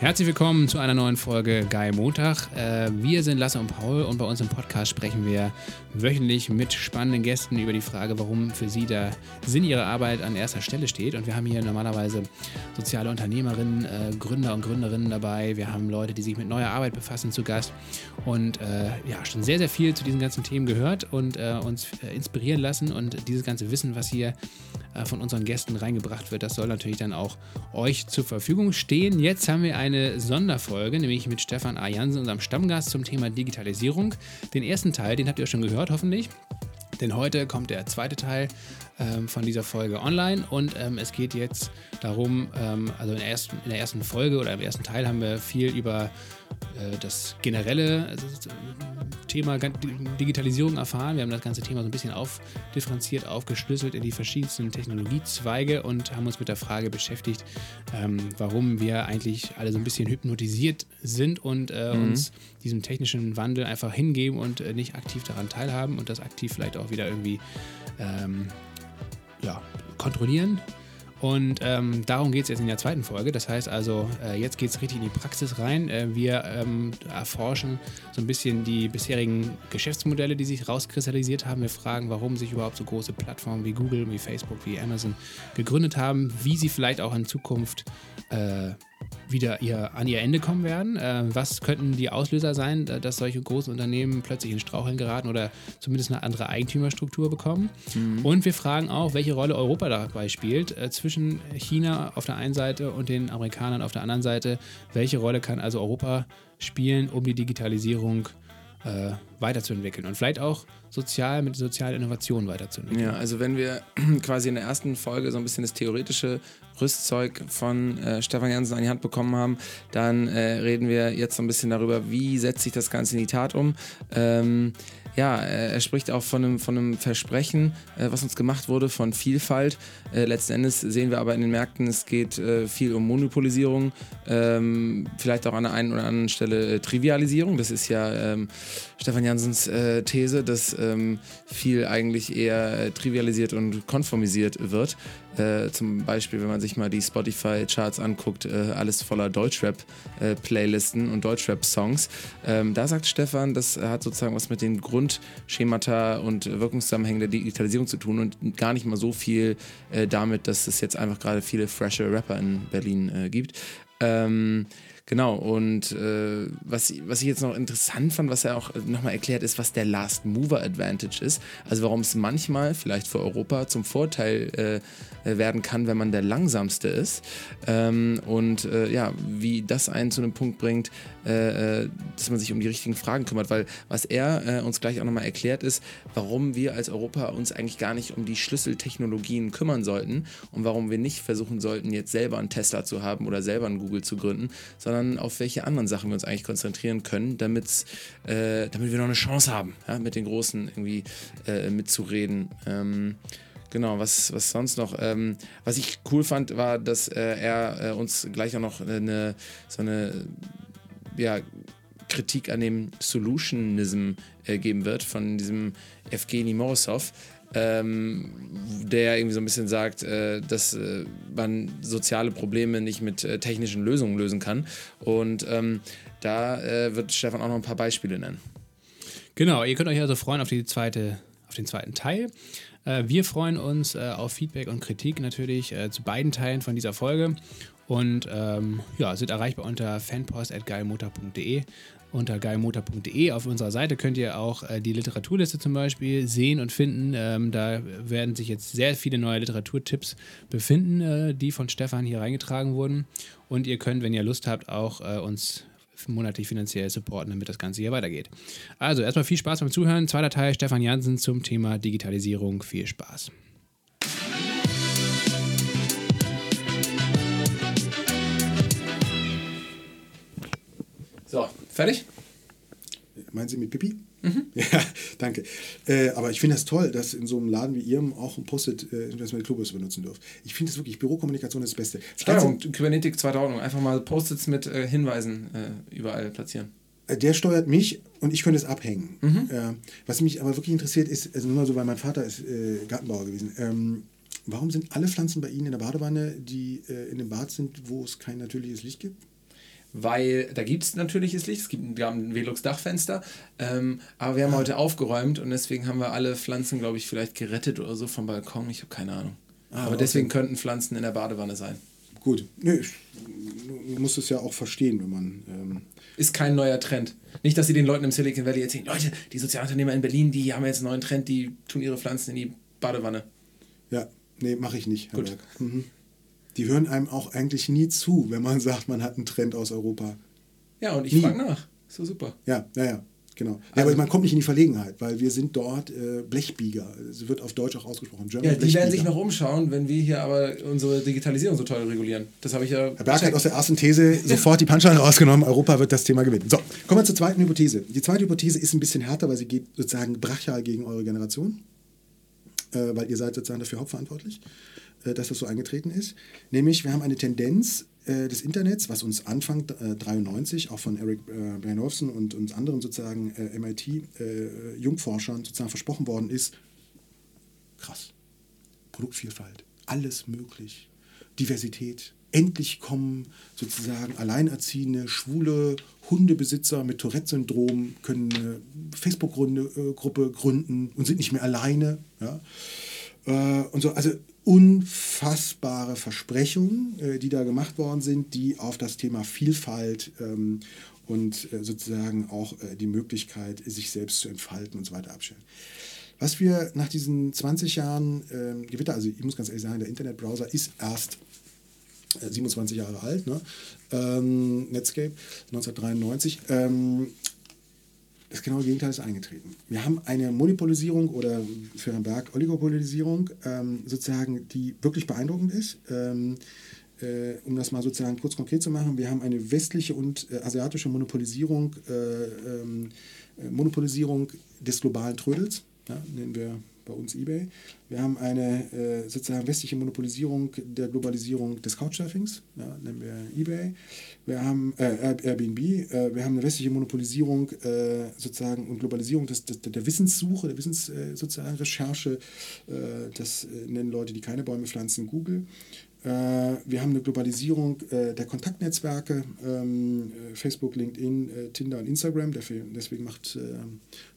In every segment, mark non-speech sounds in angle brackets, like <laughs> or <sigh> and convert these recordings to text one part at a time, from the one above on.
Herzlich willkommen zu einer neuen Folge Geil Montag. Äh, wir sind Lasse und Paul und bei uns im Podcast sprechen wir wöchentlich mit spannenden Gästen über die Frage, warum für sie der Sinn ihrer Arbeit an erster Stelle steht. Und wir haben hier normalerweise soziale Unternehmerinnen, äh, Gründer und Gründerinnen dabei. Wir haben Leute, die sich mit neuer Arbeit befassen, zu Gast und äh, ja, schon sehr, sehr viel zu diesen ganzen Themen gehört und uns inspirieren lassen. Und dieses ganze Wissen, was hier von unseren Gästen reingebracht wird, das soll natürlich dann auch euch zur Verfügung stehen. Jetzt haben wir ein eine Sonderfolge, nämlich mit Stefan A. Jansen, unserem Stammgast zum Thema Digitalisierung. Den ersten Teil, den habt ihr schon gehört, hoffentlich. Denn heute kommt der zweite Teil ähm, von dieser Folge online und ähm, es geht jetzt darum, ähm, also in der, ersten, in der, ersten, Folge oder im ersten Teil haben wir viel über äh, das generelle also, Thema Digitalisierung erfahren. Wir haben das ganze Thema so ein bisschen aufdifferenziert, aufgeschlüsselt in die verschiedensten Technologiezweige und haben uns mit der Frage beschäftigt, ähm, warum wir eigentlich alle so ein bisschen hypnotisiert sind und äh, mhm. uns diesem technischen Wandel einfach hingeben und äh, nicht aktiv daran teilhaben und das aktiv vielleicht auch wieder irgendwie ähm, ja, kontrollieren. Und ähm, darum geht es jetzt in der zweiten Folge. Das heißt also, äh, jetzt geht es richtig in die Praxis rein. Äh, wir ähm, erforschen so ein bisschen die bisherigen Geschäftsmodelle, die sich rauskristallisiert haben. Wir fragen, warum sich überhaupt so große Plattformen wie Google, wie Facebook, wie Amazon gegründet haben, wie sie vielleicht auch in Zukunft äh, wieder ihr, an ihr Ende kommen werden. Äh, was könnten die Auslöser sein, dass solche großen Unternehmen plötzlich in Straucheln geraten oder zumindest eine andere Eigentümerstruktur bekommen? Mhm. Und wir fragen auch, welche Rolle Europa dabei spielt, äh, zwischen China auf der einen Seite und den Amerikanern auf der anderen Seite. Welche Rolle kann also Europa spielen, um die Digitalisierung äh, weiterzuentwickeln und vielleicht auch sozial mit sozialen Innovationen weiterzuentwickeln. Ja, also wenn wir <clears throat> quasi in der ersten Folge so ein bisschen das theoretische Rüstzeug von äh, Stefan Jansen an die Hand bekommen haben, dann äh, reden wir jetzt so ein bisschen darüber, wie setzt sich das Ganze in die Tat um. Ähm, ja, er spricht auch von einem, von einem Versprechen, äh, was uns gemacht wurde, von Vielfalt. Äh, letzten Endes sehen wir aber in den Märkten, es geht äh, viel um Monopolisierung, ähm, vielleicht auch an der einen oder anderen Stelle äh, Trivialisierung. Das ist ja ähm, Stefan Jansens äh, These, dass ähm, viel eigentlich eher äh, trivialisiert und konformisiert wird. Äh, zum Beispiel, wenn man sich mal die Spotify-Charts anguckt, äh, alles voller Deutschrap-Playlisten äh, und Deutschrap-Songs. Ähm, da sagt Stefan, das hat sozusagen was mit den Grundschemata und Wirkungszusammenhängen der Digitalisierung zu tun und gar nicht mal so viel äh, damit, dass es jetzt einfach gerade viele freshe Rapper in Berlin äh, gibt. Ähm, Genau, und äh, was, was ich jetzt noch interessant fand, was er auch nochmal erklärt, ist, was der Last Mover Advantage ist. Also warum es manchmal vielleicht für Europa zum Vorteil äh, werden kann, wenn man der Langsamste ist. Ähm, und äh, ja, wie das einen zu einem Punkt bringt, äh, äh, dass man sich um die richtigen Fragen kümmert. Weil was er äh, uns gleich auch nochmal erklärt ist, warum wir als Europa uns eigentlich gar nicht um die Schlüsseltechnologien kümmern sollten und warum wir nicht versuchen sollten, jetzt selber einen Tesla zu haben oder selber einen Google zu gründen, sondern auf welche anderen Sachen wir uns eigentlich konzentrieren können, damit, äh, damit wir noch eine Chance haben, ja, mit den Großen irgendwie äh, mitzureden. Ähm, Genau, was, was sonst noch? Ähm, was ich cool fand, war, dass äh, er äh, uns gleich auch noch eine, so eine ja, Kritik an dem Solutionism äh, geben wird von diesem Evgeny Morozov, ähm, der irgendwie so ein bisschen sagt, äh, dass äh, man soziale Probleme nicht mit äh, technischen Lösungen lösen kann. Und ähm, da äh, wird Stefan auch noch ein paar Beispiele nennen. Genau, ihr könnt euch also freuen auf, die zweite, auf den zweiten Teil. Äh, wir freuen uns auf Feedback und Kritik natürlich zu beiden Teilen von dieser Folge und ähm, ja, sind erreichbar unter fanpost.geilmotor.de. Unter geilmotor.de auf unserer Seite könnt ihr auch äh, die Literaturliste zum Beispiel sehen und finden. Ähm, da werden sich jetzt sehr viele neue Literaturtipps befinden, äh, die von Stefan hier reingetragen wurden. Und ihr könnt, wenn ihr Lust habt, auch äh, uns monatlich finanziell supporten, damit das Ganze hier weitergeht. Also erstmal viel Spaß beim Zuhören. Zweiter Teil Stefan Jansen zum Thema Digitalisierung. Viel Spaß. So, fertig? Meinen Sie mit Pipi? Mhm. Ja, <laughs> danke. Äh, aber ich finde das toll, dass in so einem Laden wie Ihrem auch ein Post-it, äh, dass man Klobus benutzen dürft. Ich finde das wirklich, Bürokommunikation ist das Beste. Steuerung, Kybernetik zweiter Ordnung. Einfach mal Post-its mit äh, Hinweisen äh, überall platzieren. Äh, der steuert mich und ich könnte es abhängen. Mhm. Äh, was mich aber wirklich interessiert ist, also nur mal so, weil mein Vater ist Gartenbauer gewesen. Ähm, warum sind alle Pflanzen bei Ihnen in der Badewanne, die in dem Bad sind, wo es kein natürliches Licht gibt? Weil da gibt es natürliches Licht, es gibt wir haben ein Velux-Dachfenster, ähm, aber wir haben heute aufgeräumt und deswegen haben wir alle Pflanzen, glaube ich, vielleicht gerettet oder so vom Balkon. Ich habe keine Ahnung. Ah, aber okay. deswegen könnten Pflanzen in der Badewanne sein. Gut. Nee, du musst es ja auch verstehen, wenn man. Ähm, Ist kein neuer Trend. Nicht, dass sie den Leuten im Silicon Valley erzählen, Leute, die Sozialunternehmer in Berlin, die haben jetzt einen neuen Trend, die tun ihre Pflanzen in die Badewanne. ja, nee, mache ich nicht. Herr Gut. Mhm. Die hören einem auch eigentlich nie zu, wenn man <laughs> sagt, man hat einen Trend aus Europa. Ja, und ich frage nach. So super. Ja, ja, ja, genau. Ja, Also- aber man kommt nicht in die Verlegenheit, weil wir sind dort äh, Blechbieger. Es wird auf Deutsch auch ausgesprochen. German Ja, die werden Blechbieger. sich noch umschauen, wenn wir hier aber unsere Digitalisierung so toll regulieren. Das habe ich ja. Herr Berg hat aus der ersten These sofort die Punchline rausgenommen, Europa wird das Thema gewinnen. So, kommen wir zur zweiten Hypothese. Die zweite Hypothese ist ein bisschen härter, weil sie geht sozusagen brachial gegen eure Generation, äh, weil ihr seid sozusagen dafür hauptverantwortlich, dass das so eingetreten ist. Nämlich, wir haben eine Tendenz äh, des Internets, was uns Anfang äh, 93 auch von Eric äh, Bernowson und, und anderen sozusagen äh, MIT-Jungforschern sozusagen versprochen worden ist, krass. Produktvielfalt, alles möglich. Diversität. Endlich kommen sozusagen alleinerziehende, schwule Hundebesitzer mit Tourette-Syndrom, können eine Facebook-Gruppe gründen und sind nicht mehr alleine. Ja? Äh, und so, also unfassbare Versprechungen, äh, die da gemacht worden sind, die auf das Thema Vielfalt ähm, und äh, sozusagen auch äh, die Möglichkeit, sich selbst zu entfalten und so weiter abstellen. Was wir nach diesen 20 Jahren ähm, Gewitter, also ich muss ganz ehrlich sagen, der Internetbrowser ist erst äh, 27 Jahre alt, ne? ähm, Netscape 1993. Ähm, das genaue Gegenteil ist eingetreten. Wir haben eine Monopolisierung oder für Herrn Berg Oligopolisierung, ähm, sozusagen, die wirklich beeindruckend ist. Ähm, äh, um das mal sozusagen kurz konkret zu machen, wir haben eine westliche und äh, asiatische Monopolisierung, äh, ähm, äh, Monopolisierung des globalen Trödels, ja, nennen wir bei uns eBay. Wir haben eine äh, sozusagen westliche Monopolisierung der Globalisierung des Couchsurfings, ja, nennen wir eBay. Wir haben äh, Air- Airbnb, äh, wir haben eine westliche Monopolisierung äh, sozusagen und Globalisierung des, des, der Wissenssuche, der Wissens äh. Äh, das äh, nennen Leute, die keine Bäume pflanzen, Google. Wir haben eine Globalisierung der Kontaktnetzwerke, ähm, äh, Facebook, LinkedIn, Tinder und Instagram. Deswegen macht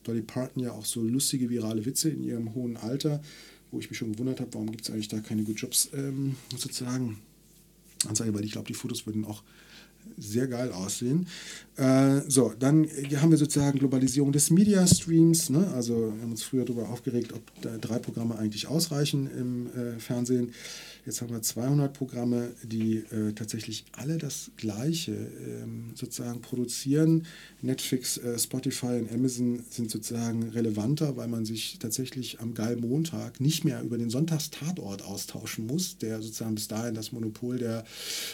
Dolly Parton ja auch so lustige virale Witze in ihrem hohen Alter, wo ich mich schon gewundert habe, warum gibt es eigentlich da keine Good Jobs ähm, sozusagen Anzeige, weil ich glaube, die Fotos würden auch sehr geil aussehen. Äh, so, dann haben wir sozusagen Globalisierung des Media Streams. Ne? Also wir haben uns früher darüber aufgeregt, ob drei Programme eigentlich ausreichen im äh, Fernsehen. Jetzt haben wir 200 Programme, die äh, tatsächlich alle das Gleiche ähm, sozusagen produzieren. Netflix, äh, Spotify und Amazon sind sozusagen relevanter, weil man sich tatsächlich am Geilmontag nicht mehr über den Sonntagstatort austauschen muss, der sozusagen bis dahin das Monopol der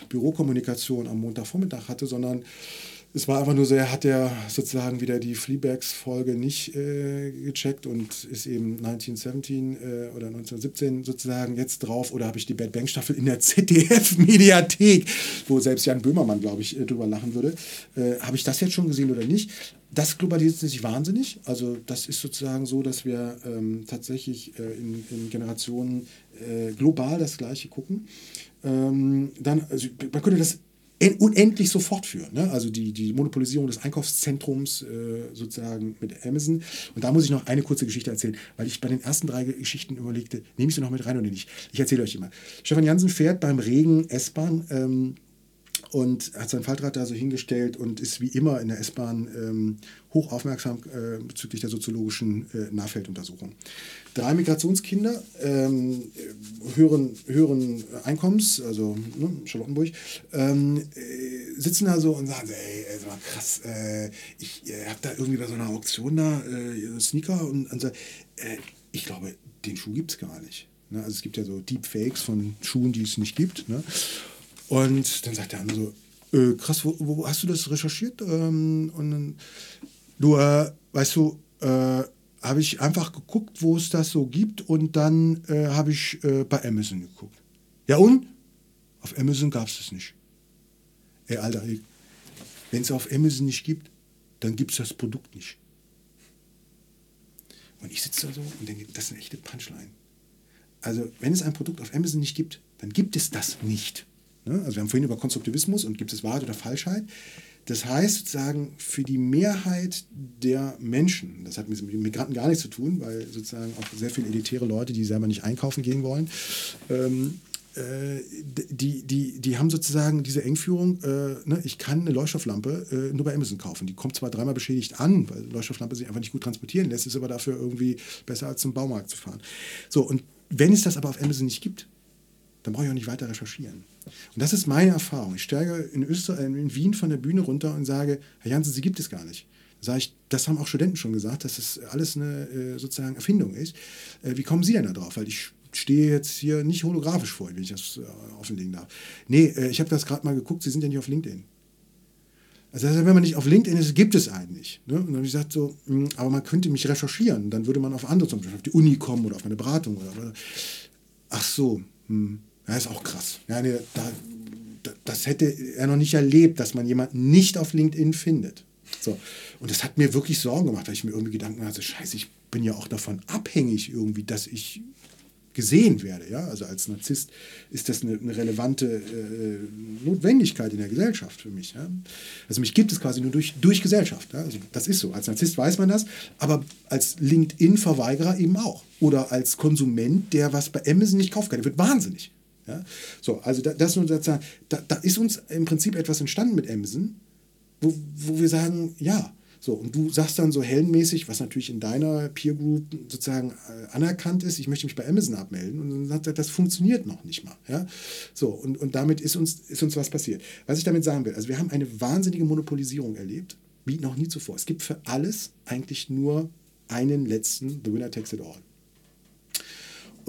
Bürokommunikation am Montagvormittag hatte, sondern es war einfach nur so, er hat ja sozusagen wieder die Fleabags-Folge nicht äh, gecheckt und ist eben 1917 äh, oder 1917 sozusagen jetzt drauf oder habe ich die Bad Bang Staffel in der ZDF-Mediathek, wo selbst Jan Böhmermann, glaube ich, äh, drüber lachen würde. Äh, habe ich das jetzt schon gesehen oder nicht? Das globalisiert sich wahnsinnig. Also das ist sozusagen so, dass wir ähm, tatsächlich äh, in, in Generationen äh, global das Gleiche gucken. Ähm, dann, also man könnte das unendlich so fortführen. Ne? Also die, die Monopolisierung des Einkaufszentrums äh, sozusagen mit Amazon. Und da muss ich noch eine kurze Geschichte erzählen, weil ich bei den ersten drei Geschichten überlegte, nehme ich sie noch mit rein oder nicht? Ich erzähle euch mal. Stefan Jansen fährt beim Regen S-Bahn. Ähm, und hat sein Faltrad da so hingestellt und ist wie immer in der S-Bahn ähm, hoch aufmerksam äh, bezüglich der soziologischen äh, Nahfelduntersuchung. Drei Migrationskinder ähm, äh, höheren, höheren Einkommens, also ne, Charlottenburg, ähm, äh, sitzen da so und sagen, ey, ey, mal, krass, äh, ich äh, habe da irgendwie bei so einer Auktion da äh, Sneaker und, und so, äh, ich glaube, den Schuh gibt es gar nicht. Ne? Also es gibt ja so Deepfakes von Schuhen, die es nicht gibt. Ne? Und dann sagt der andere so, äh, krass, wo, wo hast du das recherchiert? Ähm, und dann, du, weißt du, habe ich einfach geguckt, wo es das so gibt und dann äh, habe ich äh, bei Amazon geguckt. Ja und? Auf Amazon gab es das nicht. Ey, Alter, wenn es auf Amazon nicht gibt, dann gibt es das Produkt nicht. Und ich sitze da so und denke, das ist eine echte Punchline. Also, wenn es ein Produkt auf Amazon nicht gibt, dann gibt es das nicht. Ne? Also wir haben vorhin über Konstruktivismus und gibt es Wahrheit oder Falschheit. Das heißt sozusagen für die Mehrheit der Menschen, das hat mit Migranten gar nichts zu tun, weil sozusagen auch sehr viele elitäre Leute, die selber nicht einkaufen gehen wollen, ähm, äh, die, die, die haben sozusagen diese Engführung, äh, ne, ich kann eine Leuchtstofflampe äh, nur bei Amazon kaufen. Die kommt zwar dreimal beschädigt an, weil Leuchtstofflampe sich einfach nicht gut transportieren lässt, ist aber dafür irgendwie besser als zum Baumarkt zu fahren. So, und wenn es das aber auf Amazon nicht gibt, dann brauche ich auch nicht weiter recherchieren. Und das ist meine Erfahrung. Ich steige in, Öster in Wien von der Bühne runter und sage, Herr Jansen, Sie gibt es gar nicht. Sage ich, das haben auch Studenten schon gesagt, dass das alles eine äh, sozusagen Erfindung ist. Äh, wie kommen Sie denn da drauf? Weil ich stehe jetzt hier nicht holographisch vor, wenn ich das äh, offenlegen darf. Nee, äh, ich habe das gerade mal geguckt, Sie sind ja nicht auf LinkedIn. Also wenn man nicht auf LinkedIn ist, gibt es einen nicht. Ne? Und dann habe ich gesagt, so, hm, aber man könnte mich recherchieren. Dann würde man auf andere, zum Beispiel auf die Uni kommen oder auf eine Beratung. Oder, oder. Ach so, hm. Ja, ist auch krass. Ja, nee, da, das hätte er noch nicht erlebt, dass man jemanden nicht auf LinkedIn findet. So. Und das hat mir wirklich Sorgen gemacht, weil ich mir irgendwie Gedanken hatte, scheiße, ich bin ja auch davon abhängig irgendwie, dass ich gesehen werde. Ja? Also als Narzisst ist das eine, eine relevante äh, Notwendigkeit in der Gesellschaft für mich. Ja? Also mich gibt es quasi nur durch, durch Gesellschaft. Ja? Also das ist so. Als Narzisst weiß man das, aber als LinkedIn-Verweigerer eben auch. Oder als Konsument, der was bei Amazon nicht kaufen kann. Der wird wahnsinnig. Ja? So, also da, das, da, da ist uns im Prinzip etwas entstanden mit Amazon, wo, wo wir sagen, ja, so, und du sagst dann so heldenmäßig, was natürlich in deiner Peer Group sozusagen äh, anerkannt ist, ich möchte mich bei Amazon abmelden. Und dann sagt er, das funktioniert noch nicht mal. Ja? So, und, und damit ist uns, ist uns was passiert. Was ich damit sagen will, also wir haben eine wahnsinnige Monopolisierung erlebt, wie noch nie zuvor. Es gibt für alles eigentlich nur einen letzten, the winner takes it all.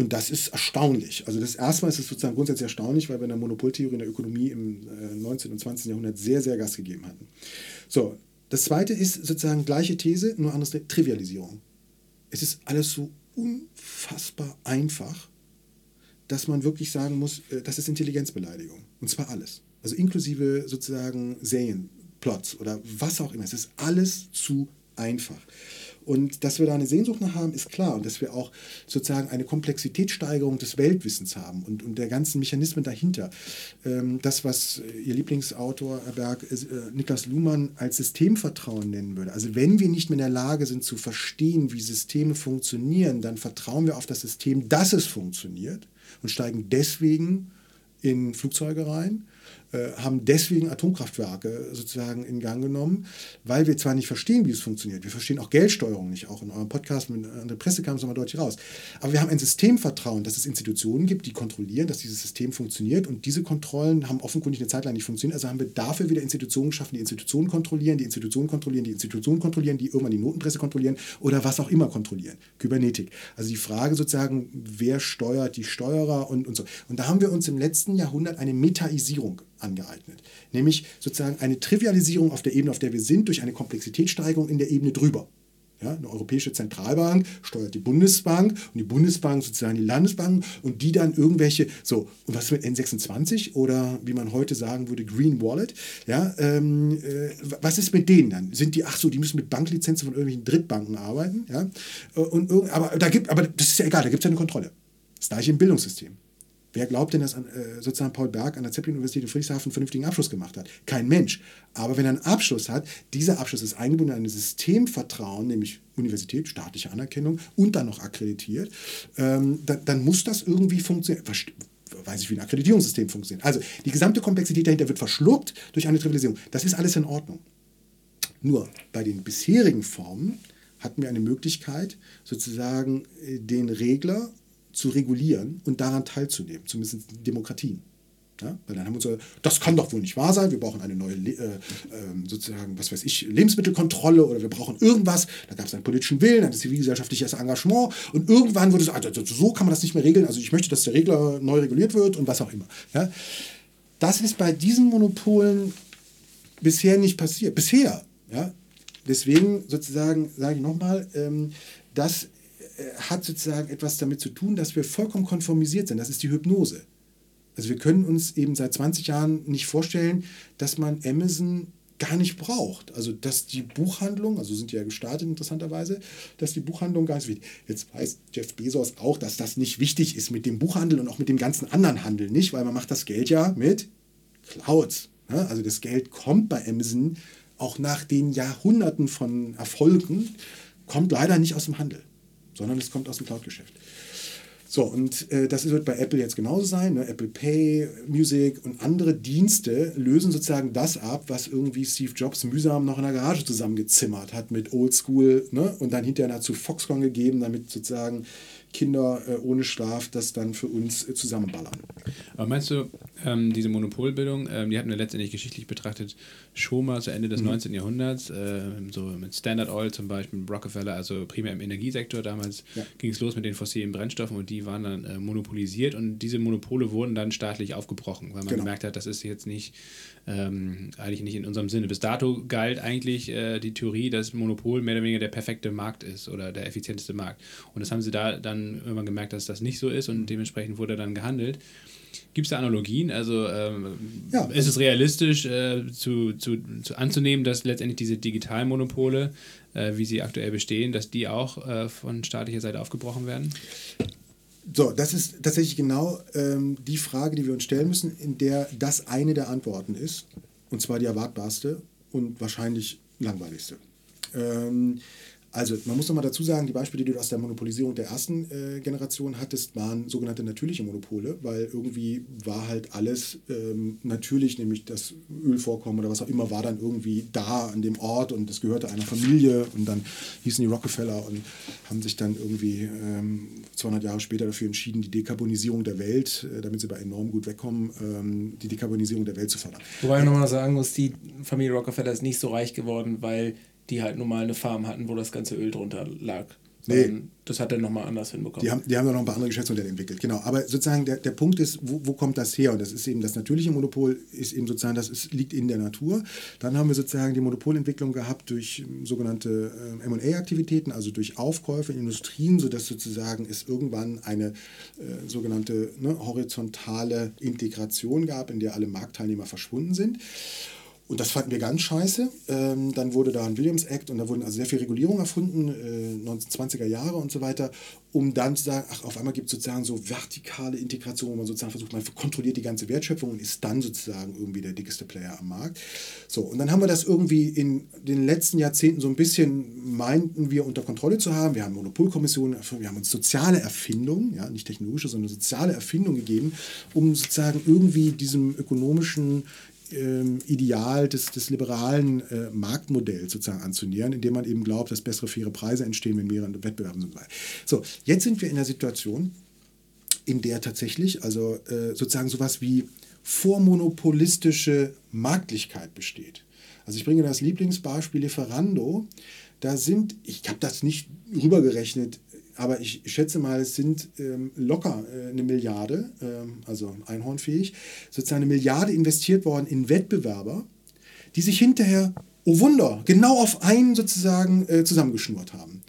Und das ist erstaunlich. Also das erste Mal ist es sozusagen grundsätzlich erstaunlich, weil wir in der Monopoltheorie in der Ökonomie im 19. Äh, und 20. Jahrhundert sehr, sehr Gas gegeben hatten. So, das zweite ist sozusagen gleiche These, nur anders Trivialisierung. Es ist alles so unfassbar einfach, dass man wirklich sagen muss, äh, das ist Intelligenzbeleidigung. Und zwar alles. Also inklusive sozusagen Serienplots oder was auch immer. Es ist alles zu einfach. Und dass wir da eine Sehnsucht nach haben, ist klar. Und dass wir auch sozusagen eine Komplexitätssteigerung des Weltwissens haben und, und der ganzen Mechanismen dahinter. Ähm, das, was Ihr Lieblingsautor, Herr Berg, äh, Niklas Luhmann als Systemvertrauen nennen würde. Also wenn wir nicht mehr in der Lage sind zu verstehen, wie Systeme funktionieren, dann vertrauen wir auf das System, dass es funktioniert und steigen deswegen in Flugzeuge rein äh, haben deswegen Atomkraftwerke sozusagen in Gang genommen, weil wir zwar nicht verstehen, wie es funktioniert, wir verstehen auch Geldsteuerung nicht, auch in eurem Podcast mit der Presse kam es nochmal deutlich raus, aber wir haben ein Systemvertrauen, dass es Institutionen gibt, die kontrollieren, dass dieses System funktioniert und diese Kontrollen haben offenkundig eine Zeit lang nicht funktioniert, also haben wir dafür wieder Institutionen geschaffen, die Institutionen kontrollieren, die Institutionen kontrollieren, die Institutionen kontrollieren, die irgendwann die Notenpresse kontrollieren oder was auch immer kontrollieren. Kybernetik. Also die Frage sozusagen, wer steuert die Steuerer und, und so. Und da haben wir uns im letzten Jahrhundert eine Metaisierung angeeignet. Nämlich sozusagen eine Trivialisierung auf der Ebene, auf der wir sind, durch eine Komplexitätssteigerung in der Ebene drüber. Ja, eine europäische Zentralbank steuert die Bundesbank und die Bundesbank sozusagen die Landesbank und die dann irgendwelche, so, und was mit N26 oder wie man heute sagen würde, Green Wallet, ja, ähm, äh, was ist mit denen dann? Sind die, ach so, die müssen mit Banklizenzen von irgendwelchen Drittbanken arbeiten, ja, und, aber, da gibt, aber das ist ja egal, da gibt es ja eine Kontrolle. Das gleiche im Bildungssystem. Wer glaubt denn, dass äh, sozusagen Paul Berg an der Zeppelin-Universität in Friedrichshafen einen vernünftigen Abschluss gemacht hat? Kein Mensch. Aber wenn er einen Abschluss hat, dieser Abschluss ist eingebunden in ein Systemvertrauen, nämlich Universität, staatliche Anerkennung und dann noch akkreditiert, ähm, dann, dann muss das irgendwie funktionieren. Weiß ich, wie ein Akkreditierungssystem funktioniert. Also die gesamte Komplexität dahinter wird verschluckt durch eine Trivialisierung. Das ist alles in Ordnung. Nur bei den bisherigen Formen hatten wir eine Möglichkeit, sozusagen äh, den Regler zu regulieren und daran teilzunehmen, zumindest in Demokratien. Ja, weil dann haben wir uns, das kann doch wohl nicht wahr sein, wir brauchen eine neue, äh, äh, sozusagen, was weiß ich, Lebensmittelkontrolle oder wir brauchen irgendwas. Da gab es einen politischen Willen, ein zivilgesellschaftliches Engagement und irgendwann wurde es, also so kann man das nicht mehr regeln, also ich möchte, dass der Regler neu reguliert wird und was auch immer. Ja. Das ist bei diesen Monopolen bisher nicht passiert. Bisher. Ja. Deswegen sozusagen, sage ich nochmal, ähm, das hat sozusagen etwas damit zu tun, dass wir vollkommen konformisiert sind. Das ist die Hypnose. Also wir können uns eben seit 20 Jahren nicht vorstellen, dass man Amazon gar nicht braucht. Also dass die Buchhandlung, also sind die ja gestartet interessanterweise, dass die Buchhandlung gar nicht wichtig Jetzt weiß Jeff Bezos auch, dass das nicht wichtig ist mit dem Buchhandel und auch mit dem ganzen anderen Handel nicht, weil man macht das Geld ja mit Clouds. Ne? Also das Geld kommt bei Amazon auch nach den Jahrhunderten von Erfolgen, kommt leider nicht aus dem Handel, sondern es kommt aus dem Cloud-Geschäft. So, und äh, das wird bei Apple jetzt genauso sein. Ne? Apple Pay, Music und andere Dienste lösen sozusagen das ab, was irgendwie Steve Jobs mühsam noch in der Garage zusammengezimmert hat mit Oldschool ne? und dann hinterher dazu Foxconn gegeben, damit sozusagen Kinder äh, ohne Schlaf das dann für uns äh, zusammenballern. Aber meinst du, ähm, diese Monopolbildung, ähm, die hatten wir letztendlich geschichtlich betrachtet schon mal zu Ende des mhm. 19. Jahrhunderts, äh, so mit Standard Oil zum Beispiel, mit Rockefeller, also primär im Energiesektor. Damals ja. ging es los mit den fossilen Brennstoffen und die waren dann äh, monopolisiert und diese Monopole wurden dann staatlich aufgebrochen, weil man genau. gemerkt hat, das ist jetzt nicht ähm, eigentlich nicht in unserem Sinne. Bis dato galt eigentlich äh, die Theorie, dass Monopol mehr oder weniger der perfekte Markt ist oder der effizienteste Markt. Und das haben sie da dann irgendwann gemerkt, dass das nicht so ist und dementsprechend wurde dann gehandelt. Gibt es da Analogien? Also ähm, ja. ist es realistisch äh, zu, zu, zu, anzunehmen, dass letztendlich diese Digitalmonopole, äh, wie sie aktuell bestehen, dass die auch äh, von staatlicher Seite aufgebrochen werden? So, das ist tatsächlich genau ähm, die Frage, die wir uns stellen müssen, in der das eine der Antworten ist. Und zwar die erwartbarste und wahrscheinlich langweiligste. Ähm, also man muss nochmal dazu sagen, die Beispiele, die du aus der Monopolisierung der ersten äh, Generation hattest, waren sogenannte natürliche Monopole, weil irgendwie war halt alles ähm, natürlich, nämlich das Ölvorkommen oder was auch immer, war dann irgendwie da an dem Ort und das gehörte einer Familie und dann hießen die Rockefeller und haben sich dann irgendwie ähm, 200 Jahre später dafür entschieden, die Dekarbonisierung der Welt, äh, damit sie bei enorm gut wegkommen, ähm, die Dekarbonisierung der Welt zu fördern. Wobei ich nochmal sagen muss, die Familie Rockefeller ist nicht so reich geworden, weil die halt normal eine Farm hatten, wo das ganze Öl drunter lag. Nee. Das hat er nochmal anders hinbekommen. Die haben, die haben noch ein paar andere Geschäftsmodelle entwickelt, genau. Aber sozusagen der, der Punkt ist, wo, wo kommt das her? Und das ist eben das natürliche Monopol, ist eben sozusagen, das ist, liegt in der Natur. Dann haben wir sozusagen die Monopolentwicklung gehabt durch ähm, sogenannte äh, MA-Aktivitäten, also durch Aufkäufe in Industrien, sodass sozusagen es irgendwann eine äh, sogenannte ne, horizontale Integration gab, in der alle Marktteilnehmer verschwunden sind. Und das fanden wir ganz scheiße. Ähm, dann wurde da ein Williams Act und da wurden also sehr viel Regulierung erfunden, äh, 1920er Jahre und so weiter, um dann zu sagen, ach, auf einmal gibt es sozusagen so vertikale Integration, wo man sozusagen versucht, man kontrolliert die ganze Wertschöpfung und ist dann sozusagen irgendwie der dickeste Player am Markt. So, und dann haben wir das irgendwie in den letzten Jahrzehnten so ein bisschen, meinten wir, unter Kontrolle zu haben. Wir haben Monopolkommissionen, wir haben uns soziale Erfindungen, ja, nicht technologische, sondern soziale Erfindungen gegeben, um sozusagen irgendwie diesem ökonomischen ähm, Ideal des, des liberalen äh, Marktmodells sozusagen anzunähern, indem man eben glaubt, dass bessere faire Preise entstehen, wenn mehrere Wettbewerbe sind. So, jetzt sind wir in der Situation, in der tatsächlich, also äh, sozusagen sowas wie vormonopolistische Marktlichkeit besteht. Also ich bringe das Lieblingsbeispiel Lieferando. Da sind, ich habe das nicht rübergerechnet, aber ich schätze mal, es sind ähm, locker äh, eine Milliarde, ähm, also einhornfähig, sozusagen eine Milliarde investiert worden in Wettbewerber, die sich hinterher, oh Wunder, genau auf einen sozusagen äh, zusammengeschnurrt haben.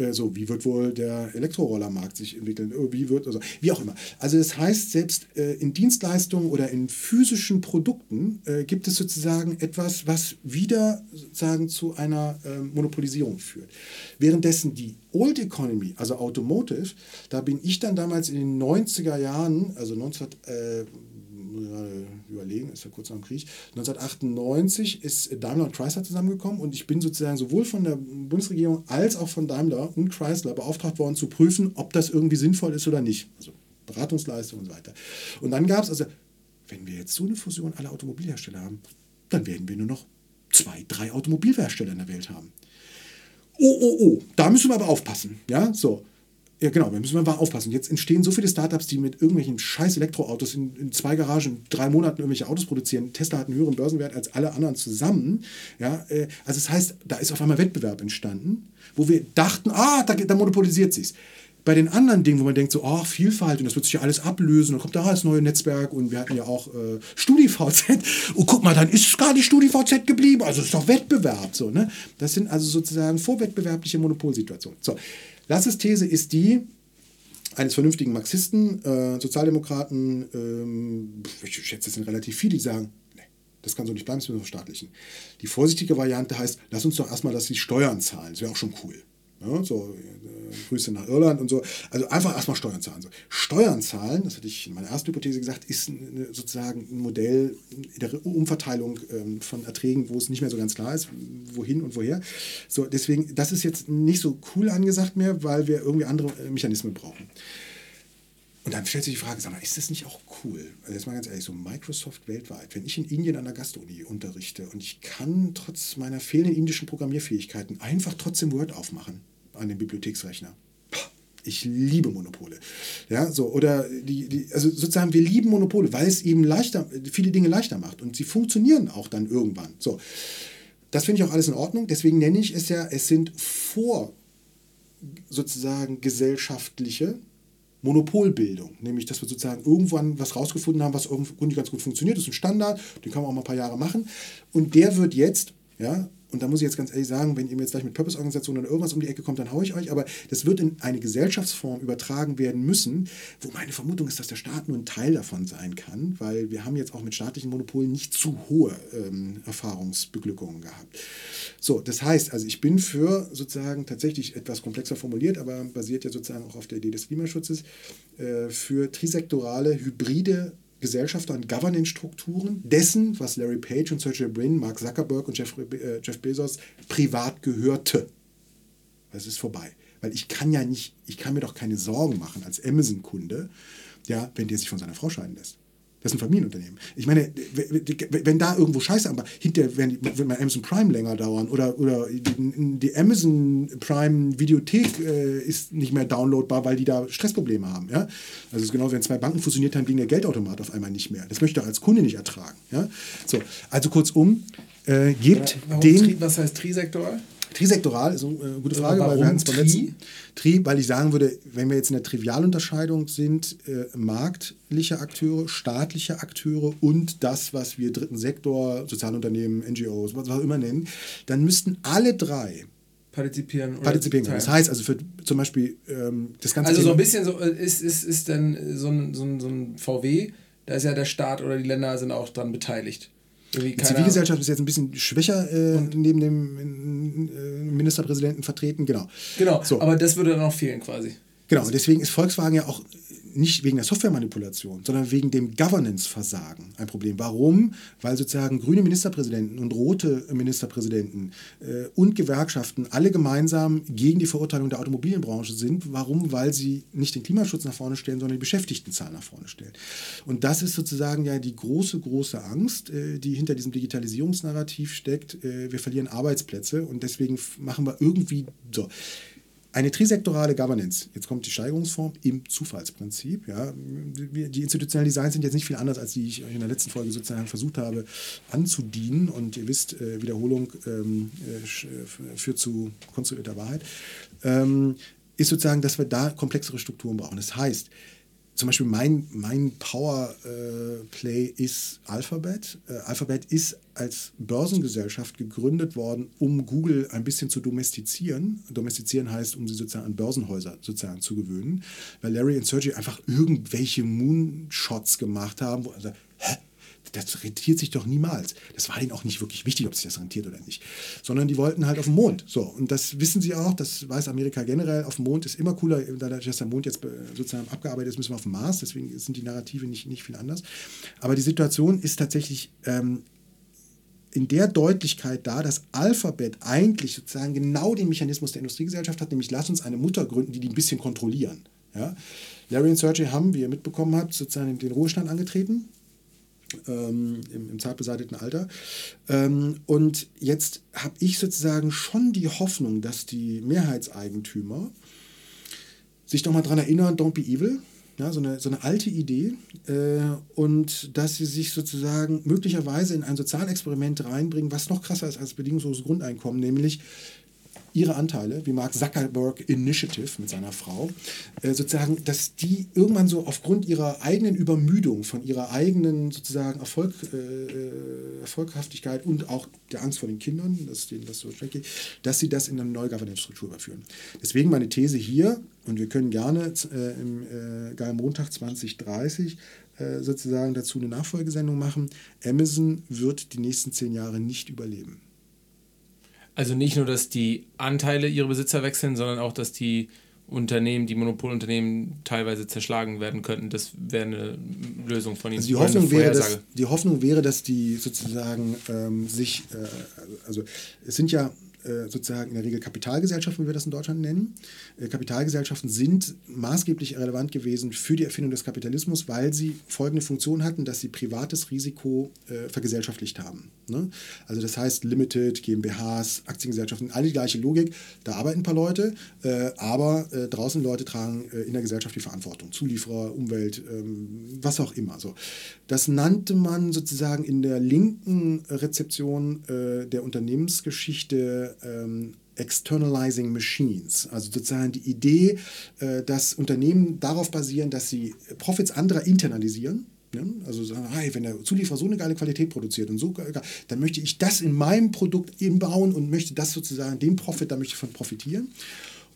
Äh, so, wie wird wohl der Elektrorollermarkt sich entwickeln? Äh, wie wird, also, wie auch immer. Also das heißt, selbst äh, in Dienstleistungen oder in physischen Produkten äh, gibt es sozusagen etwas, was wieder sozusagen zu einer ähm, Monopolisierung führt. Währenddessen die Old Economy, also Automotive, da bin ich dann damals in den 90er Jahren, also 19, äh, überlegen, ist ja kurz nach dem Krieg. 1998 ist Daimler und Chrysler zusammengekommen und ich bin sozusagen sowohl von der Bundesregierung als auch von Daimler und Chrysler beauftragt worden zu prüfen, ob das irgendwie sinnvoll ist oder nicht. Also Beratungsleistung und so weiter. Und dann gab es, also, wenn wir jetzt so eine Fusion aller Automobilhersteller haben, dann werden wir nur noch zwei, drei Automobilhersteller in der Welt haben. Oh, oh, oh, da müssen wir aber aufpassen. Ja, so. Ja, genau, wir müssen mal aufpassen. Jetzt entstehen so viele Startups, die mit irgendwelchen scheiß Elektroautos in, in zwei Garagen in drei Monaten irgendwelche Autos produzieren. Tesla hat einen höheren Börsenwert als alle anderen zusammen. Ja, äh, also das heißt, da ist auf einmal Wettbewerb entstanden, wo wir dachten, ah, da, da monopolisiert sich's. Bei den anderen Dingen, wo man denkt, so, oh, Vielfalt und das wird sich ja alles ablösen, dann kommt da das neue Netzwerk und wir hatten ja auch äh, StudiVZ. Und guck mal, dann ist gar die StudiVZ geblieben, also ist doch Wettbewerb. So, ne? Das sind also sozusagen vorwettbewerbliche Monopolsituationen. So, Lasses These ist die eines vernünftigen Marxisten, äh, Sozialdemokraten, ähm, ich schätze, es sind relativ viele, die sagen, nee, das kann so nicht bleiben, das müssen wir verstaatlichen. Die vorsichtige Variante heißt, lass uns doch erstmal, dass die Steuern zahlen, das wäre auch schon cool. Ja, so, äh, Grüße nach Irland und so. Also einfach erstmal Steuern zahlen. So. Steuern zahlen, das hatte ich in meiner ersten Hypothese gesagt, ist eine, sozusagen ein Modell der Umverteilung ähm, von Erträgen, wo es nicht mehr so ganz klar ist, wohin und woher. So, deswegen, das ist jetzt nicht so cool angesagt mehr, weil wir irgendwie andere äh, Mechanismen brauchen. Und dann stellt sich die Frage, sag mal, ist das nicht auch cool? Also jetzt mal ganz ehrlich, so Microsoft weltweit, wenn ich in Indien an der Gastuni unterrichte und ich kann trotz meiner fehlenden indischen Programmierfähigkeiten einfach trotzdem Word aufmachen an dem Bibliotheksrechner. Ich liebe Monopole. Ja, so, oder die, die, also sozusagen, wir lieben Monopole, weil es eben leichter, viele Dinge leichter macht und sie funktionieren auch dann irgendwann. So. Das finde ich auch alles in Ordnung. Deswegen nenne ich es ja, es sind vor sozusagen gesellschaftliche Monopolbildung, nämlich dass wir sozusagen irgendwann was rausgefunden haben, was irgendwie ganz gut funktioniert, das ist ein Standard, den kann man auch mal ein paar Jahre machen und der wird jetzt, ja, und da muss ich jetzt ganz ehrlich sagen, wenn ihr mir jetzt gleich mit Purpose-Organisationen oder irgendwas um die Ecke kommt, dann haue ich euch, aber das wird in eine Gesellschaftsform übertragen werden müssen, wo meine Vermutung ist, dass der Staat nur ein Teil davon sein kann, weil wir haben jetzt auch mit staatlichen Monopolen nicht zu hohe ähm, Erfahrungsbeglückungen gehabt. So, das heißt, also ich bin für sozusagen tatsächlich etwas komplexer formuliert, aber basiert ja sozusagen auch auf der Idee des Klimaschutzes, äh, für trisektorale, hybride Gesellschafter- und Governance-Strukturen dessen, was Larry Page und Sergey Brin, Mark Zuckerberg und Jeff, äh, Jeff Bezos privat gehörte. Das ist vorbei. Weil ich kann ja nicht, ich kann mir doch keine Sorgen machen als Amazon-Kunde, ja, wenn der sich von seiner Frau scheiden lässt. Das ist ein Familienunternehmen. Ich meine, wenn da irgendwo Scheiße aber hinterher wird mein Amazon Prime länger dauern oder, oder die Amazon Prime Videothek äh, ist nicht mehr downloadbar, weil die da Stressprobleme haben. Ja? Also es ist genau, wenn zwei Banken fusioniert haben, ging der Geldautomat auf einmal nicht mehr. Das möchte ich als Kunde nicht ertragen. Ja? So, also kurzum, äh, gebt ja, den... Was heißt Trisektor? Trisektoral ist eine äh, gute Frage, weil wir hatten es beim letzten. Tri, weil ich sagen würde, wenn wir jetzt in der Trivialunterscheidung sind, äh, marktliche Akteure, staatliche Akteure und das, was wir dritten Sektor, Sozialunternehmen, NGOs, was auch immer nennen, dann müssten alle drei partizipieren. Partizipieren können. Das heißt also für zum Beispiel ähm, das ganze Also Thema so ein bisschen so äh, ist, ist, ist dann so ein, so, ein, so ein VW, da ist ja der Staat oder die Länder sind auch dran beteiligt. Die Zivilgesellschaft ist jetzt ein bisschen schwächer äh, neben dem äh, Ministerpräsidenten vertreten, genau. Genau, so. aber das würde dann auch fehlen quasi. Genau, und deswegen ist Volkswagen ja auch nicht wegen der Softwaremanipulation, sondern wegen dem Governance-Versagen ein Problem. Warum? Weil sozusagen grüne Ministerpräsidenten und rote Ministerpräsidenten äh, und Gewerkschaften alle gemeinsam gegen die Verurteilung der Automobilbranche sind. Warum? Weil sie nicht den Klimaschutz nach vorne stellen, sondern die Beschäftigtenzahl nach vorne stellen. Und das ist sozusagen ja die große, große Angst, äh, die hinter diesem Digitalisierungsnarrativ steckt. Äh, wir verlieren Arbeitsplätze und deswegen machen wir irgendwie so. Eine trisektorale Governance, jetzt kommt die Steigerungsform im Zufallsprinzip. Ja. Die institutionellen Designs sind jetzt nicht viel anders, als die ich in der letzten Folge sozusagen versucht habe anzudienen. Und ihr wisst, äh, Wiederholung ähm, äh, führt zu konstruierter Wahrheit. Ähm, ist sozusagen, dass wir da komplexere Strukturen brauchen. Das heißt, zum Beispiel mein, mein Power-Play äh, ist Alphabet. Äh, Alphabet ist als Börsengesellschaft gegründet worden, um Google ein bisschen zu domestizieren. Domestizieren heißt, um sie sozusagen an Börsenhäuser sozusagen zu gewöhnen, weil Larry und Sergey einfach irgendwelche Moonshots gemacht haben, wo also, hä? Das rentiert sich doch niemals. Das war ihnen auch nicht wirklich wichtig, ob sich das rentiert oder nicht. Sondern die wollten halt auf den Mond. So, und das wissen sie auch, das weiß Amerika generell. Auf dem Mond ist immer cooler, dadurch, dass der Mond jetzt sozusagen abgearbeitet ist, müssen wir auf den Mars. Deswegen sind die Narrative nicht, nicht viel anders. Aber die Situation ist tatsächlich ähm, in der Deutlichkeit da, dass Alphabet eigentlich sozusagen genau den Mechanismus der Industriegesellschaft hat, nämlich lass uns eine Mutter gründen, die die ein bisschen kontrollieren. Ja? Larry und Sergey haben, wie ihr mitbekommen habt, sozusagen den Ruhestand angetreten ähm, im, im zartbeseitigten Alter. Ähm, und jetzt habe ich sozusagen schon die Hoffnung, dass die Mehrheitseigentümer sich doch mal daran erinnern, don't be evil. Ja, so, eine, so eine alte Idee äh, und dass sie sich sozusagen möglicherweise in ein Sozialexperiment reinbringen, was noch krasser ist als bedingungsloses Grundeinkommen, nämlich ihre Anteile, wie Mark Zuckerberg Initiative mit seiner Frau, äh, sozusagen, dass die irgendwann so aufgrund ihrer eigenen Übermüdung, von ihrer eigenen sozusagen Erfolg, äh, äh Erfolghaftigkeit und auch der Angst vor den Kindern, dass denen das so schlecht geht, dass sie das in eine neue Governance-Struktur überführen. Deswegen meine These hier, und wir können gerne äh, im äh, Geil Montag 2030 äh, sozusagen dazu eine Nachfolgesendung machen, Amazon wird die nächsten zehn Jahre nicht überleben. Also nicht nur, dass die Anteile ihre Besitzer wechseln, sondern auch, dass die Unternehmen, die Monopolunternehmen teilweise zerschlagen werden könnten. Das wäre eine Lösung von Ihnen. Also die, Hoffnung wäre, dass, die Hoffnung wäre, dass die sozusagen ähm, sich, äh, also es sind ja sozusagen in der Regel Kapitalgesellschaften, wie wir das in Deutschland nennen. Äh, Kapitalgesellschaften sind maßgeblich relevant gewesen für die Erfindung des Kapitalismus, weil sie folgende Funktion hatten, dass sie privates Risiko äh, vergesellschaftlicht haben. Ne? Also das heißt Limited, GmbHs, Aktiengesellschaften, alle die gleiche Logik. Da arbeiten ein paar Leute, äh, aber äh, draußen Leute tragen äh, in der Gesellschaft die Verantwortung. Zulieferer, Umwelt, ähm, was auch immer. So. Das nannte man sozusagen in der linken Rezeption der Unternehmensgeschichte ähm, Externalizing Machines. Also sozusagen die Idee, äh, dass Unternehmen darauf basieren, dass sie Profits anderer internalisieren. Ne? Also sagen, hey, wenn der Zulieferer so eine geile Qualität produziert und so, dann möchte ich das in meinem Produkt eben bauen und möchte das sozusagen, den Profit, da möchte ich von profitieren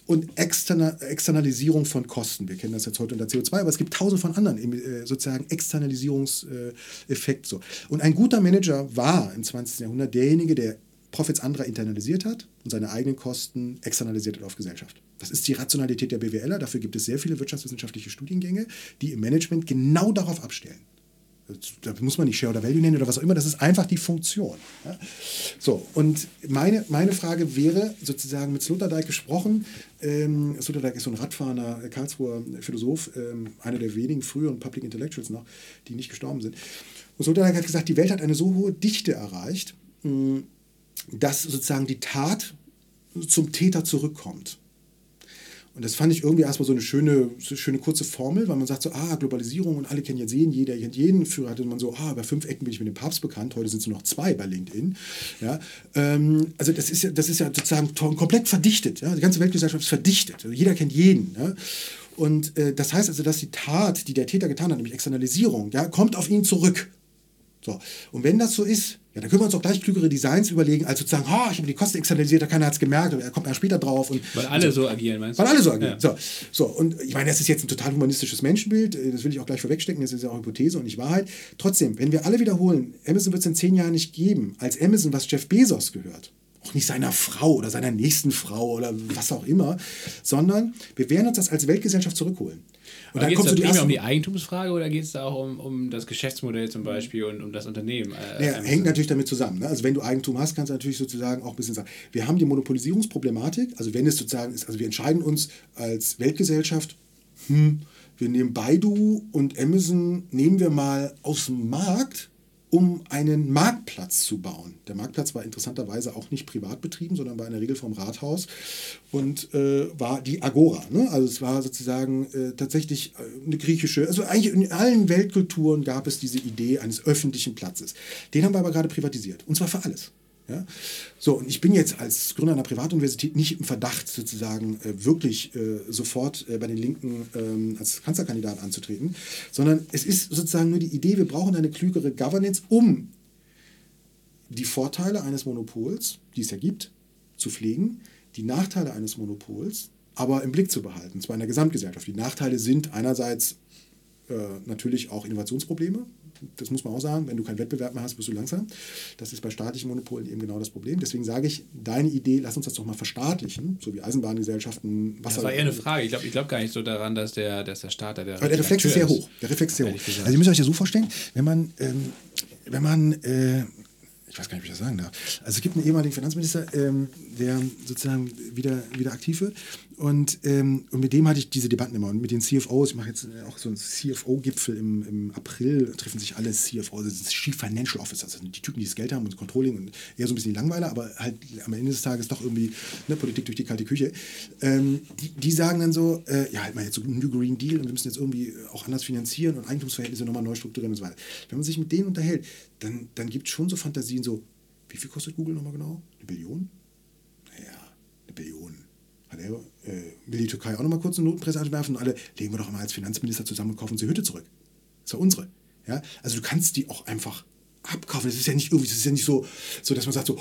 und Externa Externalisierung von Kosten. Wir kennen das jetzt heute unter CO2, aber es gibt tausend von anderen äh, sozusagen Externalisierungseffekten. So. Und ein guter Manager war im 20. Jahrhundert derjenige, der Profits anderer internalisiert hat und seine eigenen Kosten externalisiert hat auf Gesellschaft. Das ist die Rationalität der BWLer. Dafür gibt es sehr viele wirtschaftswissenschaftliche Studiengänge, die im Management genau darauf abstellen. Da muss man nicht Share oder Value nennen oder was auch immer, das ist einfach die Funktion. Ja? So, und meine, meine Frage wäre sozusagen mit Sloterdijk gesprochen. Ähm, Sloterdijk ist so ein Radfahrer, Karlsruher Philosoph, ähm, einer der wenigen früheren Public Intellectuals noch, die nicht gestorben sind. Und Sloterdijk hat gesagt, die Welt hat eine so hohe Dichte erreicht, mh, dass sozusagen die Tat zum Täter zurückkommt. Und das fand ich irgendwie erstmal so eine schöne, so schöne kurze Formel, weil man sagt so, ah, Globalisierung und alle kennen jetzt jeden, jeder kennt jeden. Früher hatte man so, ah, bei fünf Ecken bin ich mit dem Papst bekannt, heute sind es nur noch zwei bei LinkedIn. Ja, ähm, also das ist ja, das ist ja sozusagen komplett verdichtet. Ja? Die ganze Weltgesellschaft ist verdichtet. Also jeder kennt jeden. Ja? Und äh, das heißt also, dass die Tat, die der Täter getan hat, nämlich Externalisierung, ja, kommt auf ihn zurück. So. Und wenn das so ist, ja, dann können wir uns auch gleich klügere Designs überlegen, als sozusagen, ha, ich habe die Kosten externalisiert, keiner hat es gemerkt, er kommt erst später drauf. Und, weil alle so, so agieren, meinst du? Weil alle so agieren. Ja. So, so, und ich meine, das ist jetzt ein total humanistisches Menschenbild, äh, das will ich auch gleich vorwegstecken, das ist ja auch Hypothese und nicht Wahrheit. Trotzdem, wenn wir alle wiederholen, Amazon wird es in zehn Jahren nicht geben, als Amazon, was Jeff Bezos gehört, auch nicht seiner Frau oder seiner nächsten Frau oder was auch immer, sondern wir werden uns das als Weltgesellschaft zurückholen. Und dann kommst du die um die Eigentumsfrage oder geht es da auch um, um das Geschäftsmodell zum Beispiel und um das Unternehmen? Äh, ja, hängt natürlich damit zusammen. Ne? Also wenn du Eigentum hast, kannst du natürlich sozusagen auch ein bisschen sagen, wir haben die Monopolisierungsproblematik, also wenn es sozusagen ist, also wir entscheiden uns als Weltgesellschaft, hm, wir nehmen Baidu und Amazon, nehmen wir mal aus dem Markt um einen Marktplatz zu bauen. Der Marktplatz war interessanterweise auch nicht privat betrieben, sondern war in der Regel vom Rathaus und äh, war die Agora. Ne? Also es war sozusagen äh, tatsächlich äh, eine griechische, also eigentlich in allen Weltkulturen gab es diese Idee eines öffentlichen Platzes. Den haben wir aber gerade privatisiert und zwar für alles. Ja? So, und ich bin jetzt als Gründer einer Privatuniversität nicht im Verdacht, sozusagen äh, wirklich äh, sofort äh, bei den Linken ähm, als Kanzlerkandidat anzutreten, sondern es ist sozusagen nur die Idee, wir brauchen eine klügere Governance, um die Vorteile eines Monopols, die es ja gibt, zu pflegen, die Nachteile eines Monopols aber im Blick zu behalten, zwar in der Gesamtgesellschaft. Die Nachteile sind einerseits äh, natürlich auch Innovationsprobleme, das muss man auch sagen, wenn du keinen Wettbewerb mehr hast, bist du langsam. Das ist bei staatlichen Monopolen eben genau das Problem. Deswegen sage ich, deine Idee, lass uns das doch mal verstaatlichen, so wie Eisenbahngesellschaften, Wasser. Das war eher eine Frage. Ich glaube ich glaub gar nicht so daran, dass der, dass der Staat der. Aber der Reflex ist sehr hoch. Der Reflex ist sehr hoch. Also ihr müsst euch das so vorstellen, wenn man, ähm, wenn man äh, ich weiß gar nicht, wie ich das sagen darf. Also es gibt einen ehemaligen Finanzminister, ähm, der sozusagen wieder, wieder aktiv wird. Und, ähm, und mit dem hatte ich diese Debatten immer. Und mit den CFOs, ich mache jetzt auch so einen CFO-Gipfel im, im April, treffen sich alle CFOs, das ist Chief Financial Officers, das sind die Typen, die das Geld haben und Controlling und eher so ein bisschen die Langweiler, aber halt am Ende des Tages doch irgendwie ne, Politik durch die kalte Küche. Ähm, die, die sagen dann so, äh, ja, halt mal jetzt so ein New Green Deal und wir müssen jetzt irgendwie auch anders finanzieren und Eigentumsverhältnisse nochmal neu strukturieren und so weiter. Wenn man sich mit denen unterhält, dann, dann gibt es schon so Fantasien so, wie viel kostet Google nochmal genau? Eine Billion? Naja, eine Billion. Äh, will die Türkei auch nochmal kurz eine Notenpresse anwerfen und alle legen wir doch mal als Finanzminister zusammen und kaufen uns die Hütte zurück. Das ist ja unsere. Ja? Also du kannst die auch einfach abkaufen. Das ist ja nicht irgendwie, das ist ja nicht so, so dass man sagt so,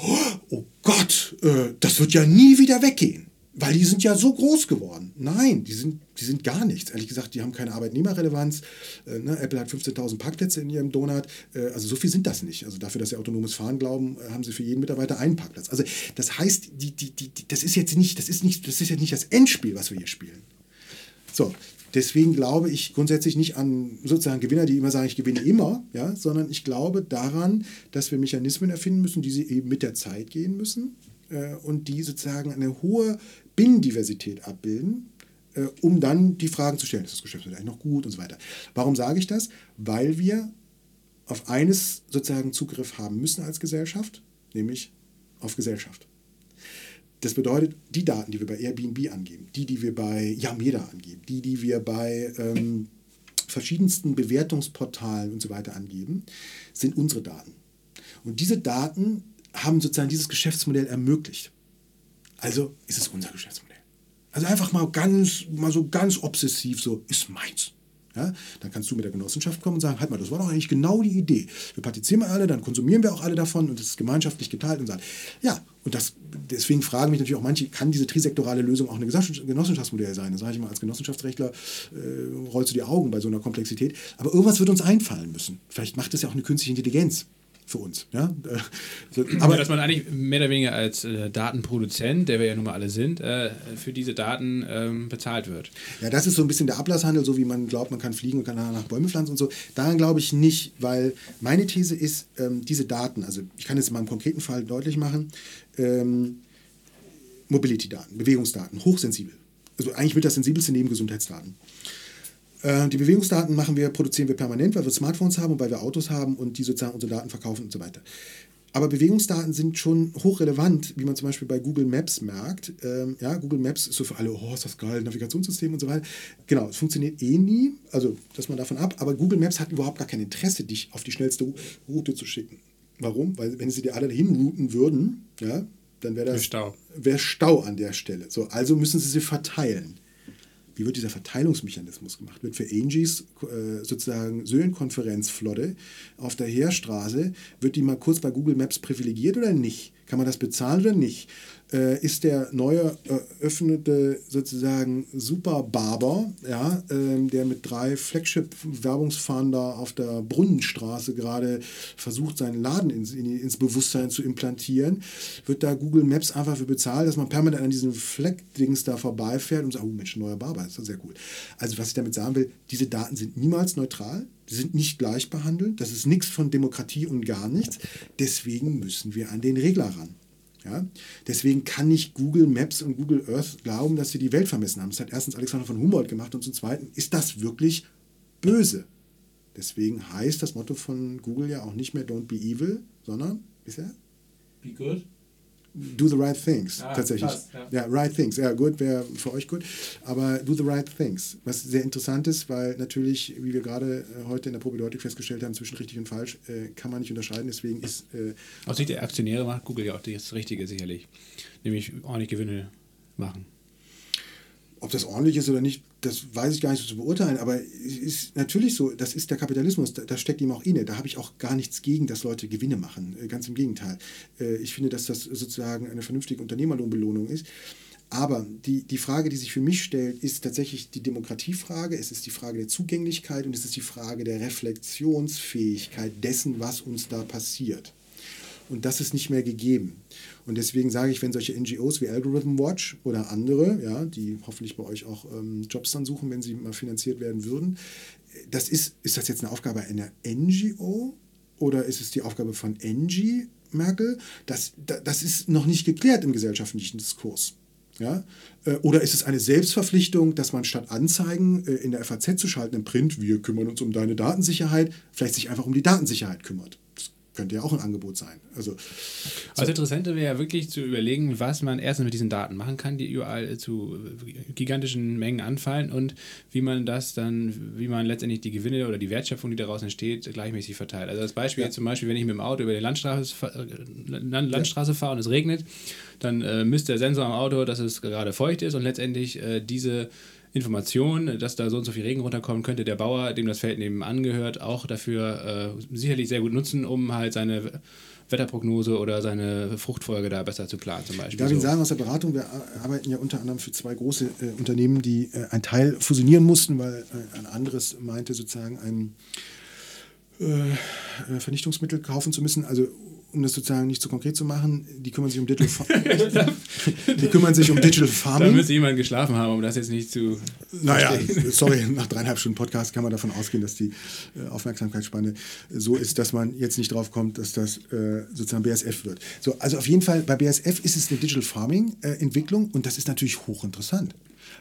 oh Gott, äh, das wird ja nie wieder weggehen. Weil die sind ja so groß geworden. Nein, die sind, die sind gar nichts. Ehrlich gesagt, die haben keine Arbeitnehmerrelevanz. Äh, ne? Apple hat 15.000 Parkplätze in ihrem Donut. Äh, also so viel sind das nicht. Also dafür, dass sie autonomes Fahren glauben, äh, haben sie für jeden Mitarbeiter einen Parkplatz. Also das heißt, die, die, die, das ist jetzt nicht, das ist nicht, das ist jetzt nicht das Endspiel, was wir hier spielen. So, deswegen glaube ich grundsätzlich nicht an sozusagen Gewinner, die immer sagen, ich gewinne immer, ja, sondern ich glaube daran, dass wir Mechanismen erfinden müssen, die sie eben mit der Zeit gehen müssen äh, und die sozusagen eine hohe Binnendiversität abbilden, äh, um dann die Fragen zu stellen, ist das Geschäftsmodell eigentlich noch gut und so weiter. Warum sage ich das? Weil wir auf eines sozusagen Zugriff haben müssen als Gesellschaft, nämlich auf Gesellschaft. Das bedeutet, die Daten, die wir bei Airbnb angeben, die, die wir bei Yameda angeben, die, die wir bei ähm, verschiedensten Bewertungsportalen und so weiter angeben, sind unsere Daten. Und diese Daten haben sozusagen dieses Geschäftsmodell ermöglicht. Also ist es unser Geschäftsmodell. Also einfach mal ganz, mal so ganz obsessiv so, ist meins. Ja, dann kannst du mit der Genossenschaft kommen und sagen, halt mal, das war doch eigentlich genau die Idee. Wir partizipieren alle, dann konsumieren wir auch alle davon und es ist gemeinschaftlich geteilt und sagen, ja, und das, deswegen fragen mich natürlich auch manche, kann diese trisektorale Lösung auch ein Genossenschaftsmodell sein? Da sage ich mal, als Genossenschaftsrechtler äh, rollst du die Augen bei so einer Komplexität. Aber irgendwas wird uns einfallen müssen. Vielleicht macht das ja auch eine künstliche Intelligenz für uns. Ja? <laughs> Aber dass man eigentlich mehr oder weniger als äh, Datenproduzent, der wir ja nun mal alle sind, äh, für diese Daten ähm, bezahlt wird. Ja, das ist so ein bisschen der Ablasshandel, so wie man glaubt, man kann fliegen und kann nach Bäume pflanzen und so. Daran glaube ich nicht, weil meine These ist, ähm, diese Daten, also ich kann es in meinem konkreten Fall deutlich machen, ähm, Mobility-Daten, Bewegungsdaten, hochsensibel. Also eigentlich mit das sensibelste neben Gesundheitsdaten. Äh, die Bewegungsdaten machen wir, produzieren wir permanent, weil wir Smartphones haben und weil wir Autos haben und die sozusagen unsere Daten verkaufen und so weiter. Aber Bewegungsdaten sind schon hochrelevant, wie man zum Beispiel bei Google Maps merkt. Ähm, ja, Google Maps ist so für alle, oh, ist das geil, Navigationssystem und so weiter. Genau, es funktioniert eh nie, also das mal davon ab, aber Google Maps hat überhaupt gar kein Interesse, dich auf die schnellste Route zu schicken. Warum? Weil wenn sie dir alle dahin routen würden, ja, dann wäre das Stau. Wär Stau an der Stelle. So, also müssen sie sie verteilen wie wird dieser Verteilungsmechanismus gemacht? Wird für Angies äh, sozusagen Söhlenkonferenzflotte auf der Heerstraße, wird die mal kurz bei Google Maps privilegiert oder nicht? Kann man das bezahlen oder nicht? Äh, ist der neue eröffnete sozusagen Super Barber, ja, ähm, der mit drei Flagship-Werbungsfahren auf der Brunnenstraße gerade versucht, seinen Laden ins, in, ins Bewusstsein zu implantieren, wird da Google Maps einfach für bezahlt, dass man permanent an diesen Fleck-Dings da vorbeifährt und sagt, oh Mensch, neuer Barber, ist sehr gut. Also was ich damit sagen will, diese Daten sind niemals neutral, die sind nicht gleich behandelt, das ist nichts von Demokratie und gar nichts. Deswegen müssen wir an den Regler ran. Ja? Deswegen kann nicht Google Maps und Google Earth glauben, dass sie die Welt vermessen haben. Das hat erstens Alexander von Humboldt gemacht und zum Zweiten ist das wirklich böse. Deswegen heißt das Motto von Google ja auch nicht mehr Don't be evil, sondern, ist er? Be good do the right things, ah, tatsächlich. Passt, ja. ja. right things. Ja, gut, wäre für euch gut. Aber do the right things. Was sehr interessant ist, weil natürlich, wie wir gerade äh, heute in der Probedeutung festgestellt haben, zwischen richtig und falsch äh, kann man nicht unterscheiden. Deswegen ist. Äh, Aus Sicht der Aktionäre macht Google ja auch das Richtige sicherlich. Nämlich ordentlich Gewinne machen. Ob das ordentlich ist oder nicht, das weiß ich gar nicht so zu beurteilen, aber es ist natürlich so, das ist der Kapitalismus, da, da steckt ihm auch inne. Da habe ich auch gar nichts gegen, dass Leute Gewinne machen. Äh, ganz im Gegenteil. Äh, ich finde, dass das sozusagen eine vernünftige Unternehmerlohnbelohnung ist. Aber die, die Frage, die sich für mich stellt, ist tatsächlich die Demokratiefrage, es ist die Frage der Zugänglichkeit und es ist die Frage der Reflexionsfähigkeit dessen, was uns da passiert. Und das ist nicht mehr gegeben. Und deswegen sage ich, wenn solche NGOs wie Algorithm Watch oder andere, ja, die hoffentlich bei euch auch ähm, Jobs dann suchen, wenn sie mal finanziert werden würden, das ist, ist das jetzt eine Aufgabe einer NGO oder ist es die Aufgabe von NG Merkel? Das, das ist noch nicht geklärt im gesellschaftlichen Diskurs. Ja? Äh, oder ist es eine Selbstverpflichtung, dass man statt Anzeigen äh, in der FAZ zu schalten im Print, wir kümmern uns um deine Datensicherheit, vielleicht sich einfach um die Datensicherheit kümmert? Könnte ja auch ein Angebot sein. Also, so. Das Interessante wäre ja wirklich zu überlegen, was man erstens mit diesen Daten machen kann, die überall zu gigantischen Mengen anfallen und wie man das dann, wie man letztendlich die Gewinne oder die Wertschöpfung, die daraus entsteht, gleichmäßig verteilt. Also das Beispiel ja. zum Beispiel, wenn ich mit dem Auto über die Landstraße, Landstraße ja. fahre und es regnet, dann äh, misst der Sensor am Auto, dass es gerade feucht ist und letztendlich äh, diese Information, dass da so und so viel Regen runterkommt, könnte der Bauer, dem das Feld nebenan gehört, auch dafür äh, sicherlich sehr gut nutzen, um halt seine Wetterprognose oder seine Fruchtfolge da besser zu planen zum Beispiel. Ich darf Ihnen sagen, aus der Beratung, wir arbeiten ja unter anderem für zwei große äh, Unternehmen, die äh, ein Teil fusionieren mussten, weil äh, ein anderes meinte sozusagen ein äh, Vernichtungsmittel kaufen zu müssen. Also um das sozusagen nicht zu konkret zu machen, die kümmern sich um Digital, Fa <laughs> die kümmern sich um Digital Da Farming. müsste jemand geschlafen haben, um das jetzt nicht zu. Naja, sorry, nach dreieinhalb Stunden Podcast kann man davon ausgehen, dass die äh, Aufmerksamkeitsspanne so ist, dass man jetzt nicht drauf kommt, dass das äh, sozusagen BSF wird. So, also auf jeden Fall bei BSF ist es eine Digital Farming äh, Entwicklung und das ist natürlich hochinteressant.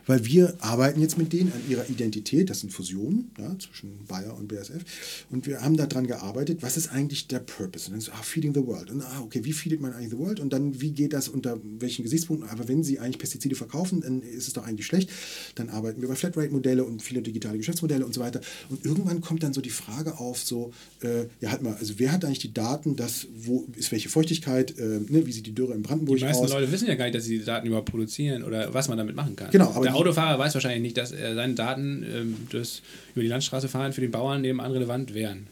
Weil wir arbeiten jetzt mit denen an ihrer Identität, das sind Fusionen ja, zwischen Bayer und BSF. Und wir haben daran gearbeitet, was ist eigentlich der Purpose? Und dann so, ah, feeding the world. Und ah, okay, wie feedet man eigentlich the world? Und dann, wie geht das unter welchen Gesichtspunkten? Aber wenn sie eigentlich Pestizide verkaufen, dann ist es doch eigentlich schlecht. Dann arbeiten wir über Flatrate-Modelle und viele digitale Geschäftsmodelle und so weiter. Und irgendwann kommt dann so die Frage auf, so, äh, ja, halt mal, also wer hat eigentlich die Daten, dass, wo ist welche Feuchtigkeit, äh, ne, wie sieht die Dürre in Brandenburg Die meisten aus? Leute wissen ja gar nicht, dass sie die Daten überhaupt produzieren oder was man damit machen kann. Genau, aber der Autofahrer weiß wahrscheinlich nicht, dass äh, seine Daten ähm, das über die Landstraße fahren für den Bauern nebenan relevant wären.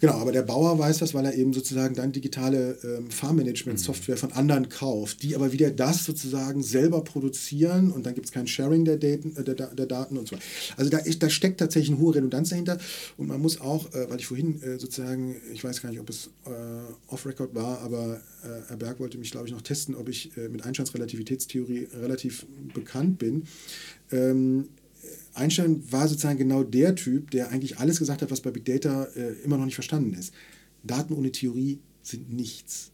Genau, aber der Bauer weiß das, weil er eben sozusagen dann digitale ähm, Farmmanagement-Software von anderen kauft, die aber wieder das sozusagen selber produzieren und dann gibt es kein Sharing der, Daten, äh, der, der Daten und so weiter. Also da, ist, da steckt tatsächlich eine hohe Redundanz dahinter und man muss auch, äh, weil ich vorhin äh, sozusagen, ich weiß gar nicht, ob es äh, off-Record war, aber äh, Herr Berg wollte mich, glaube ich, noch testen, ob ich äh, mit Einsteins Relativitätstheorie relativ bekannt bin. Ähm, Einstein war sozusagen genau der Typ, der eigentlich alles gesagt hat, was bei Big Data äh, immer noch nicht verstanden ist. Daten ohne Theorie sind nichts.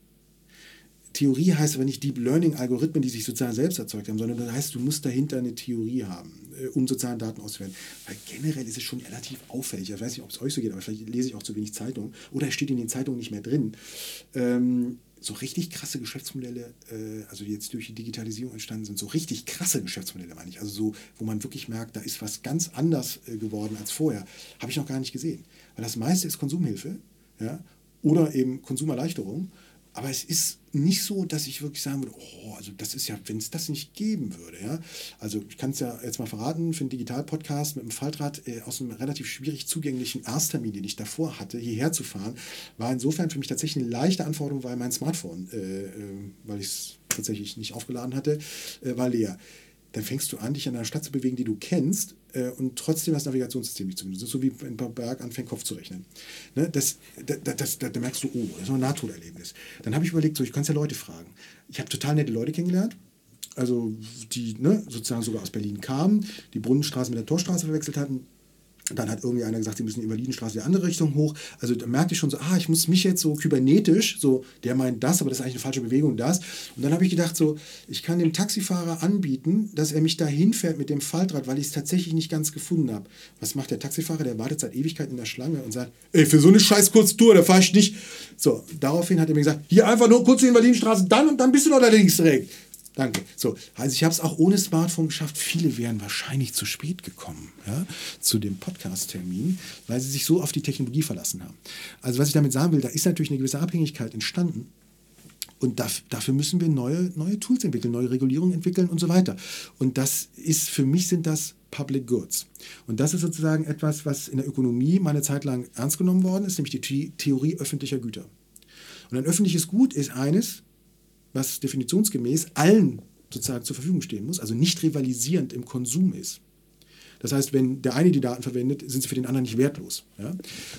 Theorie heißt aber nicht Deep Learning Algorithmen, die sich sozusagen selbst erzeugt haben, sondern das heißt, du musst dahinter eine Theorie haben, äh, um sozusagen Daten auszuwerten. Weil generell ist es schon relativ auffällig. Ich weiß nicht, ob es euch so geht, aber vielleicht lese ich auch zu wenig Zeitung oder es steht in den Zeitungen nicht mehr drin. Ähm, so richtig krasse Geschäftsmodelle, äh, also die jetzt durch die Digitalisierung entstanden sind, so richtig krasse Geschäftsmodelle meine ich, also so, wo man wirklich merkt, da ist was ganz anders äh, geworden als vorher, habe ich noch gar nicht gesehen. Weil das meiste ist Konsumhilfe ja, oder eben Konsumerleichterung. Aber es ist nicht so, dass ich wirklich sagen würde, oh, also das ist ja, wenn es das nicht geben würde, ja. Also ich kann es ja jetzt mal verraten, für einen Digital-Podcast mit dem Faltrad äh, aus einem relativ schwierig zugänglichen Ersttermin, den ich davor hatte, hierher zu fahren, war insofern für mich tatsächlich eine leichte Anforderung, weil mein Smartphone, äh, äh, weil ich es tatsächlich nicht aufgeladen hatte, äh, war leer. Dann fängst du an, dich in einer Stadt zu bewegen, die du kennst, äh, und trotzdem das Navigationssystem nicht zu benutzen. So wie ein Berg anfängt, Kopf zu rechnen. Ne? Das, da, da, das, da, da merkst du, oh, das ist ein Nahtoderlebnis. Dann habe ich überlegt, so, ich kann ja Leute fragen. Ich habe total nette Leute kennengelernt, also die ne, sozusagen sogar aus Berlin kamen, die Brunnenstraße mit der Torstraße verwechselt hatten. Dann hat irgendwie einer gesagt, sie müssen die Invalidenstraße die andere Richtung hoch. Also da merkte ich schon so, ah, ich muss mich jetzt so kybernetisch, so, der meint das, aber das ist eigentlich eine falsche Bewegung, das. Und dann habe ich gedacht, so, ich kann dem Taxifahrer anbieten, dass er mich da hinfährt mit dem Faltrad, weil ich es tatsächlich nicht ganz gefunden habe. Was macht der Taxifahrer? Der wartet seit Ewigkeit in der Schlange und sagt, ey, für so eine scheiß Kurztour, da fahre ich nicht. So, daraufhin hat er mir gesagt, hier einfach nur kurz die Invalidenstraße, dann und dann bist du noch da links direkt. Danke. So, also ich habe es auch ohne Smartphone geschafft. Viele wären wahrscheinlich zu spät gekommen ja, zu dem Podcast-Termin, weil sie sich so auf die Technologie verlassen haben. Also was ich damit sagen will, da ist natürlich eine gewisse Abhängigkeit entstanden. Und daf- dafür müssen wir neue, neue Tools entwickeln, neue Regulierungen entwickeln und so weiter. Und das ist, für mich sind das Public Goods. Und das ist sozusagen etwas, was in der Ökonomie mal eine Zeit lang ernst genommen worden ist, nämlich die The Theorie öffentlicher Güter. Und ein öffentliches Gut ist eines, was definitionsgemäß allen sozusagen zur Verfügung stehen muss, also nicht rivalisierend im Konsum ist. Das heißt, wenn der eine die Daten verwendet, sind sie für den anderen nicht wertlos. Ja?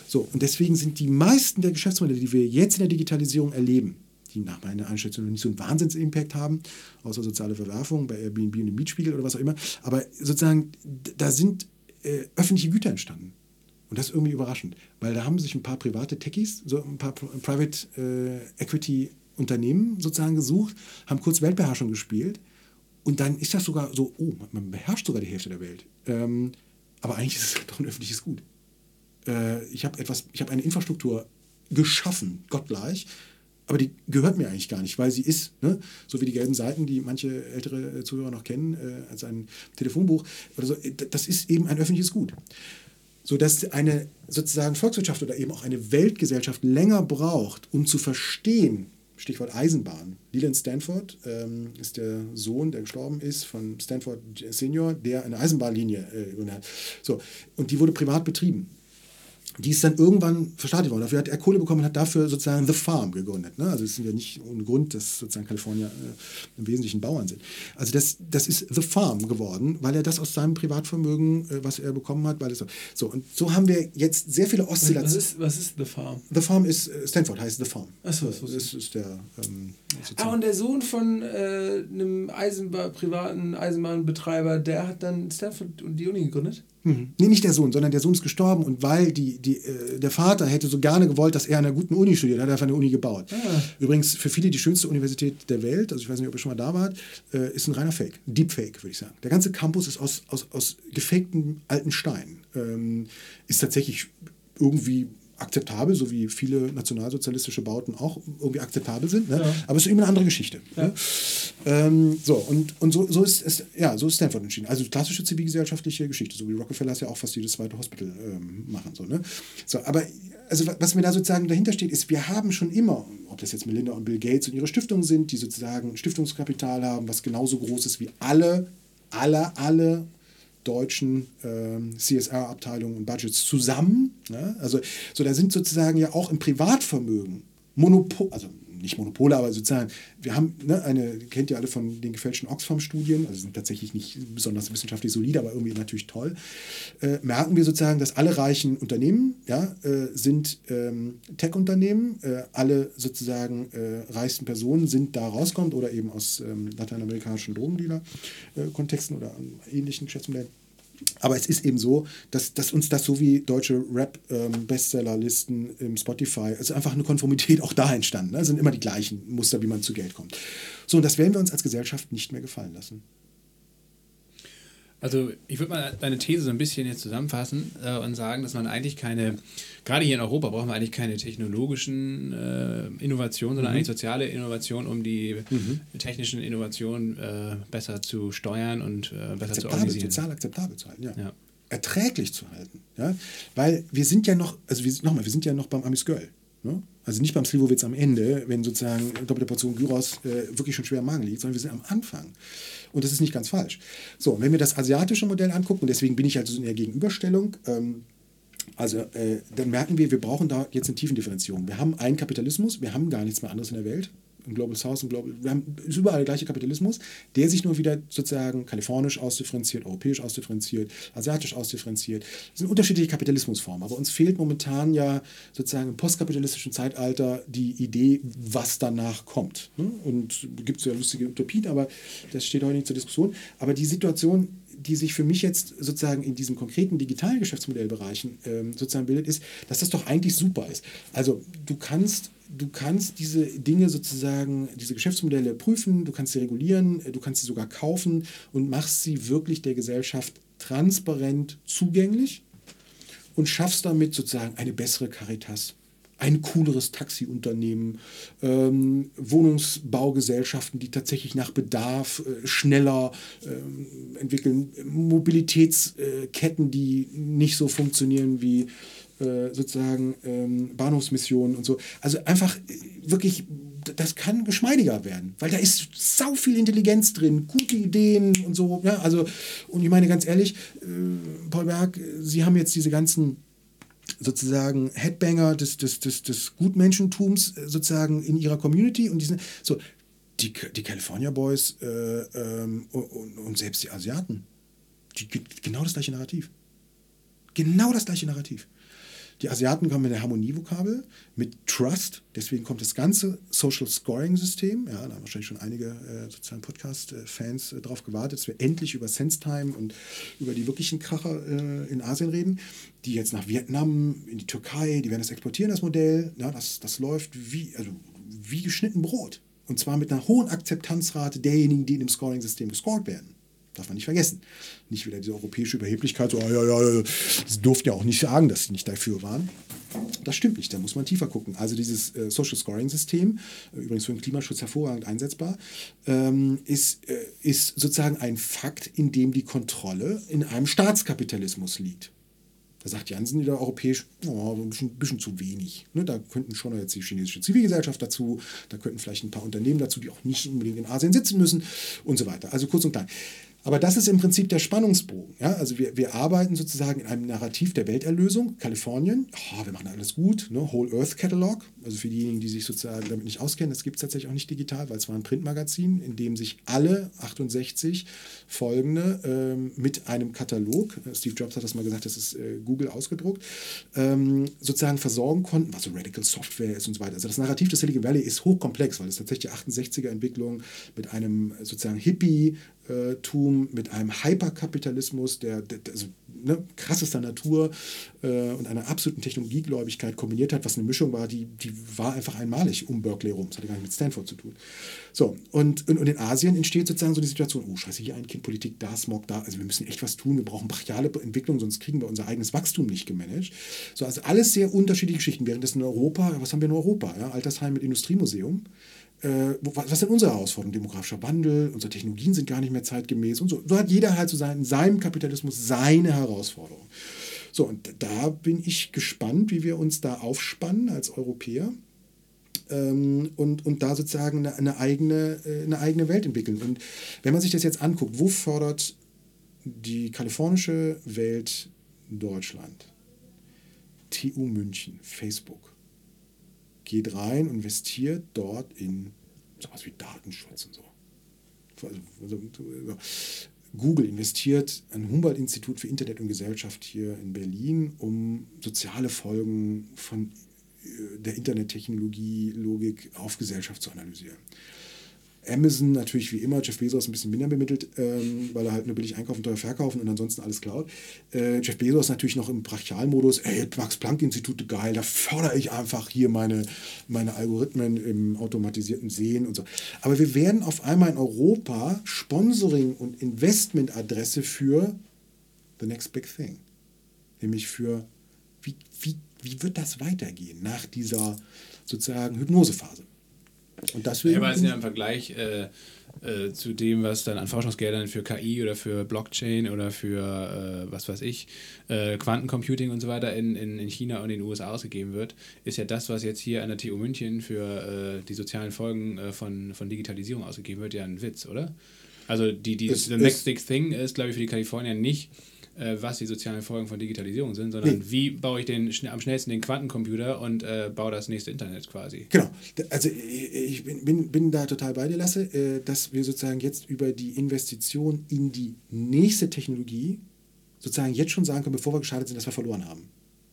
So, und deswegen sind die meisten der Geschäftsmodelle, die wir jetzt in der Digitalisierung erleben, die nach meiner Einschätzung noch nicht so einen Wahnsinns-Impact haben, außer soziale Verwerfung bei Airbnb und dem Mietspiegel oder was auch immer, aber sozusagen, da sind äh, öffentliche Güter entstanden. Und das ist irgendwie überraschend, weil da haben sich ein paar private Techies, so ein paar Pri- Private äh, Equity Unternehmen sozusagen gesucht, haben kurz Weltbeherrschung gespielt und dann ist das sogar so, oh, man beherrscht sogar die Hälfte der Welt. Ähm, aber eigentlich ist es doch ein öffentliches Gut. Äh, ich habe etwas, eine Infrastruktur geschaffen, gottgleich, aber die gehört mir eigentlich gar nicht, weil sie ist, ne, so wie die gelben Seiten, die manche ältere Zuhörer noch kennen, äh, als ein Telefonbuch oder so, äh, das ist eben ein öffentliches Gut sodass eine sozusagen Volkswirtschaft oder eben auch eine Weltgesellschaft länger braucht, um zu verstehen, Stichwort Eisenbahn. Leland Stanford ähm, ist der Sohn, der gestorben ist, von Stanford Senior, der eine Eisenbahnlinie äh, hat. So, und die wurde privat betrieben die ist dann irgendwann verstaatlicht worden. Dafür hat er Kohle bekommen und hat dafür sozusagen The Farm gegründet. Ne? Also es ist ja nicht ohne Grund, dass sozusagen Kalifornier äh, im Wesentlichen Bauern sind. Also das, das ist The Farm geworden, weil er das aus seinem Privatvermögen, äh, was er bekommen hat, weil es so. so. Und so haben wir jetzt sehr viele Oszillationen. Was ist, was ist The Farm? The Farm ist, äh, Stanford heißt The Farm. Achso, das, das ist der. Ähm, ah, und der Sohn von äh, einem Eisenbahn, privaten Eisenbahnbetreiber, der hat dann Stanford und die Uni gegründet? Mhm. Nee, nicht der Sohn, sondern der Sohn ist gestorben und weil die, die, äh, der Vater hätte so gerne gewollt, dass er an einer guten Uni studiert, hat er einfach eine Uni gebaut. Ah. Übrigens für viele die schönste Universität der Welt, also ich weiß nicht, ob ihr schon mal da wart, äh, ist ein reiner Fake, Deepfake, würde ich sagen. Der ganze Campus ist aus, aus, aus gefakten alten Steinen. Ähm, ist tatsächlich irgendwie akzeptabel, so wie viele nationalsozialistische Bauten auch irgendwie akzeptabel sind. Ne? Ja. Aber es ist eben eine andere Geschichte. Ja. Ne? Ähm, so, und, und so, so, ist es, ja, so ist Stanford entschieden. Also klassische zivilgesellschaftliche Geschichte, so wie Rockefeller ja auch fast jedes zweite Hospital ähm, machen. So, ne? so, aber also was mir da sozusagen dahinter steht, ist, wir haben schon immer, ob das jetzt Melinda und Bill Gates und ihre Stiftungen sind, die sozusagen Stiftungskapital haben, was genauso groß ist wie alle, alle, alle deutschen ähm, CSR-Abteilungen und Budgets zusammen. Ne? Also so, da sind sozusagen ja auch im Privatvermögen Monopol, also nicht Monopole, aber sozusagen, wir haben ne, eine, kennt ihr alle von den gefälschten Oxfam-Studien, also sind tatsächlich nicht besonders wissenschaftlich solide, aber irgendwie natürlich toll, äh, merken wir sozusagen, dass alle reichen Unternehmen ja, äh, sind ähm, Tech-Unternehmen, äh, alle sozusagen äh, reichsten Personen sind da rauskommt oder eben aus ähm, lateinamerikanischen Drogendealer-Kontexten oder ähnlichen Geschäftsmodellen. Aber es ist eben so, dass, dass uns das so wie deutsche Rap-Bestsellerlisten ähm, im Spotify, also einfach eine Konformität auch da entstanden. Ne? Es sind immer die gleichen Muster, wie man zu Geld kommt. So, und das werden wir uns als Gesellschaft nicht mehr gefallen lassen. Also ich würde mal deine These so ein bisschen jetzt zusammenfassen äh, und sagen, dass man eigentlich keine, gerade hier in Europa brauchen wir eigentlich keine technologischen äh, Innovationen, sondern mhm. eigentlich soziale Innovationen, um die mhm. technischen Innovationen äh, besser zu steuern und äh, besser zu organisieren. Sozial akzeptabel zu halten, ja. ja. Erträglich zu halten. Ja? Weil wir sind ja noch, also wir, nochmal, wir sind ja noch beim Amis Girl. Ne? Also nicht beim Slivovitz am Ende, wenn sozusagen doppelte Portion Gyros äh, wirklich schon schwer im Magen liegt, sondern wir sind am Anfang. Und das ist nicht ganz falsch. So, wenn wir das asiatische Modell angucken, und deswegen bin ich halt so in der Gegenüberstellung, ähm, also äh, dann merken wir, wir brauchen da jetzt eine Tiefendifferenzierung. Wir haben einen Kapitalismus, wir haben gar nichts mehr anderes in der Welt im Global South, im Global, wir haben überall der gleiche Kapitalismus, der sich nur wieder sozusagen kalifornisch ausdifferenziert, europäisch ausdifferenziert, asiatisch ausdifferenziert. Das sind unterschiedliche Kapitalismusformen, aber uns fehlt momentan ja sozusagen im postkapitalistischen Zeitalter die Idee, was danach kommt. Ne? Und gibt es ja lustige Utopien, aber das steht heute nicht zur Diskussion. Aber die Situation die sich für mich jetzt sozusagen in diesen konkreten digitalen Geschäftsmodellbereichen ähm, sozusagen bildet, ist, dass das doch eigentlich super ist. Also du kannst du kannst diese Dinge sozusagen, diese Geschäftsmodelle prüfen, du kannst sie regulieren, du kannst sie sogar kaufen und machst sie wirklich der Gesellschaft transparent zugänglich und schaffst damit sozusagen eine bessere Caritas, ein cooleres Taxiunternehmen, ähm, Wohnungsbaugesellschaften, die tatsächlich nach Bedarf äh, schneller äh, entwickeln, Mobilitätsketten, äh, die nicht so funktionieren wie äh, sozusagen ähm, Bahnhofsmissionen und so. Also einfach äh, wirklich, das kann geschmeidiger werden, weil da ist sau viel Intelligenz drin, gute Ideen und so. Ja, also, und ich meine ganz ehrlich, äh, Paul Berg, Sie haben jetzt diese ganzen sozusagen Headbanger des, des, des, des Gutmenschentums äh, sozusagen in ihrer Community und diesen, so, die, die California Boys äh, ähm, und, und, selbst die Asiaten, die, genau das gleiche Narrativ. Genau das gleiche Narrativ. Die Asiaten kommen mit der Harmonievokabel, mit Trust, deswegen kommt das ganze Social Scoring System. Ja, da haben wahrscheinlich schon einige äh, sozusagen Podcast-Fans äh, darauf gewartet, dass wir endlich über SenseTime und über die wirklichen Kracher äh, in Asien reden, die jetzt nach Vietnam, in die Türkei, die werden das exportieren, das Modell. Ja, das, das läuft wie, also wie geschnitten Brot. Und zwar mit einer hohen Akzeptanzrate derjenigen, die in dem Scoring-System gescored werden. Darf man nicht vergessen. Nicht wieder diese europäische Überheblichkeit, so, ja, ja, ja, sie durften ja auch nicht sagen, dass sie nicht dafür waren. Das stimmt nicht, da muss man tiefer gucken. Also dieses äh, Social Scoring System, äh, übrigens für den Klimaschutz hervorragend einsetzbar, ähm, ist, äh, ist sozusagen ein Fakt, in dem die Kontrolle in einem Staatskapitalismus liegt. Da sagt Jansen wieder europäisch, oh, ein bisschen, bisschen zu wenig. Ne, da könnten schon jetzt die chinesische Zivilgesellschaft dazu, da könnten vielleicht ein paar Unternehmen dazu, die auch nicht unbedingt in Asien sitzen müssen und so weiter. Also kurz und klein. Aber das ist im Prinzip der Spannungsbogen. Ja? Also wir, wir arbeiten sozusagen in einem Narrativ der Welterlösung. Kalifornien, oh, wir machen alles gut, ne? Whole Earth Catalog. Also für diejenigen, die sich sozusagen damit nicht auskennen, das gibt es tatsächlich auch nicht digital, weil es war ein Printmagazin, in dem sich alle 68 folgende ähm, mit einem Katalog, äh, Steve Jobs hat das mal gesagt, das ist äh, Google ausgedruckt, ähm, sozusagen versorgen konnten, was so Radical Software ist und so weiter. Also das Narrativ des Silicon Valley ist hochkomplex, weil es tatsächlich die 68er-Entwicklung mit einem sozusagen Hippie Tum, mit einem Hyperkapitalismus, der, der also, ne, krassester Natur äh, und einer absoluten Technologiegläubigkeit kombiniert hat, was eine Mischung war, die, die war einfach einmalig um Berkeley rum. Das hatte gar nicht mit Stanford zu tun. So, und, und, und in Asien entsteht sozusagen so die Situation, oh scheiße, hier ein Kind Politik, da Smog, da, also wir müssen echt was tun, wir brauchen brachiale Entwicklung, sonst kriegen wir unser eigenes Wachstum nicht gemanagt. So, also alles sehr unterschiedliche Geschichten. Während das in Europa, was haben wir in Europa? Ja? Altersheim mit Industriemuseum was sind unsere Herausforderungen? Demografischer Wandel, unsere Technologien sind gar nicht mehr zeitgemäß und so. So hat jeder halt so sein, in seinem Kapitalismus seine Herausforderungen. So, und da bin ich gespannt, wie wir uns da aufspannen als Europäer ähm, und, und da sozusagen eine, eine, eigene, äh, eine eigene Welt entwickeln. Und wenn man sich das jetzt anguckt, wo fordert die kalifornische Welt Deutschland? TU München, Facebook geht rein, investiert dort in sowas wie Datenschutz und so. Also, also, Google investiert an Humboldt-Institut für Internet und Gesellschaft hier in Berlin, um soziale Folgen von äh, der Internettechnologie, Logik auf Gesellschaft zu analysieren. Amazon natürlich wie immer, Jeff Bezos ein bisschen minder bemittelt, ähm, weil er halt nur billig einkaufen, teuer verkaufen und ansonsten alles klaut. Äh, Jeff Bezos natürlich noch im Brachialmodus, ey, Max-Planck-Institute, geil, da fördere ich einfach hier meine, meine Algorithmen im automatisierten Sehen und so. Aber wir werden auf einmal in Europa Sponsoring und Investmentadresse für the next big thing. Nämlich für, wie, wie, wie wird das weitergehen nach dieser sozusagen Hypnosephase? Und deswegen. Ja, aber es ist ja im Vergleich äh, äh, zu dem, was dann an Forschungsgeldern für KI oder für Blockchain oder für, äh, was weiß ich, äh, Quantencomputing und so weiter in, in, in China und in den USA ausgegeben wird, ist ja das, was jetzt hier an der TU München für äh, die sozialen Folgen äh, von, von Digitalisierung ausgegeben wird, ja ein Witz, oder? Also die, die, es, the next big thing ist, glaube ich, für die Kalifornier nicht äh, was die sozialen Folgen von Digitalisierung sind, sondern nee. wie baue ich den, am schnellsten den Quantencomputer und äh, baue das nächste Internet quasi. Genau. Also ich bin, bin, bin da total bei dir, Lasse, äh, dass wir sozusagen jetzt über die Investition in die nächste Technologie sozusagen jetzt schon sagen können, bevor wir gestartet sind, dass wir verloren haben.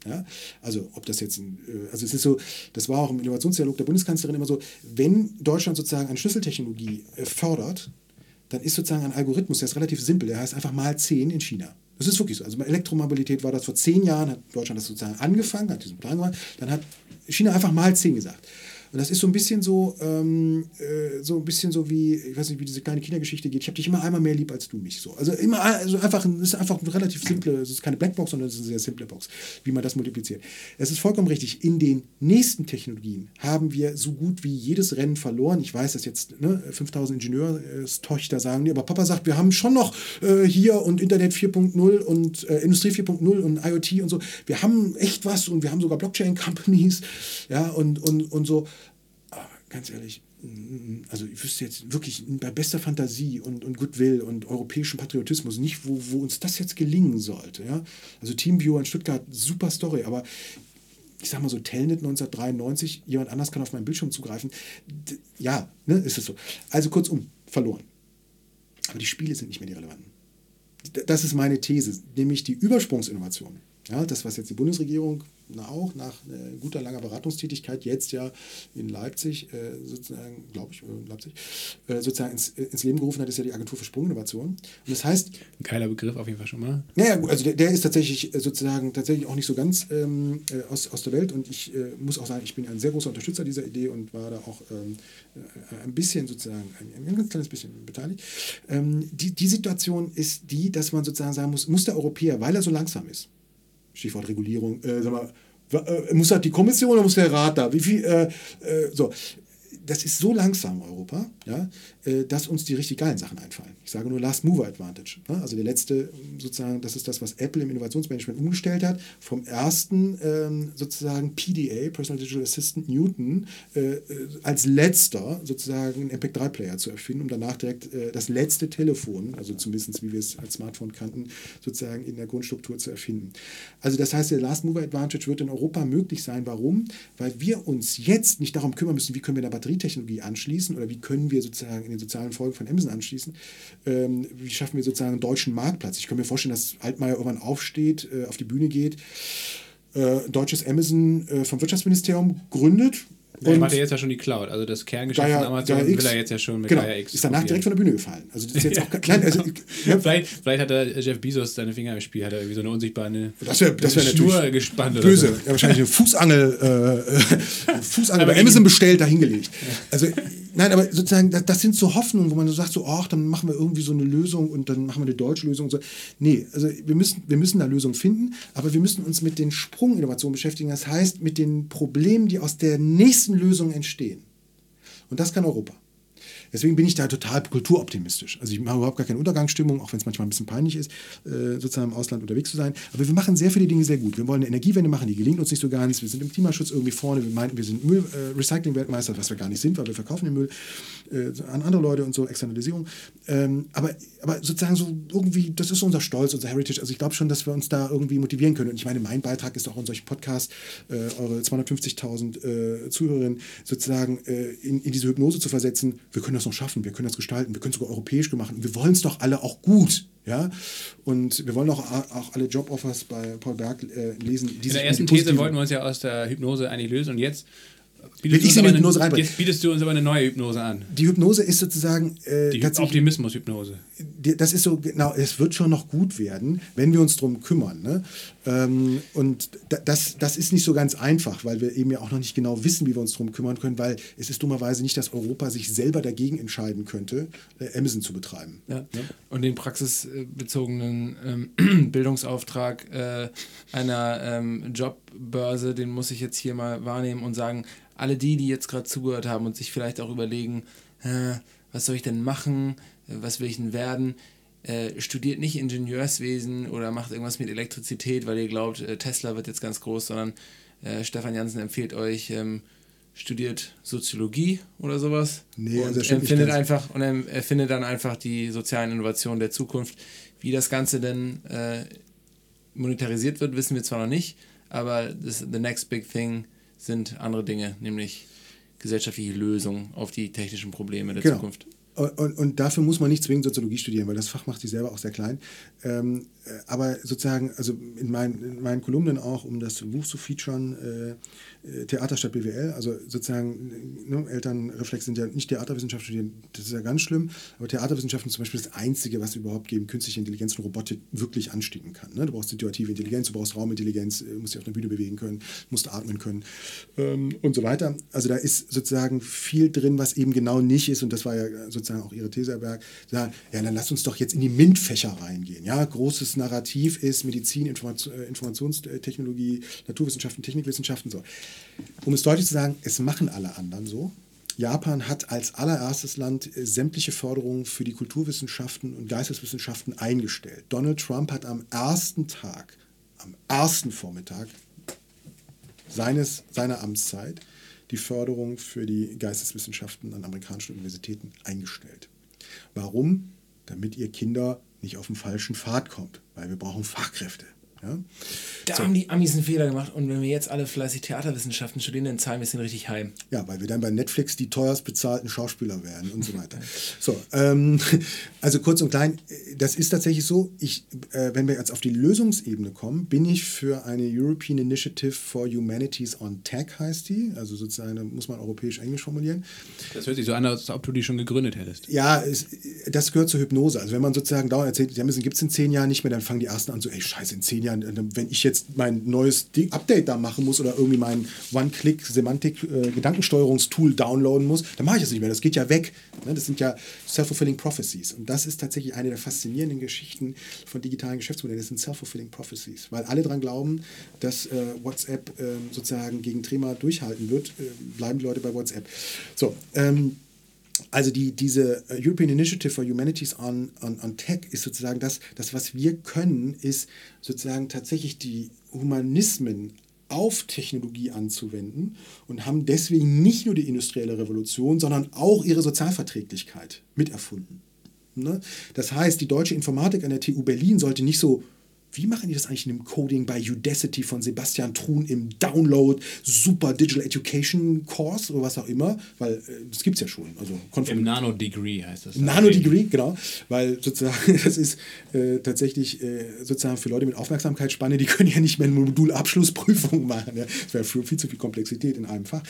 Ja? Also ob das jetzt, ein, äh, also es ist so, das war auch im Innovationsdialog der Bundeskanzlerin immer so, wenn Deutschland sozusagen eine Schlüsseltechnologie äh, fördert, dann ist sozusagen ein Algorithmus, der ist relativ simpel, der heißt einfach mal 10 in China. Das ist wirklich so. Also bei Elektromobilität war das vor zehn Jahren, hat Deutschland das sozusagen angefangen, hat diesen Plan gemacht, dann hat China einfach mal zehn gesagt. Und das ist so ein bisschen so, ähm, äh, so ein bisschen so wie, ich weiß nicht, wie diese kleine Kindergeschichte geht. Ich habe dich immer einmal mehr lieb als du mich. So. Also immer, also einfach, ist einfach eine relativ simple, es ist keine Blackbox, sondern es ist eine sehr simple Box, wie man das multipliziert. Es ist vollkommen richtig. In den nächsten Technologien haben wir so gut wie jedes Rennen verloren. Ich weiß, dass jetzt ne, 5000 Ingenieurstochter sagen, aber Papa sagt, wir haben schon noch äh, hier und Internet 4.0 und äh, Industrie 4.0 und IoT und so. Wir haben echt was und wir haben sogar Blockchain-Companies, ja, und, und, und so ganz ehrlich, also ich wüsste jetzt wirklich bei bester Fantasie und, und Goodwill und europäischem Patriotismus nicht, wo, wo uns das jetzt gelingen sollte. Ja? Also Teamviewer in Stuttgart, super Story, aber ich sag mal so, Telnet 1993, jemand anders kann auf meinen Bildschirm zugreifen. Ja, ne, ist es so. Also kurzum, verloren. Aber die Spiele sind nicht mehr die relevanten. Das ist meine These, nämlich die Übersprungsinnovation. Ja, das, was jetzt die Bundesregierung auch nach äh, guter langer Beratungstätigkeit jetzt ja in Leipzig, äh, sozusagen, glaube ich, äh, Leipzig, äh, sozusagen ins, äh, ins, Leben gerufen hat, ist ja die Agentur für Sprunginnovation. Und das heißt. Ein geiler Begriff auf jeden Fall schon mal. Naja, also der, der ist tatsächlich äh, sozusagen tatsächlich auch nicht so ganz ähm, aus, aus der Welt und ich muss auch sagen, ich bin ein sehr großer Unterstützer dieser Idee und war da auch ähm, ein bisschen sozusagen, ein, ein, ganz kleines bisschen beteiligt. Ähm, die, die Situation ist die, dass man sozusagen sagen muss, muss der Europäer, weil er so langsam ist, Stichwort Regulierung, äh, sag mal, äh, muss halt die Kommission oder muss der Rat da? Wie viel, äh, äh, so. Das ist so langsam, Europa, ja, äh, dass uns die richtig geilen Sachen einfallen. Ich sage nur Last Mover Advantage. Ne? Also der letzte, sozusagen, das ist das, was Apple im Innovationsmanagement umgestellt hat, vom ersten ähm, sozusagen PDA, Personal Digital Assistant Newton, äh, äh als letzter sozusagen einen MP3-Player zu erfinden, um danach direkt äh, das letzte Telefon, also zumindest wie wir es als Smartphone kannten, sozusagen in der Grundstruktur zu erfinden. Also das heißt, der Last Mover Advantage wird in Europa möglich sein. Warum? Weil wir uns jetzt nicht darum kümmern müssen, wie können wir eine Batterietechnologie anschließen oder wie können wir sozusagen in den sozialen Folgen von Amazon anschließen. Ähm, wie schaffen wir sozusagen einen deutschen Marktplatz? Ich kann mir vorstellen, dass Altmaier irgendwann aufsteht, äh, auf die Bühne geht, äh, deutsches Amazon äh, vom Wirtschaftsministerium gründet und er macht ja jetzt ja schon die Cloud. Also das Kerngeschäft Gaia, von Amazon Gaia will er jetzt ja schon mit genau, Gaia X. Ist danach direkt von der Bühne gefallen. Also das ist jetzt auch klein. Also, <laughs> ja. vielleicht, vielleicht hat er Jeff Bezos seine Finger im Spiel, hat er irgendwie so eine unsichtbare das wär, das wär Schnur gespannt. Böse. So. Ja, wahrscheinlich eine Fußangel, äh, <laughs> Fußangel bei Amazon bestellt, dahingelegt. Also Nein, aber sozusagen, das, das, sind so Hoffnungen, wo man so sagt, so, ach, dann machen wir irgendwie so eine Lösung und dann machen wir eine deutsche Lösung. Und so. Nee, also wir müssen, wir müssen da Lösungen finden, aber wir müssen uns mit den Sprunginnovationen beschäftigen. Das heißt, mit den Problemen, die aus der nächsten Lösung entstehen. Und das kann Europa. Deswegen bin ich da total kulturoptimistisch. Also ich mache überhaupt gar keine Untergangsstimmung, auch wenn es manchmal ein bisschen peinlich ist, äh, sozusagen im Ausland unterwegs zu sein. Aber wir machen sehr viele Dinge sehr gut. Wir wollen eine Energiewende machen, die gelingt uns nicht so ganz. Wir sind im Klimaschutz irgendwie vorne. Wir meinten, wir sind Müll-Recycling-Weltmeister, äh, was wir gar nicht sind, weil wir verkaufen den Müll äh, an andere Leute und so, Externalisierung. Ähm, aber, aber sozusagen so irgendwie, das ist unser Stolz, unser Heritage. Also ich glaube schon, dass wir uns da irgendwie motivieren können. Und ich meine, mein Beitrag ist auch in solchen Podcasts, äh, eure 250.000 äh, Zuhörerinnen sozusagen äh, in, in diese Hypnose zu versetzen. Wir können das noch schaffen, wir können das gestalten, wir können es sogar europäisch machen. Wir wollen es doch alle auch gut. Ja? Und wir wollen auch, auch alle Joboffers bei Paul Berg äh, lesen. In der ersten These wollten wir uns ja aus der Hypnose eigentlich lösen und jetzt Bietest ich sie in Hypnose reinbringen. Jetzt bietest du uns aber eine neue Hypnose an. Die Hypnose ist sozusagen. Äh, die Optimismus-Hypnose. Das ist so, genau, es wird schon noch gut werden, wenn wir uns darum kümmern. Ne? Ähm, und das, das ist nicht so ganz einfach, weil wir eben ja auch noch nicht genau wissen, wie wir uns darum kümmern können, weil es ist dummerweise nicht, dass Europa sich selber dagegen entscheiden könnte, äh, Amazon zu betreiben. Ja. Ja? Und den praxisbezogenen ähm, <clears throat> Bildungsauftrag äh, einer ähm, Jobbörse, den muss ich jetzt hier mal wahrnehmen und sagen, alle die, die jetzt gerade zugehört haben und sich vielleicht auch überlegen, äh, was soll ich denn machen, äh, was will ich denn werden, äh, studiert nicht Ingenieurswesen oder macht irgendwas mit Elektrizität, weil ihr glaubt, äh, Tesla wird jetzt ganz groß, sondern äh, Stefan Jansen empfiehlt euch, ähm, studiert Soziologie oder sowas nee, und also empfindet einfach und er erfindet dann einfach die sozialen Innovationen der Zukunft. Wie das Ganze denn äh, monetarisiert wird, wissen wir zwar noch nicht, aber das the next big thing sind andere Dinge, nämlich gesellschaftliche Lösungen auf die technischen Probleme der genau. Zukunft. Und, und, dafür muss man nicht zwingend Soziologie studieren, weil das Fach macht sich selber auch sehr klein. Ähm, äh, aber sozusagen, also in, mein, in, meinen Kolumnen auch, um das Buch zu featuren, äh, äh Theater statt BWL, also sozusagen, ne, Elternreflex sind ja nicht Theaterwissenschaft studieren, das ist ja ganz schlimm, aber Theaterwissenschaften zum Beispiel das Einzige, was überhaupt gegen künstliche Intelligenz und Robotik wirklich anstiegen kann. Ne? Du brauchst situative Intelligenz, du brauchst Raumintelligenz, du musst dich auf der Bühne bewegen können, musst atmen können ähm, und so weiter. Also da ist sozusagen viel drin, was eben genau nicht ist und das war ja sozusagen auch ihre These erbergt, sagen, ja, dann lass uns doch jetzt in die MINT-Fächer reingehen. Ja, großes Narrativ ist Medizin, äh, Informationstechnologie, Naturwissenschaften, Technikwissenschaften, so. Um es deutlich zu sagen, es machen alle anderen so. Japan hat als allererstes Land äh, sämtliche Förderungen für die Kulturwissenschaften und Geisteswissenschaften eingestellt. Donald Trump hat am ersten Tag, am ersten Vormittag seines, seiner Amtszeit die Förderung für die Geisteswissenschaften an amerikanischen Universitäten eingestellt. Warum? Damit ihr Kinder nicht auf den falschen Pfad kommt, weil wir brauchen Fachkräfte. Ja? Da so. haben die Amis einen Fehler gemacht und wenn wir jetzt alle fleißig Theaterwissenschaften studieren, dann zahlen wir es richtig heim. Ja, weil wir dann bei Netflix die teuerst bezahlten Schauspieler werden und so weiter. <laughs> so, ähm, <laughs> also kurz und klein, das ist tatsächlich so, ich, äh, wenn wir jetzt auf die Lösungsebene kommen, bin ich für eine European Initiative for Humanities on Tech, heißt die, also sozusagen, muss man europäisch-englisch formulieren. Das hört sich so an, als ob du die schon gegründet hättest. Ja, es, das gehört zur Hypnose. Also wenn man sozusagen dauernd erzählt, Amazon gibt es in zehn Jahren nicht mehr, dann fangen die ersten an so, ey, scheiße, in zehn Jahren ja, wenn ich jetzt mein neues Update da machen muss oder irgendwie mein One-Click-Semantik-Gedankensteuerungstool äh, downloaden muss, dann mache ich das nicht mehr. Das geht ja weg. Ne? Das sind ja self-fulfilling prophecies. Und das ist tatsächlich eine der faszinierenden Geschichten von digitalen Geschäftsmodellen. Das sind self-fulfilling prophecies, weil alle daran glauben, dass äh, WhatsApp äh, sozusagen gegen Trema durchhalten wird, äh, bleiben die Leute bei WhatsApp. So, ähm, also die, diese äh, European Initiative for Humanities on, on, on Tech ist sozusagen das, das, was wir können, ist sozusagen tatsächlich die Humanismen auf Technologie anzuwenden und haben deswegen nicht nur die industrielle Revolution, sondern auch ihre Sozialverträglichkeit miterfunden. Ne? Das heißt, die deutsche Informatik an der TU Berlin sollte nicht so wie machen die das eigentlich in dem Coding bei Udacity von Sebastian Truhn im Download Super Digital Education Course oder was auch immer? Weil äh, das gibt es ja schon. Also Im Nano Degree heißt das. Nano Degree, genau. Weil sozusagen <laughs> das ist äh, tatsächlich äh, sozusagen für Leute mit Aufmerksamkeitsspanne, die können ja nicht mehr eine Modulabschlussprüfung <laughs> machen. Ja? Das wäre viel zu viel Komplexität in einem Fach.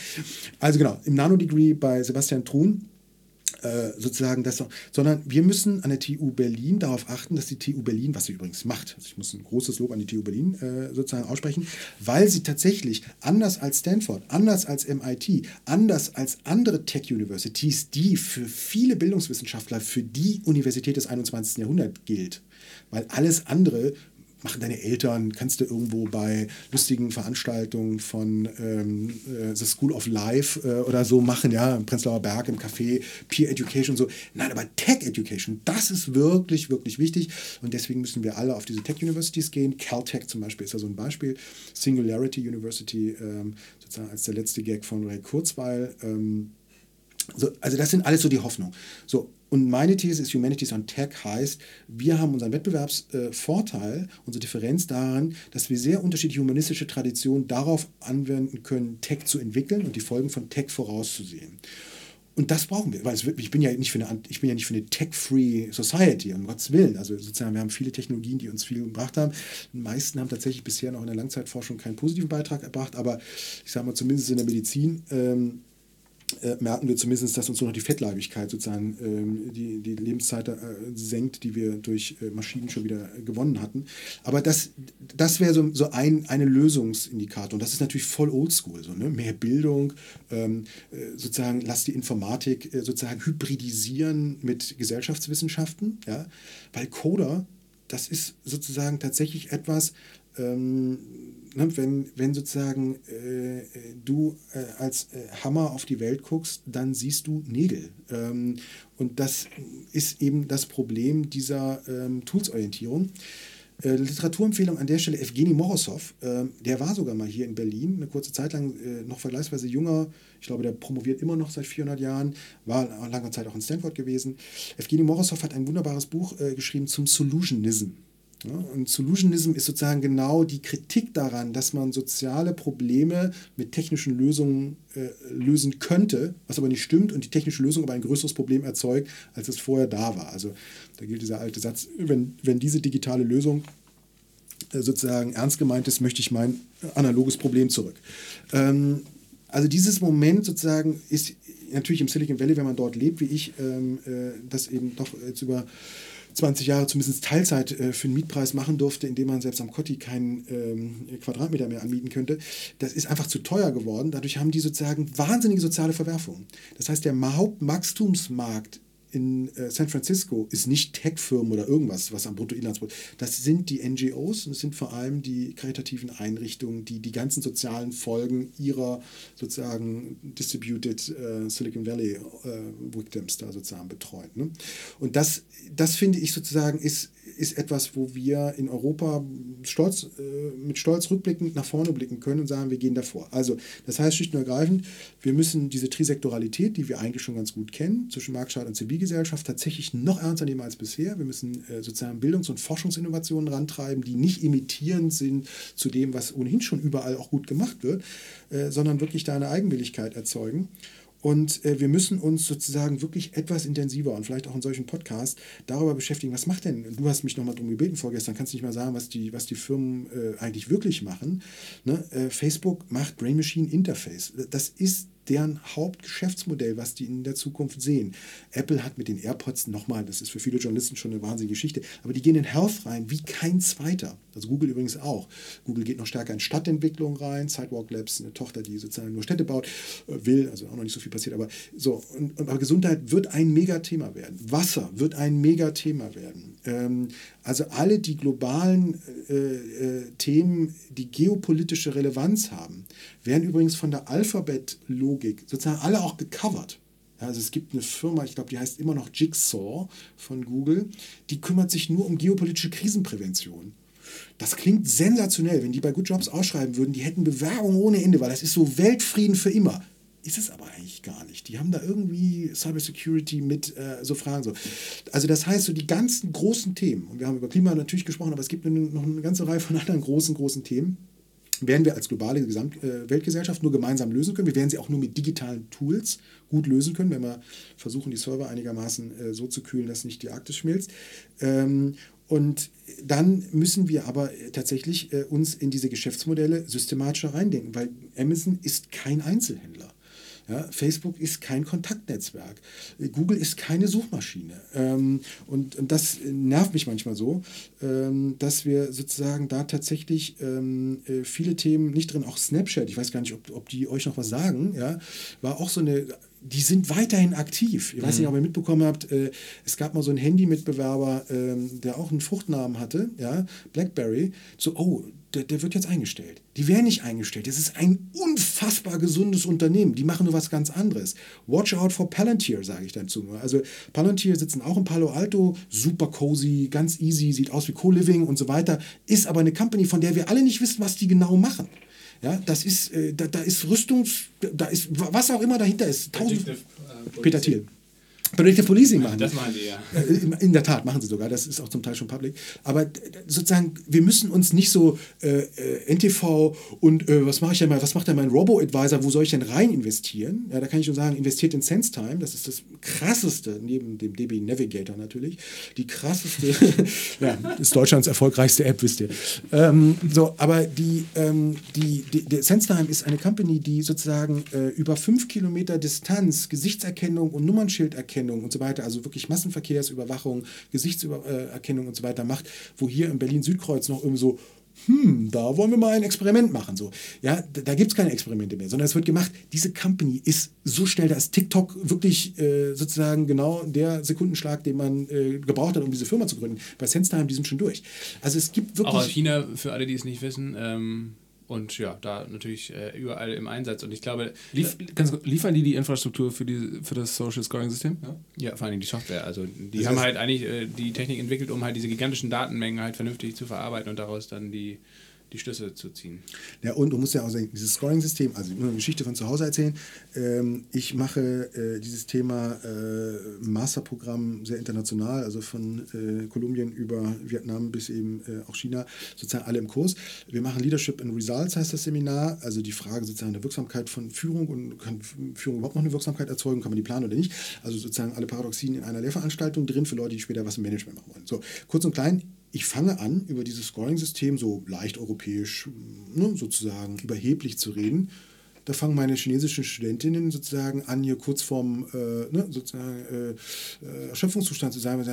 Also genau, im Nano Degree bei Sebastian Truhn äh, sozusagen das, sondern wir müssen an der TU Berlin darauf achten, dass die TU Berlin, was sie übrigens macht, also ich muss ein großes Lob an die TU Berlin äh, sozusagen aussprechen, weil sie tatsächlich anders als Stanford, anders als MIT, anders als andere Tech Universities, die für viele Bildungswissenschaftler für die Universität des 21. Jahrhunderts gilt, weil alles andere machen deine Eltern, kannst du irgendwo bei lustigen Veranstaltungen von ähm, äh, The School of Life äh, oder so machen, ja, im Prenzlauer Berg, im Café, Peer Education und so. Nein, aber Tech Education, das ist wirklich, wirklich wichtig und deswegen müssen wir alle auf diese Tech Universities gehen. Caltech zum Beispiel ist ja so ein Beispiel. Singularity University, ähm, sozusagen als der letzte Gag von Ray Kurzweil. Ähm, so, also das sind alles so die Hoffnungen. So, und meine These ist, Humanities on Tech heißt, wir haben unseren Wettbewerbsvorteil, äh, unsere Differenz daran, dass wir sehr unterschiedliche humanistische Traditionen darauf anwenden können, Tech zu entwickeln und die Folgen von Tech vorauszusehen. Und das brauchen wir, weil es ich bin ja nicht für eine, ja eine Tech-Free Society, um Gottes Willen. Also sozusagen, wir haben viele Technologien, die uns viel gebracht haben. Die meisten haben tatsächlich bisher noch in der Langzeitforschung keinen positiven Beitrag erbracht, aber ich sage mal, zumindest in der Medizin ähm, äh, merken wir zumindest, dass uns nur noch die Fettleibigkeit sozusagen ähm, die, die Lebenszeit äh, senkt, die wir durch äh, Maschinen schon wieder gewonnen hatten. Aber das, das wäre so, so ein eine Lösungsindikator. Und das ist natürlich voll oldschool. So, ne? Mehr Bildung, ähm, äh, sozusagen, lass die Informatik äh, sozusagen hybridisieren mit Gesellschaftswissenschaften. Ja? Weil Coder, das ist sozusagen tatsächlich etwas, ähm, ne, wenn, wenn sozusagen äh, du äh, als äh, Hammer auf die Welt guckst, dann siehst du Nägel. Ähm, und das ist eben das Problem dieser ähm, Toolsorientierung. Äh, Literaturempfehlung an der Stelle Evgeny Morozov, äh, der war sogar mal hier in Berlin, eine kurze Zeit lang äh, noch vergleichsweise junger, ich glaube, der promoviert immer noch seit 400 Jahren, war lange Zeit auch in Stanford gewesen. Evgeny Morozov hat ein wunderbares Buch äh, geschrieben zum Solutionism. Ja, und Solutionism ist sozusagen genau die Kritik daran, dass man soziale Probleme mit technischen Lösungen äh, lösen könnte, was aber nicht stimmt und die technische Lösung aber ein größeres Problem erzeugt, als es vorher da war. Also da gilt dieser alte Satz, wenn, wenn diese digitale Lösung äh, sozusagen ernst gemeint ist, möchte ich mein analoges Problem zurück. Ähm, also dieses Moment sozusagen ist natürlich im Silicon Valley, wenn man dort lebt, wie ich, ähm, äh, das eben doch jetzt über 20 Jahre zumindest Teilzeit äh, für den Mietpreis machen durfte, indem man selbst am Kotti keinen ähm, Quadratmeter mehr anmieten könnte, das ist einfach zu teuer geworden. Dadurch haben die sozusagen wahnsinnige soziale Verwerfungen. Das heißt, der Hauptwachstumsmarkt in äh, San Francisco ist nicht Tech-Firmen oder irgendwas, was am Bruttoinlandsprodukt. Das sind die NGOs und es sind vor allem die karitativen Einrichtungen, die die ganzen sozialen Folgen ihrer sozusagen Distributed äh, Silicon Valley äh, Victims da sozusagen betreuen. Ne? Und das, das finde ich sozusagen ist ist etwas, wo wir in Europa stolz, äh, mit Stolz rückblickend nach vorne blicken können und sagen, wir gehen davor. Also, das heißt schlicht und ergreifend, wir müssen diese Trisektoralität, die wir eigentlich schon ganz gut kennen, zwischen Marktstaat und Zivilgesellschaft, tatsächlich noch ernster nehmen als bisher. Wir müssen äh, sozusagen Bildungs- und Forschungsinnovationen rantreiben, die nicht imitierend sind zu dem, was ohnehin schon überall auch gut gemacht wird, äh, sondern wirklich da eine Eigenwilligkeit erzeugen. Und äh, wir müssen uns sozusagen wirklich etwas intensiver und vielleicht auch in solchen Podcasts darüber beschäftigen, was macht denn, du hast mich nochmal darum gebeten vorgestern, kannst nicht mal sagen, was die, was die Firmen äh, eigentlich wirklich machen. Ne? Äh, Facebook macht Brain Machine Interface. Das ist deren Hauptgeschäftsmodell, was die in der Zukunft sehen. Apple hat mit den AirPods nochmal, das ist für viele Journalisten schon eine wahnsinnige Geschichte, aber die gehen in Health rein wie kein zweiter. Also Google übrigens auch. Google geht noch stärker in Stadtentwicklung rein. Sidewalk Labs, eine Tochter, die sozusagen nur Städte baut, äh, will, also auch noch nicht so viel passiert, aber so. Und, aber Gesundheit wird ein Megathema werden. Wasser wird ein Megathema werden. Ähm, also alle die globalen äh, äh, Themen, die geopolitische Relevanz haben, werden übrigens von der Alphabet-Logik sozusagen alle auch gecovert. Also es gibt eine Firma, ich glaube, die heißt immer noch Jigsaw von Google, die kümmert sich nur um geopolitische Krisenprävention. Das klingt sensationell, wenn die bei Good Jobs ausschreiben würden, die hätten Bewerbungen ohne Ende, weil das ist so Weltfrieden für immer. Ist es aber eigentlich gar nicht. Die haben da irgendwie Cybersecurity mit äh, so Fragen. So. Also das heißt, so die ganzen großen Themen, und wir haben über Klima natürlich gesprochen, aber es gibt noch eine ganze Reihe von anderen großen, großen Themen, werden wir als globale Gesamt äh, Weltgesellschaft nur gemeinsam lösen können. Wir werden sie auch nur mit digitalen Tools gut lösen können, wenn wir versuchen, die Server einigermaßen äh, so zu kühlen, dass nicht die Arktis schmilzt. Ähm, und dann müssen wir aber tatsächlich äh, uns in diese Geschäftsmodelle systematischer reindenken, weil Amazon ist kein Einzelhändler. Ja, Facebook ist kein Kontaktnetzwerk. Google ist keine Suchmaschine. Ähm, und, und das nervt mich manchmal so, ähm, dass wir sozusagen da tatsächlich ähm, äh, viele Themen nicht drin, auch Snapchat, ich weiß gar nicht, ob, ob die euch noch was sagen, ja, war auch so eine die sind weiterhin aktiv. Ich weiß nicht, mhm. ob ihr mitbekommen habt, äh, es gab mal so einen Handy-Mitbewerber, ähm, der auch einen Fruchtnamen hatte, ja, Blackberry. So, oh, der, der, wird jetzt eingestellt. Die werden nicht eingestellt. Das ist ein unfassbar gesundes Unternehmen. Die machen nur was ganz anderes. Watch out for Palantir, sage ich dazu nur. Also Palantir sitzen auch in Palo Alto, super cozy, ganz easy, sieht aus wie Co-Living und so weiter, ist aber eine Company, von der wir alle nicht wissen, was die genau machen. Ja, das ist, äh, da, da ist Rüstungs, da ist was auch immer dahinter ist. Tausend, äh, Peter Thiel. Predictive Policing machen. Das machen sie ja. Äh, in der Tat machen sie sogar. Das ist auch zum Teil schon public. Aber sozusagen, wir müssen uns nicht so äh, äh NTV und äh, was mache ich denn mal, was macht denn mein Robo-Advisor, wo soll ich denn rein investieren? Ja, da kann ich nur sagen, investiert in SenseTime. Das ist das krasseste, neben dem DB Navigator natürlich, die krasseste, <laughs> ja, ist Deutschlands erfolgreichste App, wisst ihr. Ähm, so, aber die, ähm, die, die, die SenseTime ist eine Company, die sozusagen äh, über fünf Kilometer Distanz Gesichtserkennung und Nummernschilderkennung Gesichtserkennung und so weiter, also wirklich Massenverkehrsüberwachung, Gesichtserkennung und so weiter macht, wo hier in Berlin-Südkreuz noch irgendwie so hm, da wollen wir mal ein Experiment machen. So. Ja, da, gibt es keine Experimente mehr, sondern es wird gemacht, diese Company ist so schnell, da ist TikTok wirklich äh, sozusagen genau der Sekundenschlag, den man äh, gebraucht hat, um diese Firma zu gründen. Bei SenseTime, die sind schon durch. Also es gibt wirklich... Aber China, für alle, die es nicht wissen, ähm und ja, da natürlich äh, überall im Einsatz. Und ich glaube. Lief, ganz, liefern die die Infrastruktur für, die, für das Social Scoring System? Ja, ja vor allem die Software. Also die das haben halt eigentlich äh, die Technik entwickelt, um halt diese gigantischen Datenmengen halt vernünftig zu verarbeiten und daraus dann die die Schlüsse zu ziehen. Ja, und du musst ja auch sagen, dieses Scoring-System, also nur eine Geschichte von zu Hause erzählen. Ähm, ich mache äh, dieses Thema äh, Masterprogramm sehr international, also von äh, Kolumbien über Vietnam bis eben äh, auch China, sozusagen alle im Kurs. Wir machen Leadership and Results, heißt das Seminar, also die Frage sozusagen der Wirksamkeit von Führung und kann Führung überhaupt noch eine Wirksamkeit erzeugen, kann man die planen oder nicht. Also sozusagen alle Paradoxien in einer Lehrveranstaltung drin für Leute, die später was im Management machen wollen. So, kurz und klein, ich fange an, über dieses Scoring-System so leicht europäisch, ne, sozusagen überheblich zu reden. Da fangen meine chinesischen Studentinnen sozusagen an, hier kurz vorm äh, ne, sozusagen, äh, äh Erschöpfungszustand zu sein.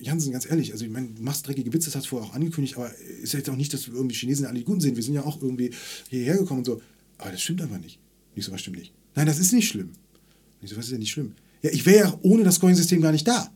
Jansen, ganz ehrlich, also ich meine, du machst dreckige Witze, das hast du vorher auch angekündigt, aber ist ja jetzt auch nicht, dass wir irgendwie Chinesen alle die Guten sind. Wir sind ja auch irgendwie hierher gekommen und so. Aber das stimmt einfach nicht. Nicht so was stimmt nicht. Nein, das ist nicht schlimm. Nicht so was ist ja nicht schlimm. Ja, ich wäre ja ohne das Scoring-System gar nicht da.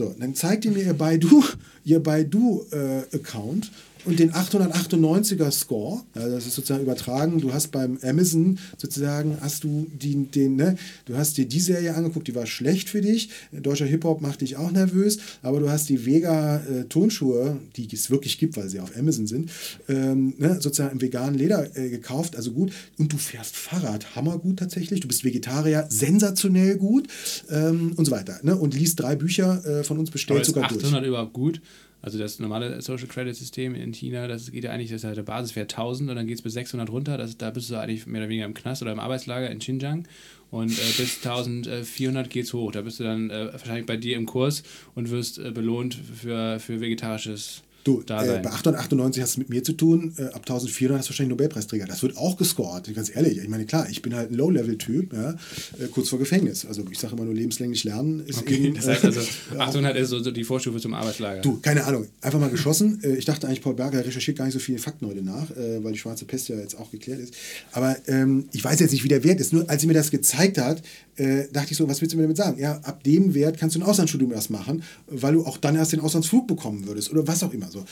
So, dann zeigt ihr mir ihr Baidu, ihr Baidu-Account äh, und den 898er Score, also das ist sozusagen übertragen, du hast beim Amazon sozusagen, hast du die, den, ne, du hast dir die Serie angeguckt, die war schlecht für dich, deutscher Hip-Hop macht dich auch nervös, aber du hast die Vega äh, Tonschuhe, die es wirklich gibt, weil sie auf Amazon sind, ähm, ne, sozusagen im veganen Leder äh, gekauft, also gut, und du fährst Fahrrad, hammergut tatsächlich, du bist Vegetarier, sensationell gut. Ähm, und so weiter, ne, und liest drei Bücher äh, von uns bestellt sogar 800 durch. 800 überhaupt gut? Also das normale Social Credit System in China, das geht ja eigentlich, das ist halt der Basiswert 1000 und dann geht es bis 600 runter. Das, da bist du eigentlich mehr oder weniger im Knast oder im Arbeitslager in Xinjiang. Und äh, bis 1400 geht es hoch. Da bist du dann äh, wahrscheinlich bei dir im Kurs und wirst äh, belohnt für, für vegetarisches Du, da äh, bei 898 hast du mit mir zu tun, äh, ab 1400 hast du wahrscheinlich Nobelpreisträger. Das wird auch gescored, ganz ehrlich. Ich meine, klar, ich bin halt ein Low-Level-Typ, ja, äh, kurz vor Gefängnis. Also ich sage immer nur lebenslänglich lernen ist okay, eben. das heißt also, äh, 800 ist so so die Vorstufe zum Arbeitslager. Du, keine Ahnung, einfach mal geschossen. Äh, Ich dachte eigentlich, Paul Berger recherchiert gar nicht so viele Fakten heute nach, äh, weil die schwarze Pest ja jetzt auch geklärt ist. Aber ähm, ich weiß jetzt nicht, wie der Wert ist. Nur als sie mir das gezeigt hat, äh, dachte ich so, was willst du mir damit sagen? Ja, ab dem Wert kannst du ein Auslandsstudium erst machen, weil du auch dann erst den Auslandsflug bekommen würdest oder was auch immer so.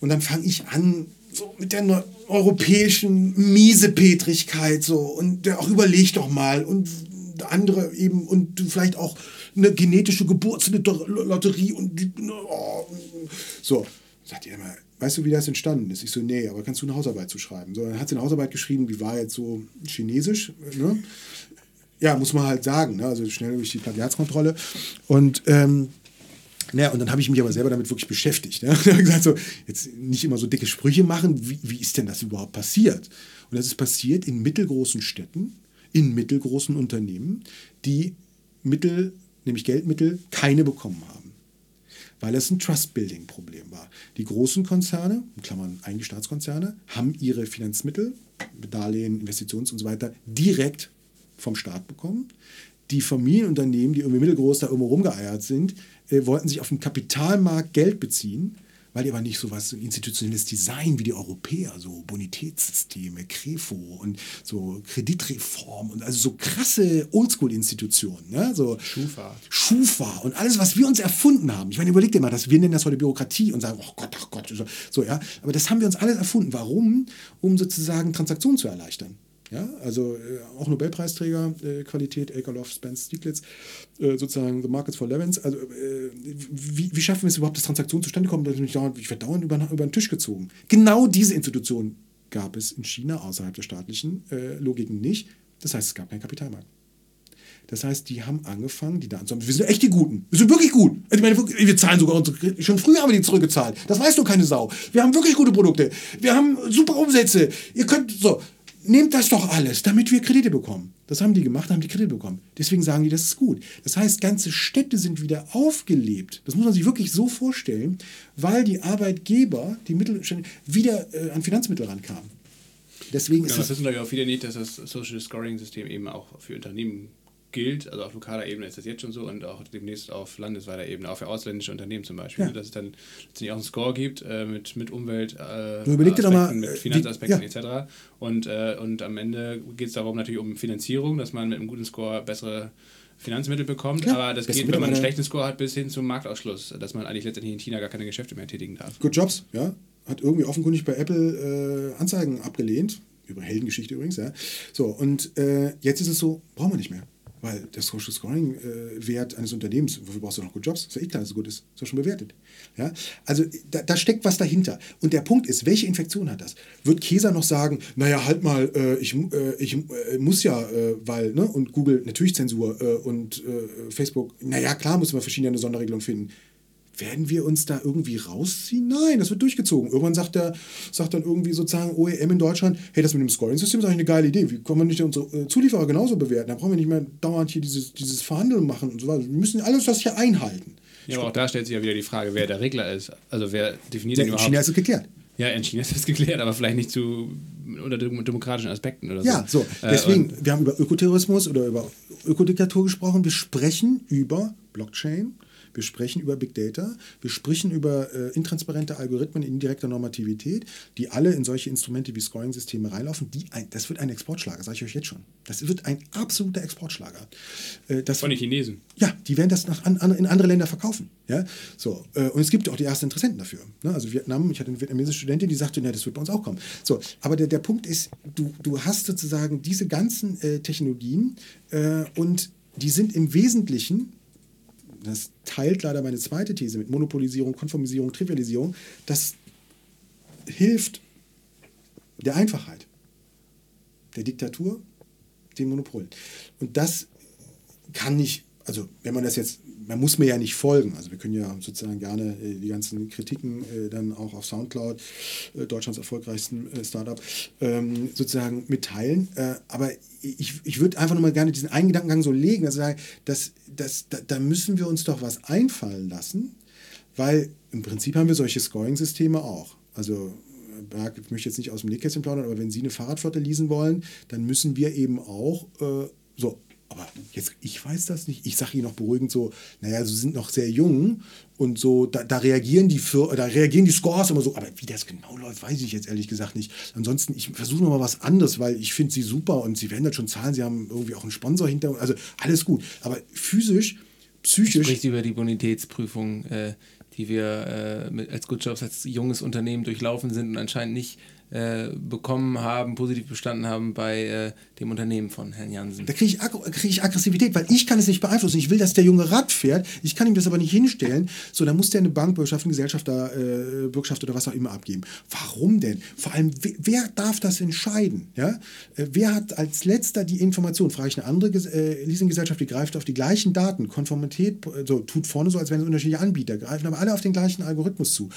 Und dann fange ich an, so mit der neu- europäischen Miesepetrigkeit so und der auch überleg doch mal und andere eben und vielleicht auch eine genetische Geburtslotterie und oh, so. Sagt ihr immer, weißt du, wie das entstanden ist? Ich so, nee, aber kannst du eine Hausarbeit zu schreiben? So, dann hat sie eine Hausarbeit geschrieben, die war jetzt so chinesisch, ne? Ja, muss man halt sagen, ne? also schnell durch die Plagiatskontrolle. Und ähm, naja, und dann habe ich mich aber selber damit wirklich beschäftigt. Ne? <laughs> Und gesagt, so, jetzt nicht immer so dicke Sprüche machen, wie, wie ist denn das überhaupt passiert? Und das ist passiert in mittelgroßen Städten, in mittelgroßen Unternehmen, die Mittel, nämlich Geldmittel, keine bekommen haben. Weil es ein Trust-Building-Problem war. Die großen Konzerne, in Klammern eigentlich Staatskonzerne, haben ihre Finanzmittel, Darlehen, Investitions- und so weiter, direkt vom Staat bekommen. Die Familienunternehmen, die irgendwie mittelgroß da irgendwo rumgeeiert sind, äh, wollten sich auf dem Kapitalmarkt Geld beziehen, weil die aber nicht so was, so institutionelles Design wie die Europäer, so Bonitätssysteme, Krefo und so Kreditreform und also so krasse Oldschool-Institutionen, ne? so Schufa. Schufa und alles, was wir uns erfunden haben. Ich meine, überleg dir mal, dass wir nennen das heute Bürokratie und sagen, oh Gott, ach Gott, so, so ja. Aber das haben wir uns alles erfunden. Warum? Um sozusagen Transaktionen zu erleichtern. Ja, also äh, auch Nobelpreisträger, äh, Qualität, Akerlof, Spence, Stieglitz, äh, sozusagen The Markets for Levens. Also äh, wie, wie schaffen wir es überhaupt, dass Transaktionen zustande kommen? Dass ich, werde dauernd über, über den Tisch gezogen. Genau diese Institutionen gab es in China außerhalb der staatlichen äh, Logiken nicht. Das heißt, es gab keinen Kapitalmarkt. Das heißt, die haben angefangen, die Daten zu haben. Wir sind echt die Guten. Wir sind wirklich gut. Ich meine, wir zahlen sogar unsere. Schon früher haben wir die zurückgezahlt. Das weiß doch keine Sau. Wir haben wirklich gute Produkte. Wir haben super Umsätze. Ihr könnt so. Nehmt das doch alles, damit wir Kredite bekommen. Das haben die gemacht, haben die Kredite bekommen. Deswegen sagen die, das ist gut. Das heißt, ganze Städte sind wieder aufgelebt. Das muss man sich wirklich so vorstellen, weil die Arbeitgeber, die Mittelstände, wieder äh, an Finanzmittel rankamen. Deswegen Ja, ist das wissen glaube ich auch viele nicht, dass das Social Scoring System eben auch für Unternehmen gilt. Also auf lokaler Ebene ist das jetzt schon so und auch demnächst auf landesweiter Ebene, auch für ausländische Unternehmen zum Beispiel. Ja. Dass es dann letztendlich auch einen Score gibt äh, mit, mit Umwelt, äh, überleg dir doch mal, Aspekten, äh, mit Finanzaspekten wie- etc. Und, äh, und am Ende geht es darum natürlich um Finanzierung, dass man mit einem guten Score bessere Finanzmittel bekommt, Ja, aber das geht, wenn man einen schlechten Score hat, bis hin zum Marktausschluss, dass man eigentlich letztendlich in China gar keine Geschäfte mehr tätigen darf. Good Jobs, ja, hat irgendwie offenkundig bei Apple äh, Anzeigen abgelehnt. Über Heldengeschichte übrigens, ja. So, und äh, jetzt ist es so, brauchen wir nicht mehr. Weil der Social Scoring äh, Wert eines Unternehmens, wofür brauchst du noch Good Jobs? Ist ja eh klar, dass es gut ist. Ist ja schon bewertet. Ja? Also da, da steckt was dahinter. Und der Punkt ist, welche Infektion hat das? Wird Käser noch sagen, naja, halt mal, äh, ich, äh, ich äh, muss ja, äh, weil, ne, und Google natürlich Zensur äh, und Facebook, naja, klar müssen wir verschiedene eine Sonderregelung finden. Werden wir uns da irgendwie rausziehen? Nein, das wird durchgezogen. Irgendwann sagt, der, sagt dann irgendwie sozusagen OEM in Deutschland, hey, das mit dem Scoring-System ist eigentlich eine geile Idee. Wie können wir nicht unsere äh, Zulieferer genauso bewerten? Da brauchen wir nicht mehr dauernd hier dieses, dieses Verhandeln machen und so weiter. Wir müssen alles das hier einhalten. Ja, aber auch da stellt sich ja wieder die Frage, wer der Regler ist. Also wer definiert Ja, denn in überhaupt? China ist es geklärt. Ja, in China ist das <laughs> geklärt, aber vielleicht nicht zu unter dem- demokratischen Aspekten oder Ja, so. Äh, Deswegen, und- wir haben über Ökoterrorismus oder über Ökodiktatur gesprochen. Wir sprechen über Blockchain. Wir sprechen über Big Data, wir sprechen über äh, intransparente Algorithmen in indirekter Normativität, die alle in solche Instrumente wie Scoring-Systeme reinlaufen. Die ein, das wird ein Exportschlager, sage ich euch jetzt schon. Das wird ein absoluter Exportschlager. Äh, das, von den Chinesen. ja, die werden das nach an, an, in andere Länder verkaufen. Ja? So, äh, und es gibt auch die ersten Interessenten dafür. Ne? Also Vietnam, ich hatte eine vietnamesische Studentin, die sagte, ja, das wird bei uns auch kommen. So, aber der, der Punkt ist, du, du hast sozusagen diese ganzen äh, Technologien äh, und die sind im Wesentlichen, das teilt leider meine zweite These mit Monopolisierung, Konformisierung, Trivialisierung, das hilft der Einfachheit, der Diktatur, den Monopolen. Und das kann nicht, also wenn man das jetzt, man muss mir ja nicht folgen, also wir können ja sozusagen gerne äh, die ganzen Kritiken äh, dann auch auf Soundcloud, äh, Deutschlands erfolgreichsten Startup, ähm, sozusagen mitteilen, aber ich, ich würde einfach nochmal gerne diesen einen Gedankengang so legen, sagen, dass, dass, da, da müssen wir uns doch was einfallen lassen, weil im Prinzip haben wir solche Scoring-Systeme auch. Also ich möchte jetzt nicht aus dem Nähkästchen plaudern, aber wenn Sie eine Fahrradflotte leasen wollen, dann müssen wir eben auch äh, so aber jetzt, ich weiß das nicht. Ich sage Ihnen noch beruhigend so, naja, Sie sind noch sehr jung und so, da, da, reagieren die für, da reagieren die Scores immer so, aber wie das genau läuft, weiß ich jetzt ehrlich gesagt nicht. Ansonsten, ich versuche noch mal was anderes, weil ich finde sie super und sie werden das schon zahlen, sie haben irgendwie auch einen Sponsor hinter, also alles gut. Aber physisch, psychisch. Spricht über die Bonitätsprüfung, äh, die wir äh, mit, als Good Jobs, als junges Unternehmen durchlaufen sind und anscheinend nicht äh, bekommen haben, positiv bestanden haben bei äh, dem Unternehmen von Herrn Jansen. Da kriege ich, krieg ich Aggressivität, weil ich kann es nicht beeinflussen. Ich will, dass der Junge Rad fährt. Ich kann ihm das aber nicht hinstellen. So, dann muss der eine Bankbürgschaft, eine Gesellschaft, äh, Bürgschaft oder was auch immer abgeben. Warum denn? Vor allem, wer, darf das entscheiden? Ja? Äh, wer hat als letzter die Information? Frage ich eine andere äh, Leasinggesellschaft, die greift auf die gleichen Daten. Konformität, so, tut vorne so, als wären es unterschiedliche Anbieter, greifen aber alle auf den gleichen Algorithmus zu.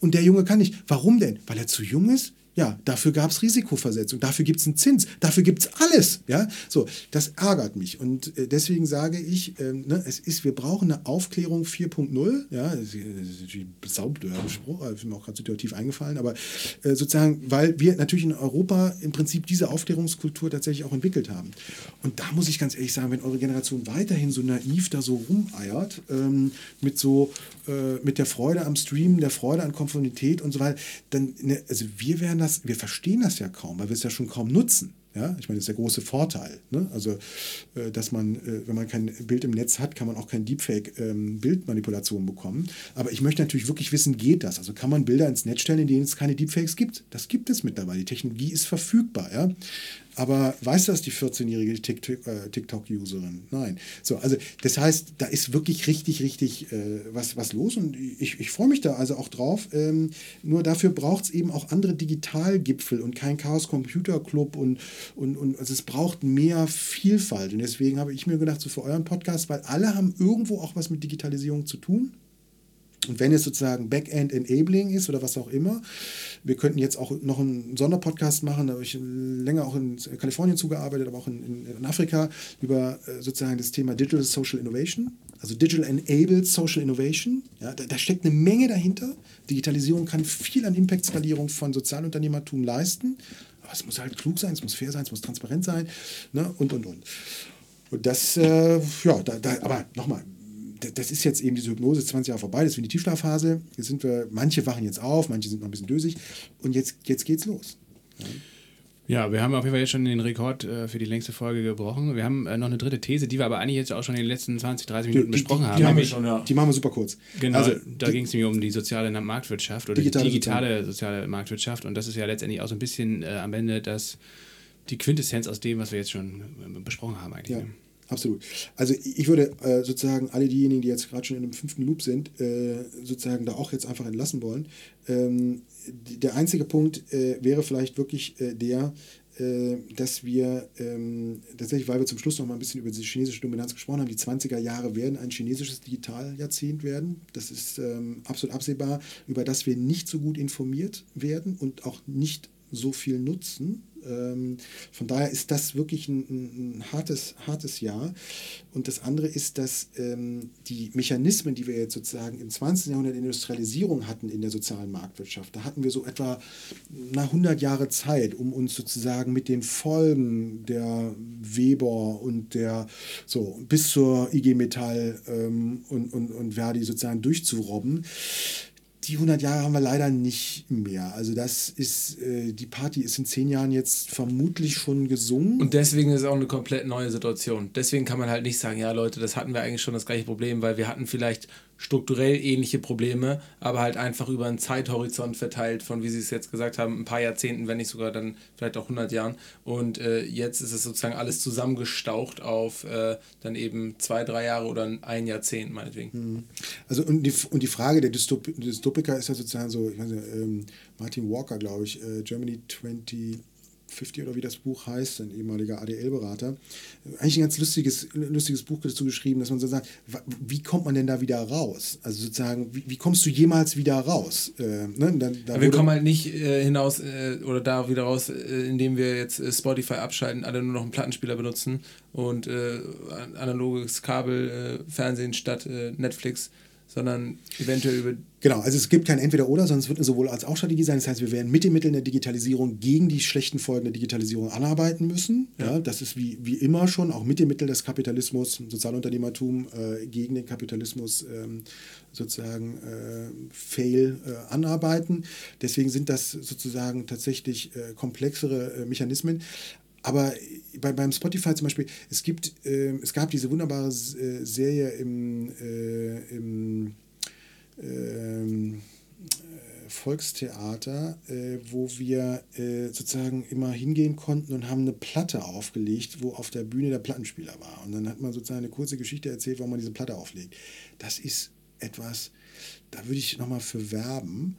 Und der Junge kann nicht. Warum denn? Weil er zu jung ist? Ja, dafür gab es Risikoversetzung, dafür gibt es einen Zins, dafür gibt es alles. Ja, so, das ärgert mich. Und äh, deswegen sage ich, äh, ne, es ist, wir brauchen eine Aufklärung 4.0. Ja, das ist ein saublöder Spruch, ist mir auch gerade situativ eingefallen, aber äh, sozusagen, weil wir natürlich in Europa im Prinzip diese Aufklärungskultur tatsächlich auch entwickelt haben. Und da muss ich ganz ehrlich sagen, wenn eure Generation weiterhin so naiv da so rumeiert, ähm, mit so, äh, mit der Freude am Streamen, der Freude an Konformität und so weiter, dann, ne, also wir werden das, wir verstehen das ja kaum, weil wir es ja schon kaum nutzen. Ja, ich meine, das ist der große Vorteil. Ne? Also, äh, dass man, äh, wenn man kein Bild im Netz hat, kann man auch kein Deepfake-Bildmanipulation ähm, bekommen. Aber ich möchte natürlich wirklich wissen, geht das? Also kann man Bilder ins Netz stellen, in denen es keine Deepfakes gibt? Das gibt es mittlerweile. Die Technologie ist verfügbar. Ja? Aber weiß das die 14-jährige äh, TikTok-Userin? Nein. So, also das heißt, da ist wirklich richtig, richtig äh, was, was los und ich, ich freue mich da also auch drauf. Ähm, nur dafür braucht es eben auch andere Digitalgipfel und kein Chaos Computer Club und, und, und also es braucht mehr Vielfalt. Und deswegen habe ich mir gedacht, so für euren Podcast, weil alle haben irgendwo auch was mit Digitalisierung zu tun. Und wenn es sozusagen Backend Enabling ist oder was auch immer, wir könnten jetzt auch noch einen Sonderpodcast machen, da habe ich länger auch in Kalifornien zugearbeitet, aber auch in, in, Afrika, über äh, sozusagen das Thema Digital Social Innovation, also Digital Enabled Social Innovation. Ja, da, da steckt eine Menge dahinter. Digitalisierung kann viel an Impact-Skalierung von Sozialunternehmertum leisten, aber es muss halt klug sein, es muss fair sein, es muss transparent sein ne? und, und, und. Und das, äh, ja, da, da, aber nochmal, das ist jetzt eben diese Hypnose 20 Jahre vorbei, das ist wie die Tiefschlafphase. Jetzt sind wir, manche wachen jetzt auf, manche sind noch ein bisschen dösig und jetzt, jetzt geht's los. Ja. Ja, wir haben auf jeden Fall jetzt schon den Rekord äh, für die längste Folge gebrochen. Wir haben äh, noch eine dritte These, die wir aber eigentlich jetzt auch schon in den letzten 20, 30 Minuten die, besprochen die, haben. Die, haben wir schon, ja. die machen wir super kurz. Genau, also, da ging es nämlich um die soziale Marktwirtschaft oder digitale die digitale soziale Marktwirtschaft. Und das ist ja letztendlich auch so ein bisschen äh, am Ende das, die Quintessenz aus dem, was wir jetzt schon äh, besprochen haben eigentlich. Ja. Ne? Absolut. Also ich würde äh, sozusagen alle diejenigen, die jetzt gerade schon in einem fünften Loop sind, äh, sozusagen da auch jetzt einfach entlassen wollen. Ähm, der einzige Punkt äh, wäre vielleicht wirklich äh, der, äh, dass wir ähm, tatsächlich, weil wir zum Schluss noch mal ein bisschen über diese chinesische Dominanz gesprochen haben, die 20er Jahre werden ein chinesisches Digitaljahrzehnt werden. Das ist ähm, absolut absehbar, über das wir nicht so gut informiert werden und auch nicht so viel nutzen ähm, von daher ist das wirklich ein, ein, hartes, hartes Jahr. Und das andere ist, dass ähm, die Mechanismen, die wir jetzt sozusagen im 20. Jahrhundert Industrialisierung hatten in der sozialen Marktwirtschaft, da hatten wir so etwa nach 100 Jahre Zeit, um uns sozusagen mit den Folgen der Weber und der so bis zur IG Metall ähm, und, und, und Verdi sozusagen durchzurobben die 100 Jahre haben wir leider nicht mehr. Also das ist, äh, die Party ist in zehn Jahren jetzt vermutlich schon gesungen. Und deswegen ist es auch eine komplett neue Situation. Deswegen kann man halt nicht sagen, ja Leute, das hatten wir eigentlich schon das gleiche Problem, weil wir hatten vielleicht strukturell ähnliche Probleme, aber halt einfach über einen Zeithorizont verteilt von, wie Sie es jetzt gesagt haben, ein paar Jahrzehnten, wenn nicht sogar dann vielleicht auch 100 Jahren. Und äh, jetzt ist es sozusagen alles zusammengestaucht auf äh, dann eben zwei, drei Jahre oder ein Jahrzehnt meinetwegen. Mhm. Also und die, und die Frage der Dystop Dystopiker ist ja sozusagen so, ich weiß nicht, ähm, Martin Walker, glaube ich, äh, Germany 20 50 oder wie das Buch heißt, ein ehemaliger ADL-Berater, eigentlich ein ganz lustiges, lustiges Buch dazu geschrieben, dass man so sagt, wie kommt man denn da wieder raus? Also sozusagen, wie, wie kommst du jemals wieder raus? Äh, ne? dann, dann wir kommen halt nicht äh, hinaus äh, oder da wieder raus, äh, indem wir jetzt äh, Spotify abschalten, alle nur noch einen Plattenspieler benutzen und äh, analoges Kabelfernsehen statt Netflix sondern eventuell über Genau, also es gibt kein Entweder-Oder, sondern es wird eine sowohl als auch Strategie sein. Das heißt, wir werden mit den Mitteln der Digitalisierung gegen die schlechten Folgen der Digitalisierung anarbeiten müssen. Ja. das ist wie, wie immer schon, auch mit den Mitteln des Kapitalismus, Sozialunternehmertum äh, gegen den Kapitalismus ähm, sozusagen äh, Fail äh, anarbeiten. Deswegen sind das sozusagen tatsächlich äh, komplexere äh, Mechanismen. Aber bei, beim Spotify zum Beispiel, es gibt, äh, es gab diese wunderbare äh, Serie im, äh, im ähm, äh, Volkstheater, äh, wo wir äh, sozusagen immer hingehen konnten und haben eine Platte aufgelegt, wo auf der Bühne der Plattenspieler war. Und dann hat man sozusagen eine kurze Geschichte erzählt, warum man diese Platte auflegt. Das ist etwas, da würde ich nochmal für werben,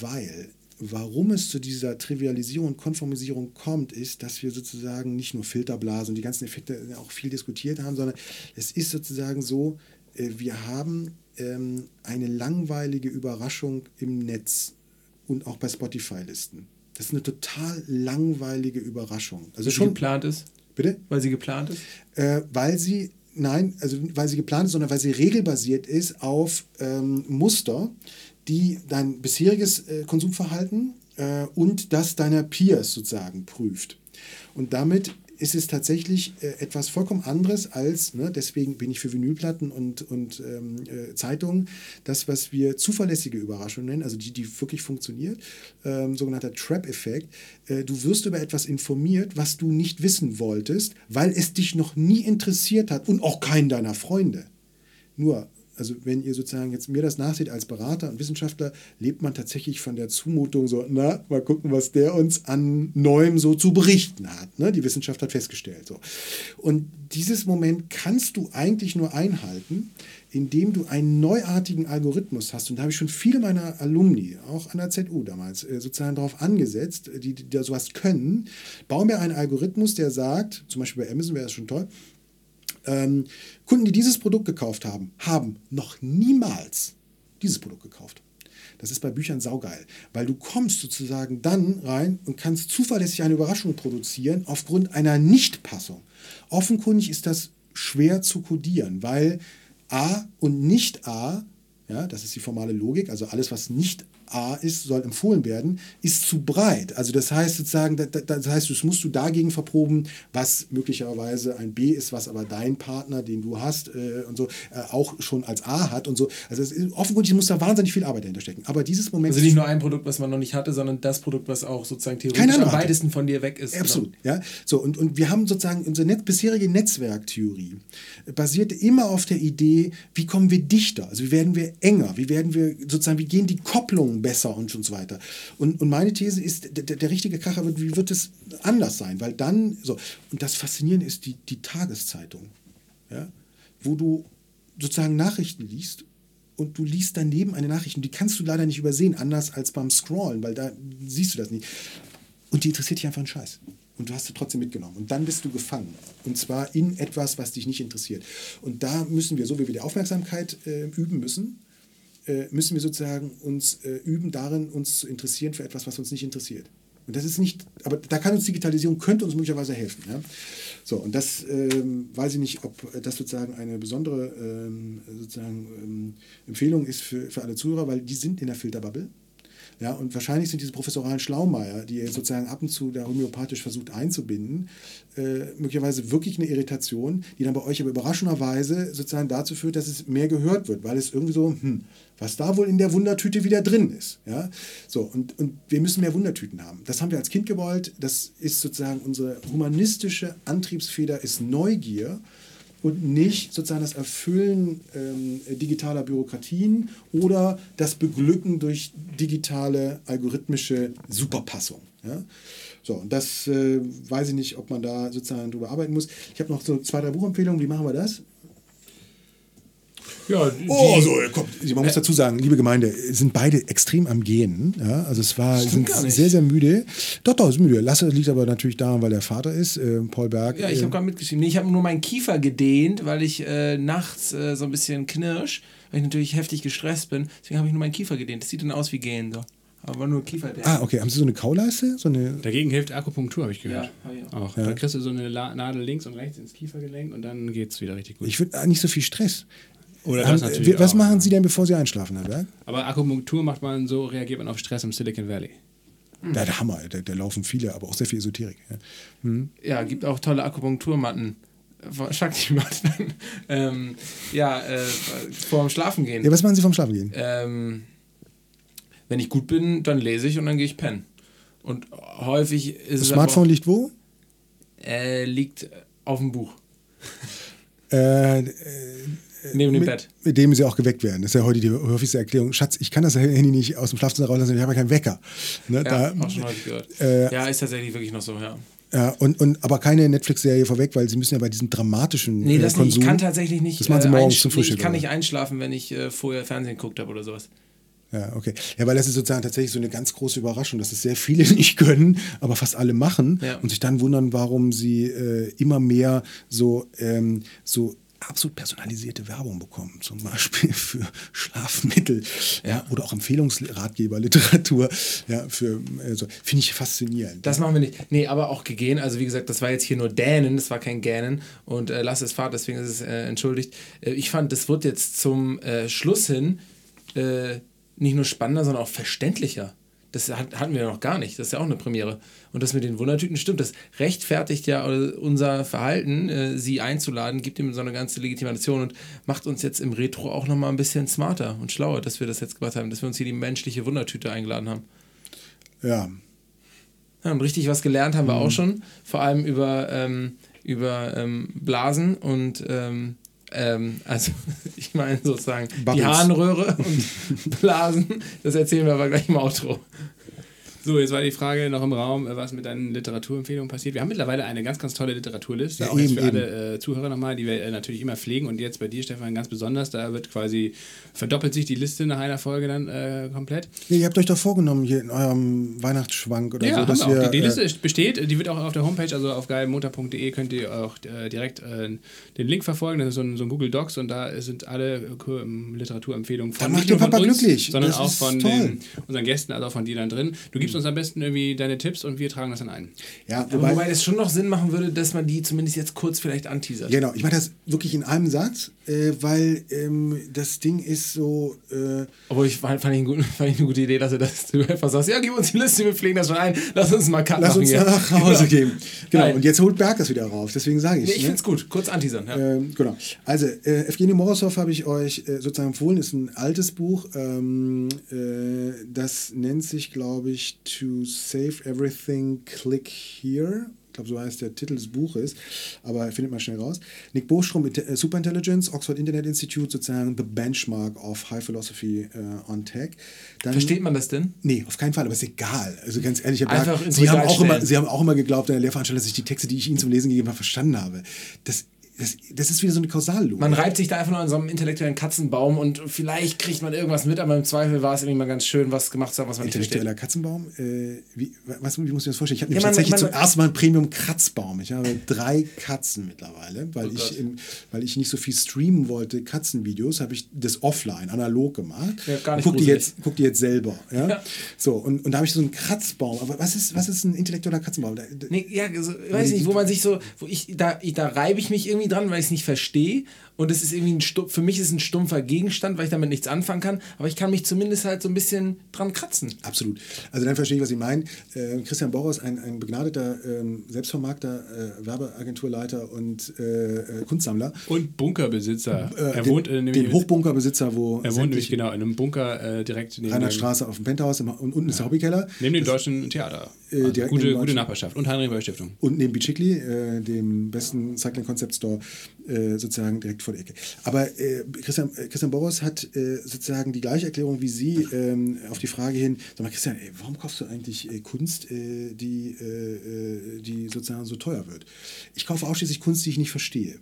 weil warum es zu dieser Trivialisierung und Konformisierung kommt, ist, dass wir sozusagen nicht nur Filterblasen und die ganzen Effekte auch viel diskutiert haben, sondern es ist sozusagen so, äh, wir haben ähm, eine langweilige Überraschung im Netz und auch bei Spotify-Listen. Das ist eine total langweilige Überraschung. Also schon geplant ist. Bitte? Weil sie geplant ist? Äh, weil sie, nein, also weil sie geplant ist, sondern weil sie regelbasiert ist auf ähm, Muster, die dein bisheriges äh, Konsumverhalten äh, und das deiner Peers sozusagen prüft. Und damit ist es tatsächlich äh, etwas vollkommen anderes als, ne, deswegen bin ich für Vinylplatten und, und ähm, äh, Zeitungen, das, was wir zuverlässige Überraschungen nennen, also die, die wirklich funktioniert, ähm, sogenannter Trap-Effekt. Äh, du wirst über etwas informiert, was du nicht wissen wolltest, weil es dich noch nie interessiert hat und auch keinen deiner Freunde. Nur also wenn ihr sozusagen jetzt mir das nachseht als Berater und Wissenschaftler, lebt man tatsächlich von der Zumutung so, na, mal gucken, was der uns an Neuem so zu berichten hat. Ne? Die Wissenschaft hat festgestellt. So. Und dieses Moment kannst du eigentlich nur einhalten, indem du einen neuartigen Algorithmus hast. Und da habe ich schon viele meiner Alumni, auch an der ZU damals, äh, sozusagen darauf angesetzt, die, die sowas können. Bauen wir einen Algorithmus, der sagt, zum Beispiel bei Amazon wäre das schon toll, ähm, Kunden, die dieses Produkt gekauft haben, haben noch niemals dieses Produkt gekauft. Das ist bei Büchern saugeil, weil du kommst sozusagen dann rein und kannst zuverlässig eine Überraschung produzieren aufgrund einer Nichtpassung. Offenkundig ist das schwer zu kodieren, weil A und nicht A, ja, das ist die formale Logik, also alles, was nicht A ist, soll empfohlen werden, ist zu breit. Also das heißt sozusagen, das heißt, das musst du dagegen verproben, was möglicherweise ein B ist, was aber dein Partner, den du hast äh, und so, äh, auch schon als A hat und so. Also ist, offenkundig muss da wahnsinnig viel Arbeit dahinter stecken. Aber dieses Moment. Also nicht nur ein Produkt, was man noch nicht hatte, sondern das Produkt, was auch sozusagen theoretisch am weitesten von dir weg ist. Absolut, ja. So, und, und wir haben sozusagen unsere Net bisherige Netzwerktheorie basierte immer auf der Idee, wie kommen wir dichter? Also wie werden wir enger? Wie werden wir sozusagen, wie gehen die Kopplungen besser und, und so weiter. Und, und meine These ist, der, der richtige Kracher wird, wie wird es anders sein? Weil dann, so, und das Faszinierende ist die, die Tageszeitung, ja, wo du sozusagen Nachrichten liest und du liest daneben eine Nachricht und die kannst du leider nicht übersehen, anders als beim Scrollen, weil da siehst du das nicht. Und die interessiert dich einfach einen Scheiß. Und du hast sie trotzdem mitgenommen. Und dann bist du gefangen. Und zwar in etwas, was dich nicht interessiert. Und da müssen wir, so wie wir die Aufmerksamkeit äh, üben müssen, äh, müssen wir sozusagen uns äh, üben darin, uns zu interessieren für etwas, was uns nicht interessiert. Und das ist nicht, aber da kann uns Digitalisierung, könnte uns möglicherweise helfen. Ja? So, und das ähm, weiß ich nicht, ob das sozusagen eine besondere ähm, sozusagen, ähm, Empfehlung ist für, für alle Zuhörer, weil die sind in der Filterbubble. Ja, und wahrscheinlich sind diese professoralen Schlaumeier, die ihr sozusagen ab und zu da homöopathisch versucht einzubinden, äh, möglicherweise wirklich eine Irritation, die dann bei euch aber überraschenderweise sozusagen dazu führt, dass es mehr gehört wird, weil es irgendwie so, hm, was da wohl in der Wundertüte wieder drin ist. Ja? So, und, und wir müssen mehr Wundertüten haben. Das haben wir als Kind gewollt. Das ist sozusagen unsere humanistische Antriebsfeder, ist Neugier und nicht sozusagen das Erfüllen ähm, digitaler Bürokratien oder das Beglücken durch digitale algorithmische Superpassung. Ja? So, und das äh, weiß ich nicht, ob man da sozusagen drüber arbeiten muss. Ich habe noch so zwei, drei Buchempfehlungen. Wie machen wir das? Ja, oh, so, kommt. Man muss dazu sagen, liebe Gemeinde, sind beide extrem am Gehen. Ja? Also es war, sind sehr, sehr müde. Doch, doch, ist müde. Lasse liegt aber natürlich daran, weil der Vater ist, äh, Paul Berg. Ja, ich habe äh, gerade mitgeschrieben. Nee, ich habe nur meinen Kiefer gedehnt, weil ich äh, nachts äh, so ein bisschen knirsch, weil ich natürlich heftig gestresst bin. Deswegen habe ich nur meinen Kiefer gedehnt. Das sieht dann aus wie Gehen so. Aber nur Kiefer. Ah, okay. Haben Sie so eine Kauleiste? So eine Dagegen hilft Akupunktur, habe ich gehört. Ja, ja. Auch. Ja. Da kriegst du so eine Nadel links und rechts ins Kiefergelenk und dann geht es wieder richtig gut. Ich würde nicht so viel Stress Haben, das natürlich wie- was auch. machen Sie denn, bevor Sie einschlafen, Herr Berg? Aber Akupunktur macht man so, reagiert man auf Stress im Silicon Valley. Ja, der Hammer, da, da laufen viele, aber auch sehr viel Esoterik. Ja. Ja, gibt auch tolle Akupunkturmatten. Shakti-Matten. ähm, ja, äh, vorm Schlafen gehen. ja, was machen Sie vom Schlafen gehen? Ähm, wenn ich gut bin, dann lese ich und dann gehe ich pennen. Und häufig ist Das Smartphone liegt wo? äh, liegt auf dem Buch, Äh, äh, neben dem mit, Bett. mit dem sie auch geweckt werden. Das ist ja heute die häufigste Erklärung. Schatz, ich kann das Handy nicht aus dem Schlafzimmer rauslassen, ich habe ja keinen Wecker. Ne, Ja, da, auch schon häufig gehört. äh, ja, ist tatsächlich wirklich noch so, ja. ja, und, und, aber keine Netflix-Serie vorweg, weil sie müssen ja bei diesem dramatischen Nee, äh, das nicht. Konsum. Ich kann tatsächlich nicht. Das machen sie äh, morgens zum Frühstück. Ich kann nicht einschlafen, wenn ich äh, vorher Fernsehen geguckt habe oder sowas. Ja, okay. Ja, weil das ist sozusagen tatsächlich so eine ganz große Überraschung, dass es sehr viele <laughs> nicht können, aber fast alle machen Ja. und sich dann wundern, warum sie äh, immer mehr so, ähm, so absolut personalisierte Werbung bekommen, zum Beispiel <laughs> für Schlafmittel ja. oder auch Empfehlungsratgeber, Literatur, ja, also, finde ich faszinierend. Das machen wir nicht. Nee, aber auch gegähnt. Also wie gesagt, das war jetzt hier nur Dänen, das war kein Gähnen. Und äh, lass es fahrt, deswegen ist es äh, entschuldigt. Äh, ich fand, das wird jetzt zum äh, Schluss hin äh, nicht nur spannender, sondern auch verständlicher. Das hat, hatten wir noch gar nicht. Das ist ja auch eine Premiere. Und das mit den Wundertüten stimmt. Das rechtfertigt ja unser Verhalten, äh, sie einzuladen, gibt ihm so eine ganze Legitimation und macht uns jetzt im Retro auch nochmal ein bisschen smarter und schlauer, dass wir das jetzt gemacht haben, dass wir uns hier die menschliche Wundertüte eingeladen haben. ja, Ja, und richtig was gelernt haben wir auch schon, vor allem über, ähm, über ähm, Blasen und ähm, ähm, also <laughs> ich meine sozusagen Bubbles. die Harnröhre und <laughs> Blasen, das erzählen wir aber gleich im Outro. So, jetzt war die Frage noch im Raum, äh, was mit deinen Literaturempfehlungen passiert. Wir haben mittlerweile eine ganz, ganz tolle Literaturliste, Ja, auch jetzt eben, für alle äh, Zuhörer nochmal, die wir äh, natürlich immer pflegen. Und jetzt bei dir, Stefan, ganz besonders, da wird quasi, verdoppelt sich die Liste nach einer Folge dann äh, komplett. Ja, ihr habt euch doch vorgenommen hier in eurem Weihnachtsschwank oder Ja, so, haben dass wir auch. wir, Die, die äh, Liste besteht, die wird auch auf der Homepage, also auf geilmontag.de könnt ihr auch äh, direkt äh, den Link verfolgen. Das ist so ein, so ein Google Docs und da sind alle äh, Literaturempfehlungen von Dann macht nicht nur ihr Papa uns, glücklich. sondern Das auch von den, unseren Gästen, also auch von dir dann drin. Du gibst uns am besten irgendwie deine Tipps und wir tragen das dann ein. ja, Wobei, wobei, es schon noch Sinn machen würde, dass man die zumindest jetzt kurz vielleicht anteasert. Genau, ich mache das wirklich in einem Satz, äh, weil ähm, das Ding ist so. Äh, Obwohl ich fand, fand, ich guten, fand ich eine gute Idee, dass du das <laughs> du einfach sagst, ja, gib uns die Liste, wir pflegen das schon ein, lass uns mal Cut lass machen uns hier. nach Hause <laughs> gehen. Genau, Nein. und jetzt holt Berg das wieder rauf, deswegen sage ich Nee, ich ne? find's gut, kurz anteasern. Ja. Ähm, genau. Also, äh, Evgeny Morozov habe ich euch äh, sozusagen empfohlen, ist ein altes Buch. Ähm, äh, das nennt sich, glaube ich, To Save Everything, Click Here. Ich glaube, so heißt der Titel des Buches, aber findet man schnell raus. Nick Bostrom, äh, Superintelligence, Oxford Internet Institute, sozusagen the benchmark of High Philosophy äh, on Tech. Dann, Versteht man das denn? Nee, auf keinen Fall, aber ist egal. Also ganz ehrlich, Einfach ins Sie haben, auch immer. Sie haben auch immer geglaubt in der Lehrveranstaltung, dass ich die Texte, die ich Ihnen zum Lesen gegeben habe, verstanden habe. Das, das, das ist wieder so eine Kausallogik. Man reibt sich da einfach nur an so einem intellektuellen Katzenbaum und vielleicht kriegt man irgendwas mit, aber im Zweifel war es irgendwie mal ganz schön, was gemacht zu haben, was man nicht versteht. Intellektueller Katzenbaum. Äh, wie, was, wie muss ich mir das vorstellen? Ich habe Ja, nämlich man- tatsächlich man- zum ersten Mal einen Premium-Kratzbaum. Ich habe drei Katzen mittlerweile, weil, Oh ich, im, weil ich nicht so viel streamen wollte, Katzenvideos, habe ich das offline, analog gemacht. Ja, gar nicht guck, die jetzt, guck die jetzt selber. Ja? Ja. So, und, und da habe ich so einen Kratzbaum. Aber was ist, was ist ein intellektueller Katzenbaum? Da- da- Nee, ja, so, ich weiß nicht, wo man sich so, wo ich, da, ich, da reibe ich mich irgendwie dran, weil ich es nicht verstehe. Und es ist irgendwie ein Stumpf, für mich ist es ein stumpfer Gegenstand, weil ich damit nichts anfangen kann. Aber ich kann mich zumindest halt so ein bisschen dran kratzen. Absolut. Also dann verstehe ich, was Sie meinen. Äh, Christian Boros, ein, ein begnadeter ähm, Selbstvermarkter, äh, Werbeagenturleiter und äh, äh, Kunstsammler. Und Bunkerbesitzer. Äh, er den, wohnt äh, nämlich, den Hochbunkerbesitzer, wo er wohnt nämlich genau in einem Bunker äh, direkt neben dem, Reinhardtstraße auf dem Penthouse im, und unten ist der Hobbykeller. neben dem deutschen Theater. Äh, Also direkt gute, dem gute Deutschen- Nachbarschaft. Und Heinrich Böll Stiftung. Und neben Bicicli, äh, dem besten Cycling Concept Store, äh, sozusagen direkt vor der Ecke. Aber äh, Christian, äh, Christian Boros hat äh, sozusagen die gleiche Erklärung wie Sie ähm, auf die Frage hin, sag mal Christian, ey, warum kaufst du eigentlich äh, Kunst, äh, die, die sozusagen so teuer wird? Ich kaufe ausschließlich Kunst, die ich nicht verstehe.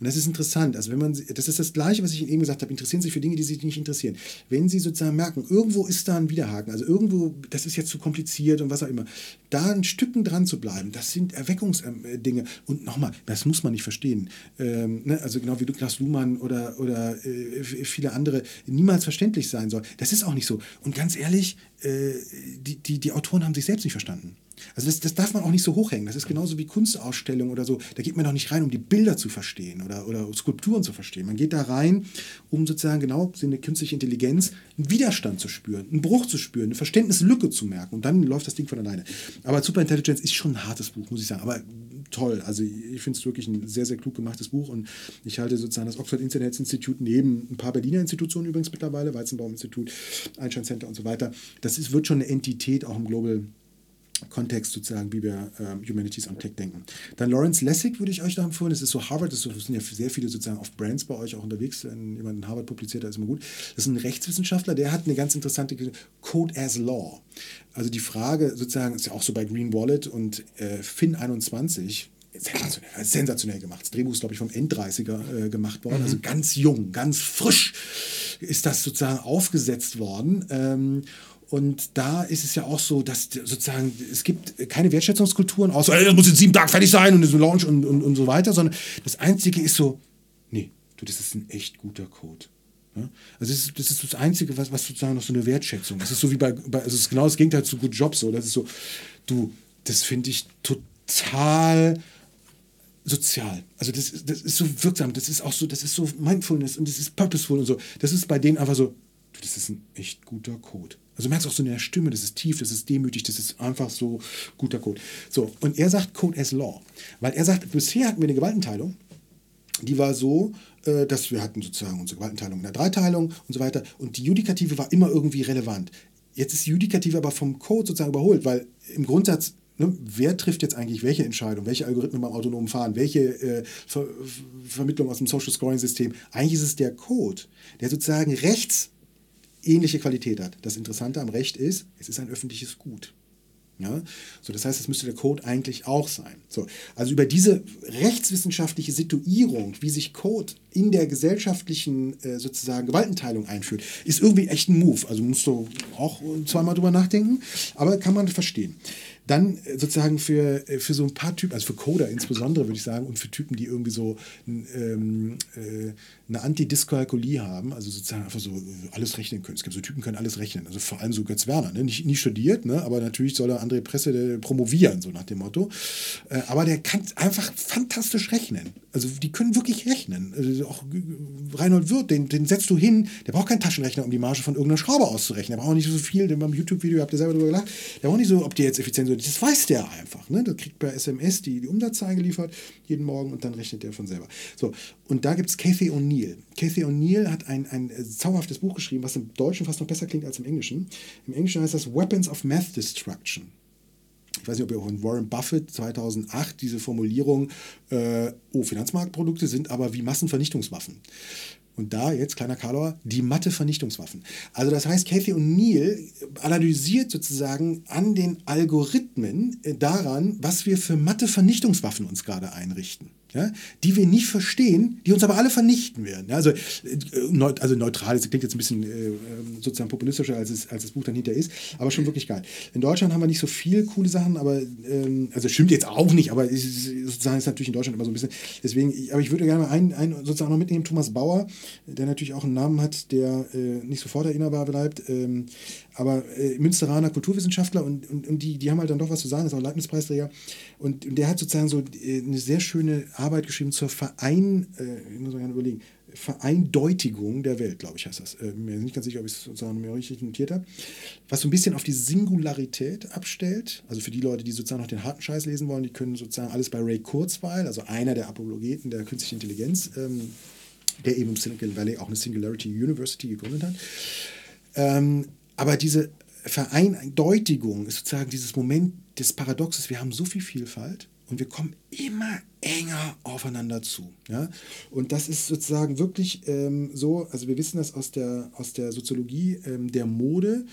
Und das ist interessant. Also wenn man, das ist das Gleiche, was ich eben gesagt habe. Interessieren Sie sich für Dinge, die Sie nicht interessieren. Wenn Sie sozusagen merken, irgendwo ist da ein Widerhaken, also irgendwo, das ist jetzt zu kompliziert und was auch immer, da ein Stücken dran zu bleiben, das sind Erweckungsdinge. Und nochmal, das muss man nicht verstehen. Ähm, ne? Also genau wie Niklas Luhmann oder, oder äh, viele andere niemals verständlich sein soll. Das ist auch nicht so. Und ganz ehrlich, äh, die, die, die Autoren haben sich selbst nicht verstanden. Also das, das darf man auch nicht so hochhängen. Das ist genauso wie Kunstausstellungen oder so. Da geht man doch nicht rein, um die Bilder zu verstehen oder, oder Skulpturen zu verstehen. Man geht da rein, um sozusagen genau in der künstliche Intelligenz einen Widerstand zu spüren, einen Bruch zu spüren, eine Verständnislücke zu merken. Und dann läuft das Ding von alleine. Aber Superintelligence ist schon ein hartes Buch, muss ich sagen. Aber toll. Also ich finde es wirklich ein sehr, sehr klug gemachtes Buch und ich halte sozusagen das Oxford Internet Institut neben ein paar Berliner Institutionen übrigens mittlerweile, Weizenbaum-Institut, Einstein Center und so weiter. Das ist, wird schon eine Entität auch im Global Kontext sozusagen, wie wir ähm, Humanities on Tech denken. Dann Lawrence Lessig würde ich euch da empfehlen. Das ist so Harvard, das sind ja sehr viele sozusagen auf Brands bei euch auch unterwegs. Wenn jemand in Harvard publiziert, da ist immer gut. Das ist ein Rechtswissenschaftler, der hat eine ganz interessante Code as Law. Also die Frage sozusagen, ist ja auch so bei Green Wallet und äh, Fin21, sensationell, sensationell gemacht. Das Drehbuch ist, glaube ich, vom End-30er äh, gemacht worden, mhm. also ganz jung, ganz frisch ist das sozusagen aufgesetzt worden. Ähm, und da ist es ja auch so, dass sozusagen es gibt keine Wertschätzungskulturen, außer das muss in sieben Tagen fertig sein und ist ein Launch und, und, und so weiter, sondern das Einzige ist so, nee, du, das ist ein echt guter Code. Ja? Also das ist, das ist das Einzige, was, was sozusagen noch so eine Wertschätzung. Das ist so wie bei, bei also es ist genau das Gegenteil zu Good Jobs. So. Das ist so, du, das finde ich total sozial. Also das, das ist so wirksam, das ist auch so, das ist so Mindfulness und das ist purposeful und so. Das ist bei denen einfach so, du, das ist ein echt guter Code. Also du merkst auch so in der Stimme, das ist tief, das ist demütig, das ist einfach so guter Code. So, und er sagt Code as Law. Weil er sagt, bisher hatten wir eine Gewaltenteilung, die war so, äh, dass wir hatten sozusagen unsere Gewaltenteilung in der Dreiteilung und so weiter. Und die Judikative war immer irgendwie relevant. Jetzt ist die Judikative aber vom Code sozusagen überholt, weil im Grundsatz Ne, wer trifft jetzt eigentlich welche Entscheidung, welche Algorithmen beim autonomen Fahren, welche äh, Ver Vermittlung aus dem Social Scoring System? Eigentlich ist es der Code, der sozusagen rechts ähnliche Qualität hat. Das Interessante am Recht ist, es ist ein öffentliches Gut. Ja? So, das heißt, es müsste der Code eigentlich auch sein. So, also über diese rechtswissenschaftliche Situierung, wie sich Code in der gesellschaftlichen äh, sozusagen Gewaltenteilung einführt, ist irgendwie echt ein Move. Also musst du auch zweimal drüber nachdenken, aber kann man verstehen. Dann äh, sozusagen für, äh, für so ein paar Typen, also für Coder insbesondere würde ich sagen, und für Typen, die irgendwie so ähm, äh, eine Antidyskalkulie haben, also sozusagen einfach so äh, alles rechnen können. Es gibt so Typen, können alles rechnen. Also vor allem so Götz Werner, ne? nicht, nie studiert, ne? aber natürlich soll er André Presse promovieren, so nach dem Motto. Äh, aber der kann einfach fantastisch rechnen. Also die können wirklich rechnen. Also auch Reinhold Wirth, den, den setzt du hin, der braucht keinen Taschenrechner, um die Marge von irgendeiner Schraube auszurechnen. Der braucht auch nicht so viel, denn beim YouTube-Video habt ihr selber drüber gelacht, der braucht nicht so, ob die jetzt effizient. Das weiß der einfach. Ne? Der kriegt per SMS die, die Umsatzzahlen geliefert jeden Morgen und dann rechnet der von selber. So, und da gibt es Kathy O'Neill. Kathy O'Neill hat ein, ein äh, zauberhaftes Buch geschrieben, was im Deutschen fast noch besser klingt als im Englischen. Im Englischen heißt das Weapons of Math Destruction. Ich weiß nicht, ob ihr auch in Warren Buffett 2008 diese Formulierung, äh, oh, Finanzmarktprodukte sind aber wie Massenvernichtungswaffen. Und da jetzt, kleiner Karlauer, die Mathe-Vernichtungswaffen. Also das heißt, Cathy O'Neill analysiert sozusagen an den Algorithmen äh, daran, was wir für Mathe-Vernichtungswaffen uns gerade einrichten ja, die wir nicht verstehen, die uns aber alle vernichten werden. Ja, also, äh, also neutral, das klingt jetzt ein bisschen äh, ähm, sozusagen populistischer, als, es, als das Buch dann hinter ist, aber schon wirklich geil. In Deutschland haben wir nicht so viele coole Sachen, aber ähm, also stimmt jetzt auch nicht, aber ist, sozusagen ist natürlich in Deutschland immer so ein bisschen. Deswegen, aber ich würde gerne mal einen, einen sozusagen noch mitnehmen, Thomas Bauer, der natürlich auch einen Namen hat, der äh, nicht sofort erinnerbar bleibt. Ähm, aber äh, Münsteraner Kulturwissenschaftler und, und, und die, die haben halt dann doch was zu sagen, ist auch Leibniz-Preisträger. Und, und der hat sozusagen so äh, eine sehr schöne Arbeit geschrieben zur Verein, äh, ich muss mal überlegen, Vereindeutigung der Welt, glaube ich, heißt das. Äh, mir nicht ganz sicher, ob ich es sozusagen mir richtig notiert habe. Was so ein bisschen auf die Singularität abstellt. Also für die Leute, die sozusagen noch den harten Scheiß lesen wollen, die können sozusagen alles bei Ray Kurzweil, also einer der Apologeten der künstlichen Intelligenz, ähm, der eben im Silicon Valley auch eine Singularity University gegründet hat. Ähm, aber diese Vereindeutigung ist sozusagen dieses Moment des Paradoxes. Wir haben so viel Vielfalt und wir kommen immer enger aufeinander zu. Ja? Und das ist sozusagen wirklich ähm, so, also wir wissen das aus der, aus der Soziologie ähm, der Mode,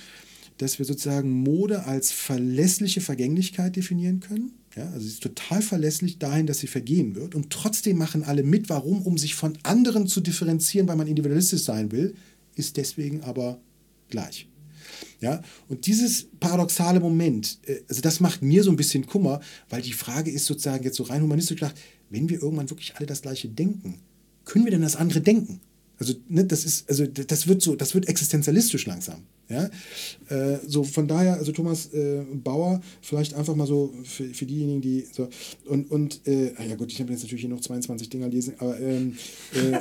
dass wir sozusagen Mode als verlässliche Vergänglichkeit definieren können. Ja, also sie ist total verlässlich dahin, dass sie vergehen wird. Und trotzdem machen alle mit. Warum? Um sich von anderen zu differenzieren, weil man individualistisch sein will, ist deswegen aber gleich. Ja? Und dieses paradoxale Moment, äh, also das macht mir so ein bisschen Kummer, weil die Frage ist sozusagen jetzt so rein humanistisch gedacht, wenn wir irgendwann wirklich alle das Gleiche denken, können wir denn das andere denken? Also, ne, das ist, also das wird so, das wird existenzialistisch langsam. Ja? Äh, so von daher, also Thomas äh, Bauer, vielleicht einfach mal so für, für diejenigen, die so und, und äh, ah ja gut, ich habe jetzt natürlich hier noch 22 Dinger lesen, aber ähm, äh,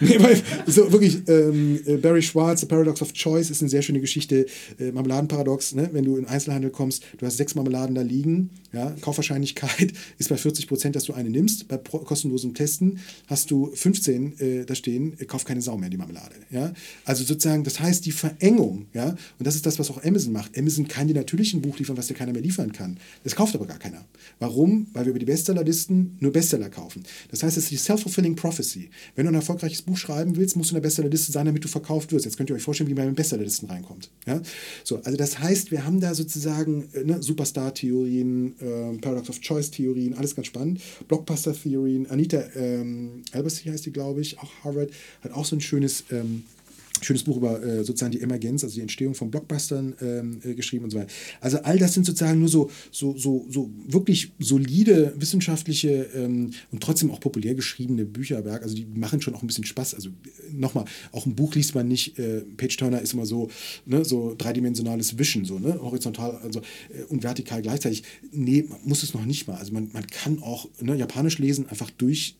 <laughs> nee, weil, so wirklich, ähm, äh, Barry Schwartz, The Paradox of Choice ist eine sehr schöne Geschichte, äh, Marmeladenparadox, ne? wenn du in Einzelhandel kommst, du hast sechs Marmeladen da liegen, ja? Kaufwahrscheinlichkeit <laughs> ist bei 40 Prozent, dass du eine nimmst, bei kostenlosem Testen hast du 15 äh, da stehen, kauf keine Sau mehr die Marmelade, ja, also sozusagen, das heißt die Verengung, ja, und das ist das, was auch Amazon macht. Amazon kann dir natürlich ein Buch liefern, was dir keiner mehr liefern kann. Das kauft aber gar keiner. Warum? Weil wir über die Bestsellerlisten nur Bestseller kaufen. Das heißt, es ist die self-fulfilling prophecy. Wenn du ein erfolgreiches Buch schreiben willst, musst du in der Bestsellerliste sein, damit du verkauft wirst. Jetzt könnt ihr euch vorstellen, wie man in Bestsellerlisten reinkommt. Ja? So, also das heißt, wir haben da sozusagen äh, ne, Superstar-Theorien, äh, Paradox of Choice-Theorien, alles ganz spannend. Blockbuster-Theorien. Anita ähm, Albers, heißt die, glaube ich, auch Harvard, hat auch so ein schönes ähm, schönes Buch über äh, sozusagen die Emergenz, also die Entstehung von Blockbustern ähm, äh, geschrieben und so weiter. Also all das sind sozusagen nur so, so, so, so wirklich solide wissenschaftliche ähm, und trotzdem auch populär geschriebene Bücherwerk. Also die machen schon auch ein bisschen Spaß. Also äh, nochmal, auch ein Buch liest man nicht, äh, Page Turner ist immer so, ne, so dreidimensionales Wischen, so, ne, horizontal also, äh, und vertikal gleichzeitig. Nee, muss es noch nicht mal. Also man, man kann auch ne, Japanisch lesen, einfach durch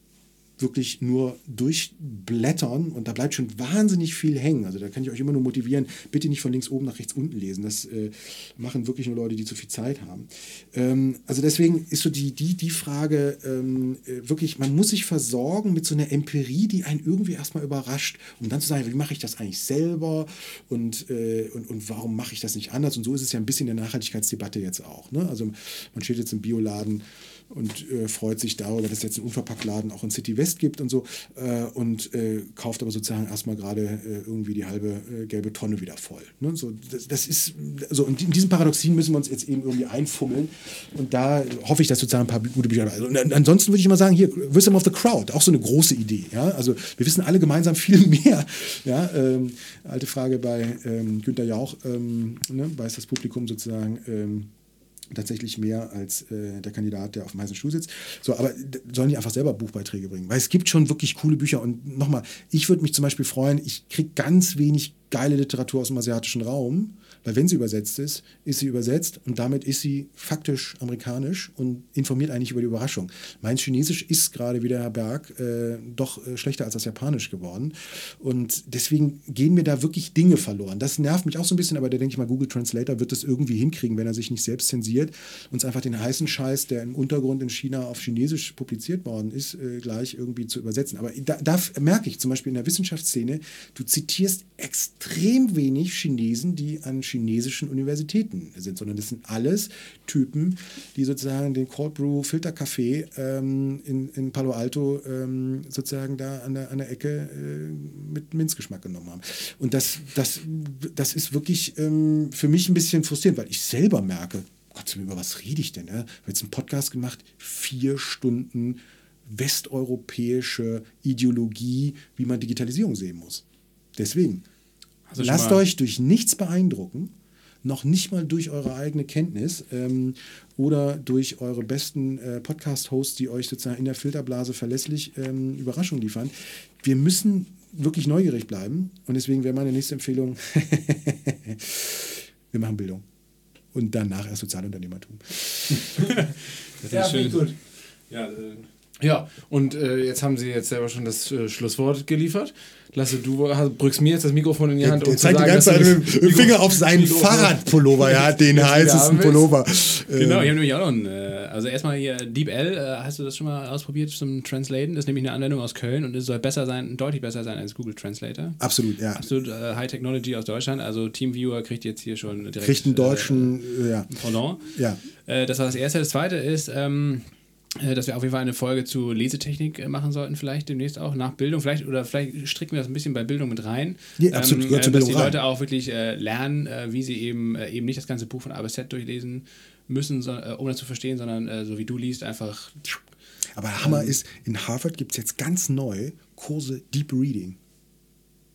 wirklich nur durchblättern und da bleibt schon wahnsinnig viel hängen. Also da kann ich euch immer nur motivieren, bitte nicht von links oben nach rechts unten lesen. Das äh, machen wirklich nur Leute, die zu viel Zeit haben. Ähm, also deswegen ist so die, die, die Frage ähm, äh, wirklich, man muss sich versorgen mit so einer Empirie, die einen irgendwie erstmal überrascht, um dann zu sagen, wie mache ich das eigentlich selber und, äh, und, und warum mache ich das nicht anders? Und so ist es ja ein bisschen in der Nachhaltigkeitsdebatte jetzt auch. Ne? Also man steht jetzt im Bioladen und äh, freut sich darüber, dass es jetzt einen Unverpacktladen auch in City West gibt und so äh, und äh, kauft aber sozusagen erstmal gerade äh, irgendwie die halbe äh, gelbe Tonne wieder voll. Ne? So, das, das ist, also in diesen Paradoxien müssen wir uns jetzt eben irgendwie einfummeln und da hoffe ich, dass sozusagen ein paar gute Bücher dabei sind. Und ansonsten würde ich mal sagen, hier, Wisdom of the Crowd, auch so eine große Idee. Ja? Also wir wissen alle gemeinsam viel <laughs> mehr. Ja? Ähm, alte Frage bei ähm, Günter Jauch, ähm, ne? weiß das Publikum sozusagen, ähm, tatsächlich mehr als äh, der Kandidat, der auf dem heißen Stuhl sitzt. So, aber sollen die einfach selber Buchbeiträge bringen? Weil es gibt schon wirklich coole Bücher. Und nochmal, ich würde mich zum Beispiel freuen, ich kriege ganz wenig geile Literatur aus dem asiatischen Raum. Weil wenn sie übersetzt ist, ist sie übersetzt und damit ist sie faktisch amerikanisch und informiert eigentlich über die Überraschung. Mein Chinesisch ist gerade wie der Herr Berg äh, doch äh, schlechter als das Japanisch geworden. Und deswegen gehen mir da wirklich Dinge verloren. Das nervt mich auch so ein bisschen, aber da denke ich mal, Google Translator wird das irgendwie hinkriegen, wenn er sich nicht selbst zensiert, uns einfach den heißen Scheiß, der im Untergrund in China auf Chinesisch publiziert worden ist, äh, gleich irgendwie zu übersetzen. Aber da, da merke ich zum Beispiel in der Wissenschaftsszene, du zitierst extrem wenig Chinesen, die an chinesischen Universitäten sind, sondern das sind alles Typen, die sozusagen den Cold Brew Filterkaffee ähm, in, in Palo Alto ähm, sozusagen da an der, an der Ecke äh, mit Minzgeschmack genommen haben. Und das, das, das ist wirklich ähm, für mich ein bisschen frustrierend, weil ich selber merke, Gott, über was rede ich denn? Ne? Ich habe jetzt einen Podcast gemacht, vier Stunden westeuropäische Ideologie, wie man Digitalisierung sehen muss. Deswegen, also lasst euch durch nichts beeindrucken, noch nicht mal durch eure eigene Kenntnis ähm, oder durch eure besten äh, Podcast-Hosts, die euch sozusagen in der Filterblase verlässlich ähm, Überraschungen liefern. Wir müssen wirklich neugierig bleiben und deswegen wäre meine nächste Empfehlung, <laughs> wir machen Bildung und danach erst Sozialunternehmertum. <laughs> das ist ja, schön. Gut. Ja, äh, ja, und äh, jetzt haben Sie jetzt selber schon das äh, Schlusswort geliefert. Lasse, du drückst mir jetzt das Mikrofon in die Hand. Der, um zeigt die ganze Zeit mit dem Finger auf seinen Fahrradpullover, ja, <laughs> den heißesten Pullover. Genau, ich habe nämlich auch noch einen. Äh, also erstmal hier DeepL, äh, hast du das schon mal ausprobiert zum Translaten? Das ist nämlich eine Anwendung aus Köln und es soll besser sein, deutlich besser sein als Google Translator. Absolut, ja. Absolut äh, High Technology aus Deutschland. Also Teamviewer kriegt jetzt hier schon direkt. Kriegt einen deutschen, äh, ja. Pendant. Ja. Äh, das war das erste. Das zweite ist, ähm, äh, dass wir auf jeden Fall eine Folge zu Lesetechnik äh, machen sollten, vielleicht demnächst auch nach Bildung, vielleicht oder vielleicht stricken wir das ein bisschen bei Bildung mit rein, ja, absolut, ähm, äh, dass die Leute auch wirklich äh, lernen, äh, wie sie eben äh, eben nicht das ganze Buch von A bis Z durchlesen müssen, so, um das zu verstehen, sondern so wie du liest, einfach. Aber Hammer ähm, ist, in Harvard gibt es jetzt ganz neu Kurse Deep Reading.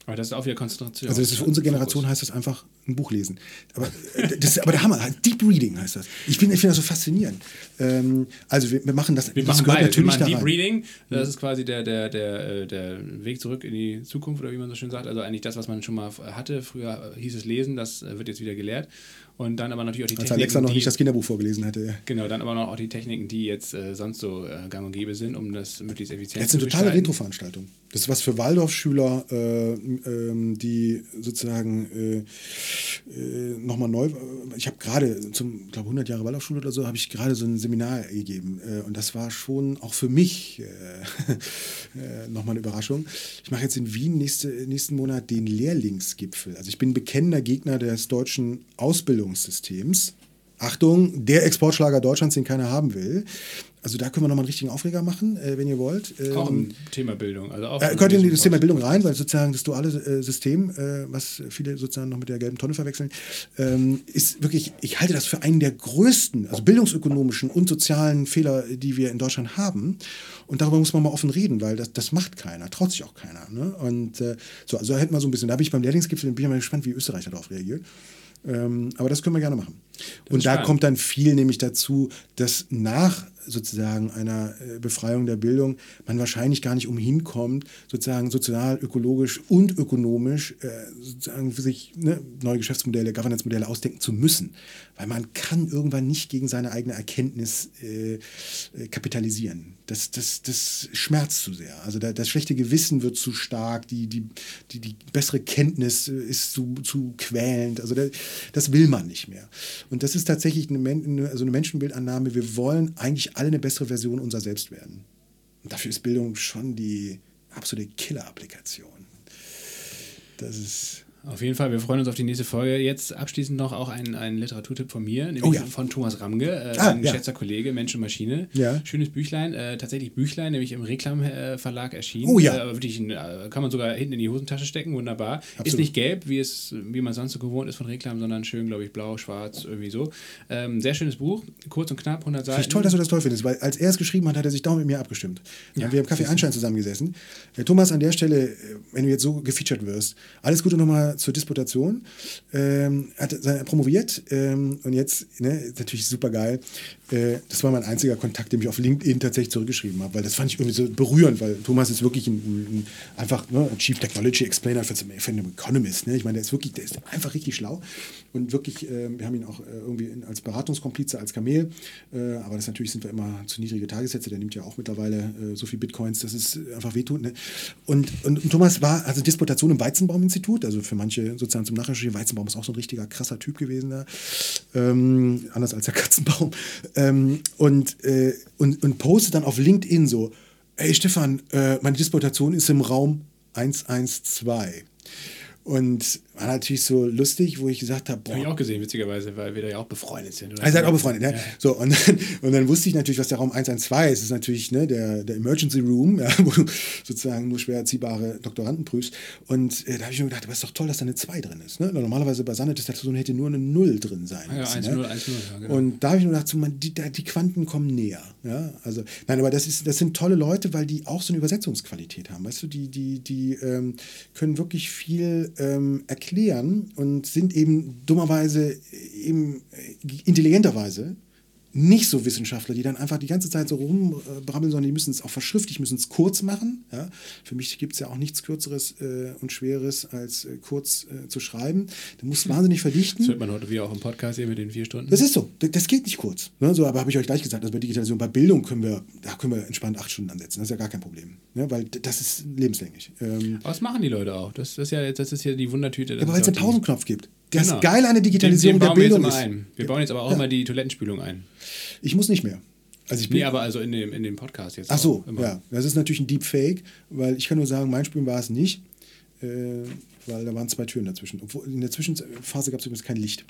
Aber das ist auch wieder Konzentration. Also das ist für unsere Generation heißt das einfach ein Buch lesen. Aber, äh, das ist aber der Hammer. Deep Reading heißt das. Ich finde ich find das so faszinierend. Ähm, also wir, wir machen das. Wir das machen beides. Wir machen Deep. Reading, das ist quasi der, der, der, äh, der Weg zurück in die Zukunft, oder wie man so schön sagt. Also eigentlich das, was man schon mal hatte. Früher hieß es Lesen, das äh, wird jetzt wieder gelehrt. Und dann aber natürlich auch die Als Techniken, Alexa noch die, nicht das Kinderbuch vorgelesen hätte. Ja. Genau, dann aber noch auch die Techniken, die jetzt äh, sonst so äh, gang und gäbe sind, um das möglichst effizient Das ist zu eine totale gestalten. Retro-Veranstaltung. Das ist was für Waldorfschüler, äh, ähm, die sozusagen äh, äh, nochmal neu. Ich habe gerade zum, glaube 100 Jahre Waldorfschule oder so, habe ich gerade so ein Seminar gegeben. Äh, und das war schon auch für mich äh, <laughs> äh, nochmal eine Überraschung. Ich mache jetzt in Wien nächste, nächsten Monat den Lehrlingsgipfel. Also ich bin bekennender Gegner des deutschen Ausbildungssystems. Achtung, der Exportschlager Deutschlands, den keiner haben will. Also da können wir nochmal einen richtigen Aufreger machen, äh, wenn ihr wollt. Auch Ähm, im Thema Bildung. Also auch äh, gehört in das Thema Bildung rein, weil sozusagen das duale äh, System, äh, was viele sozusagen noch mit der gelben Tonne verwechseln, ähm, ist wirklich, ich halte das für einen der größten, also bildungsökonomischen und sozialen Fehler, die wir in Deutschland haben. Und darüber muss man mal offen reden, weil das, das macht keiner, traut sich auch keiner. Ne? Und äh, so, also hätten wir so ein bisschen, da bin ich beim Lehrlingsgipfel, bin ich mal gespannt, wie Österreich darauf reagiert. Ähm, aber das können wir gerne machen. und da spannend. kommt dann viel nämlich dazu, dass nach sozusagen einer äh, Befreiung der Bildung man wahrscheinlich gar nicht umhin kommt, sozusagen sozial, ökologisch und ökonomisch äh, sozusagen für sich ne, neue Geschäftsmodelle, Governance-Modelle ausdenken zu müssen. Weil man kann irgendwann nicht gegen seine eigene Erkenntnis äh, äh, kapitalisieren. Das, das, das schmerzt zu sehr. Also da, das schlechte Gewissen wird zu stark, die, die, die, die bessere Kenntnis ist zu, zu quälend. Also da, das will man nicht mehr. Und das ist tatsächlich eine, also eine Menschenbildannahme. Wir wollen eigentlich alle eine bessere Version unserer selbst werden. Und dafür ist Bildung schon die absolute Killer-Applikation. Das ist. Auf jeden Fall, wir freuen uns auf die nächste Folge. Jetzt abschließend noch auch ein, ein Literaturtipp von mir, nämlich Oh ja. von Thomas Ramge, äh, Ah, ein ja. geschätzter Kollege, Mensch und Maschine. Ja. Schönes Büchlein, äh, tatsächlich Büchlein, nämlich im Reklam-Verlag äh, Verlag erschienen. Oh ja. Äh, wirklich, ein, äh, kann man sogar hinten in die Hosentasche stecken, wunderbar. Ist Absolut. nicht gelb, wie, es, wie man sonst so gewohnt ist von Reklam, sondern schön, glaube ich, blau, schwarz, irgendwie so. Ähm, sehr schönes Buch, kurz und knapp, 100 Seiten. Finde ich toll, dass du das toll findest, weil als er es geschrieben hat, hat er sich dauernd mit mir abgestimmt. Wir haben Kaffee Einstein zusammengesessen. Äh, Thomas, an der Stelle, wenn du jetzt so gefeatured wirst, alles Gute nochmal zur Disputation. Ähm, hat er promoviert ähm, und jetzt, ne, ist natürlich super geil. Äh, das war mein einziger Kontakt, den ich auf LinkedIn tatsächlich zurückgeschrieben habe, weil das fand ich irgendwie so berührend, weil Thomas ist wirklich ein, ein einfach ne, ein Chief Technology Explainer für, für einen Economist. Ne? Ich meine, der ist wirklich, der ist einfach richtig schlau und wirklich, äh, wir haben ihn auch äh, irgendwie als Beratungskomplize, als Kamel, äh, aber das natürlich sind wir immer zu niedrige Tagessätze, der nimmt ja auch mittlerweile äh, so viel Bitcoins, dass es einfach wehtut. Ne? Und, und, und Thomas war, also Disputation im Weizenbaum-Institut, also für manche sozusagen zum Nachrecherchieren, Weizenbaum ist auch so ein richtiger krasser Typ gewesen da, ähm, anders als der Katzenbaum. Ähm, und, äh, und, und postet dann auf LinkedIn so, hey Stefan, äh, meine Disputation ist im Raum 112. Und war natürlich so lustig, wo ich gesagt habe, boah, Habe ich auch gesehen, witzigerweise, weil wir da ja auch befreundet sind. oder? Ihr seid auch befreundet, ne? So, und dann, <laughs> und dann wusste ich natürlich, was der Raum 112 ist. Das ist natürlich ne, der, der Emergency Room, ja, <laughs> wo du sozusagen nur schwer erziehbare Doktoranden prüfst. Und äh, da habe ich mir gedacht, aber ist doch toll, dass da eine 2 drin ist. Ne? Normalerweise bei Sanne-Dissertation hätte nur eine 0 drin sein Ah ja, müssen. 1-0, ne? 1-0, ja, genau. Und da habe ich mir gedacht, so, man, die, die Quanten kommen näher. Ja? Also, nein, aber das, ist, das sind tolle Leute, weil die auch so eine Übersetzungsqualität haben. Weißt du, die, die, die ähm, können wirklich viel ähm, erklären und sind eben dummerweise, eben äh, intelligenterweise nicht so Wissenschaftler, die dann einfach die ganze Zeit so rumbrabbeln, sondern die müssen es auch verschriftlich, müssen es kurz machen. Ja? Für mich gibt es ja auch nichts Kürzeres äh, und Schweres, als äh, kurz äh, zu schreiben. Du musst wahnsinnig verdichten. Das hört man heute wie auch im Podcast hier mit den vier Stunden. Das ist so. Das, das geht nicht kurz. Ne? So, aber habe ich euch gleich gesagt, also bei Digitalisierung, bei Bildung können wir, da können wir entspannt acht Stunden ansetzen. Das ist ja gar kein Problem. Ne? Weil das ist lebenslänglich. Ähm, Aber das machen die Leute auch. Das, das, ist, ja, das ist ja die Wundertüte. Das aber weil es ja einen Pausenknopf gibt. Das Genau. Geile an der Digitalisierung den, den der bauen wir jetzt Bildung ist. ein. Wir bauen jetzt aber auch Ja. immer die Toilettenspülung ein. Ich muss nicht mehr. Also ich bin, Nee, aber also in dem, in dem Podcast jetzt. Ach so, ja. Das ist natürlich ein Deepfake, weil ich kann nur sagen, mein Spülen war es nicht, äh, weil da waren zwei Türen dazwischen. Obwohl, in der Zwischenphase gab es übrigens kein Licht.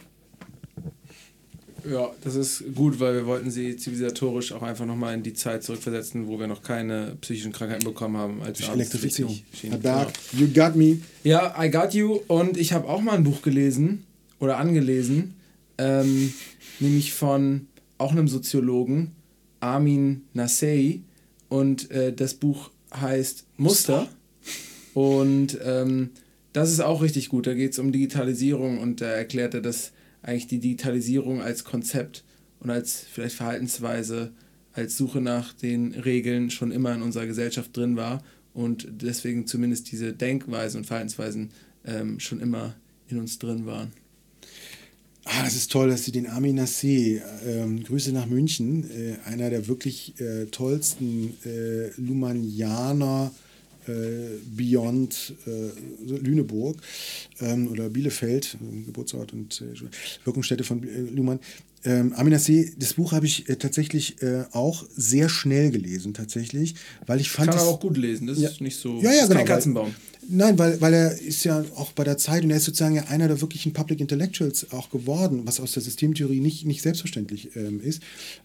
Ja, das ist gut, weil wir wollten sie zivilisatorisch auch einfach nochmal in die Zeit zurückversetzen, wo wir noch keine psychischen Krankheiten bekommen haben. Als Durch Elektrifizierung. Herr Berg, you got me. Ja, I got you. Und ich habe auch mal ein Buch gelesen oder angelesen, ähm, nämlich von auch einem Soziologen, Armin Nassei. Und äh, das Buch heißt Muster. Und ähm, Das ist auch richtig gut. Da geht es um Digitalisierung und da erklärt er, dass eigentlich die Digitalisierung als Konzept und als vielleicht Verhaltensweise, als Suche nach den Regeln schon immer in unserer Gesellschaft drin war und deswegen zumindest diese Denkweisen und Verhaltensweisen ähm, schon immer in uns drin waren. Ah, das ist toll, dass Sie den Armin Nassé, ähm, Grüße nach München, äh, einer der wirklich äh, tollsten äh, Lumanianer Beyond äh, Lüneburg ähm, oder Bielefeld, Geburtsort und äh, Wirkungsstätte von Luhmann, ähm, Amina C., das Buch habe ich äh, tatsächlich äh, auch sehr schnell gelesen, tatsächlich, weil ich fand. Kann er auch gut lesen, das ja, ist nicht so. Ja, ja, genau. Kein Katzenbaum. Nein, weil, weil er ist ja auch bei der Zeit und er ist sozusagen ja einer der wirklichen Public Intellectuals auch geworden, was aus der Systemtheorie nicht, nicht selbstverständlich ähm, ist,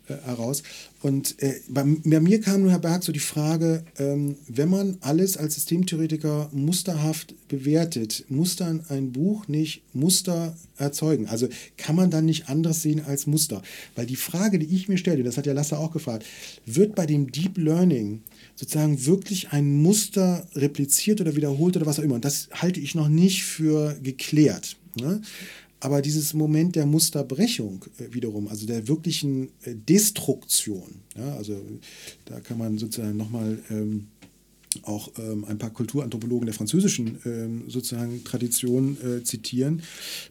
äh, heraus. Und äh, bei, bei, mir kam nur, Herr Berg, so die Frage, ähm, wenn man alles als Systemtheoretiker musterhaft bewertet, muss dann ein Buch nicht Muster erzeugen? Also kann man dann nicht anderes sehen als Muster? Weil die Frage, die ich mir stelle, das hat ja Lasse auch gefragt, wird bei dem Deep Learning sozusagen wirklich ein Muster repliziert oder wiederholt oder was auch immer. Und das halte ich noch nicht für geklärt. Ne? Aber dieses Moment der Musterbrechung äh, wiederum, also der wirklichen äh, Destruktion, ja, also da kann man sozusagen nochmal ähm, auch ähm, ein paar Kulturanthropologen der französischen ähm, sozusagen Tradition äh, zitieren,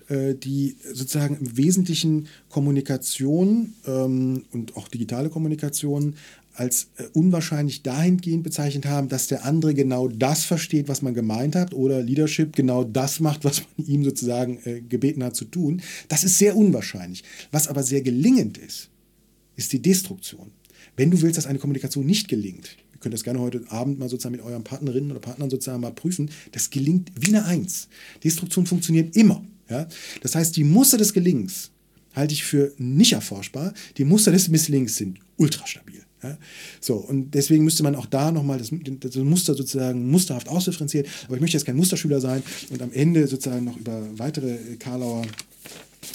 äh, die sozusagen im Wesentlichen Kommunikation ähm, und auch digitale Kommunikation als äh, unwahrscheinlich dahingehend bezeichnet haben, dass der andere genau das versteht, was man gemeint hat, oder Leadership genau das macht, was man ihm sozusagen äh, gebeten hat zu tun. Das ist sehr unwahrscheinlich. Was aber sehr gelingend ist, ist die Destruktion. Wenn du willst, dass eine Kommunikation nicht gelingt, ihr könnt das gerne heute Abend mal sozusagen mit euren Partnerinnen oder Partnern sozusagen mal prüfen, das gelingt wie eine Eins. Destruktion funktioniert immer. Ja? Das heißt, die Muster des Gelingens halte ich für nicht erforschbar. Die Muster des Misslings sind ultrastabil. Ja? So, und deswegen müsste man auch da nochmal das, das Muster sozusagen musterhaft ausdifferenzieren. Aber ich möchte jetzt kein Musterschüler sein und am Ende sozusagen noch über weitere Karlauer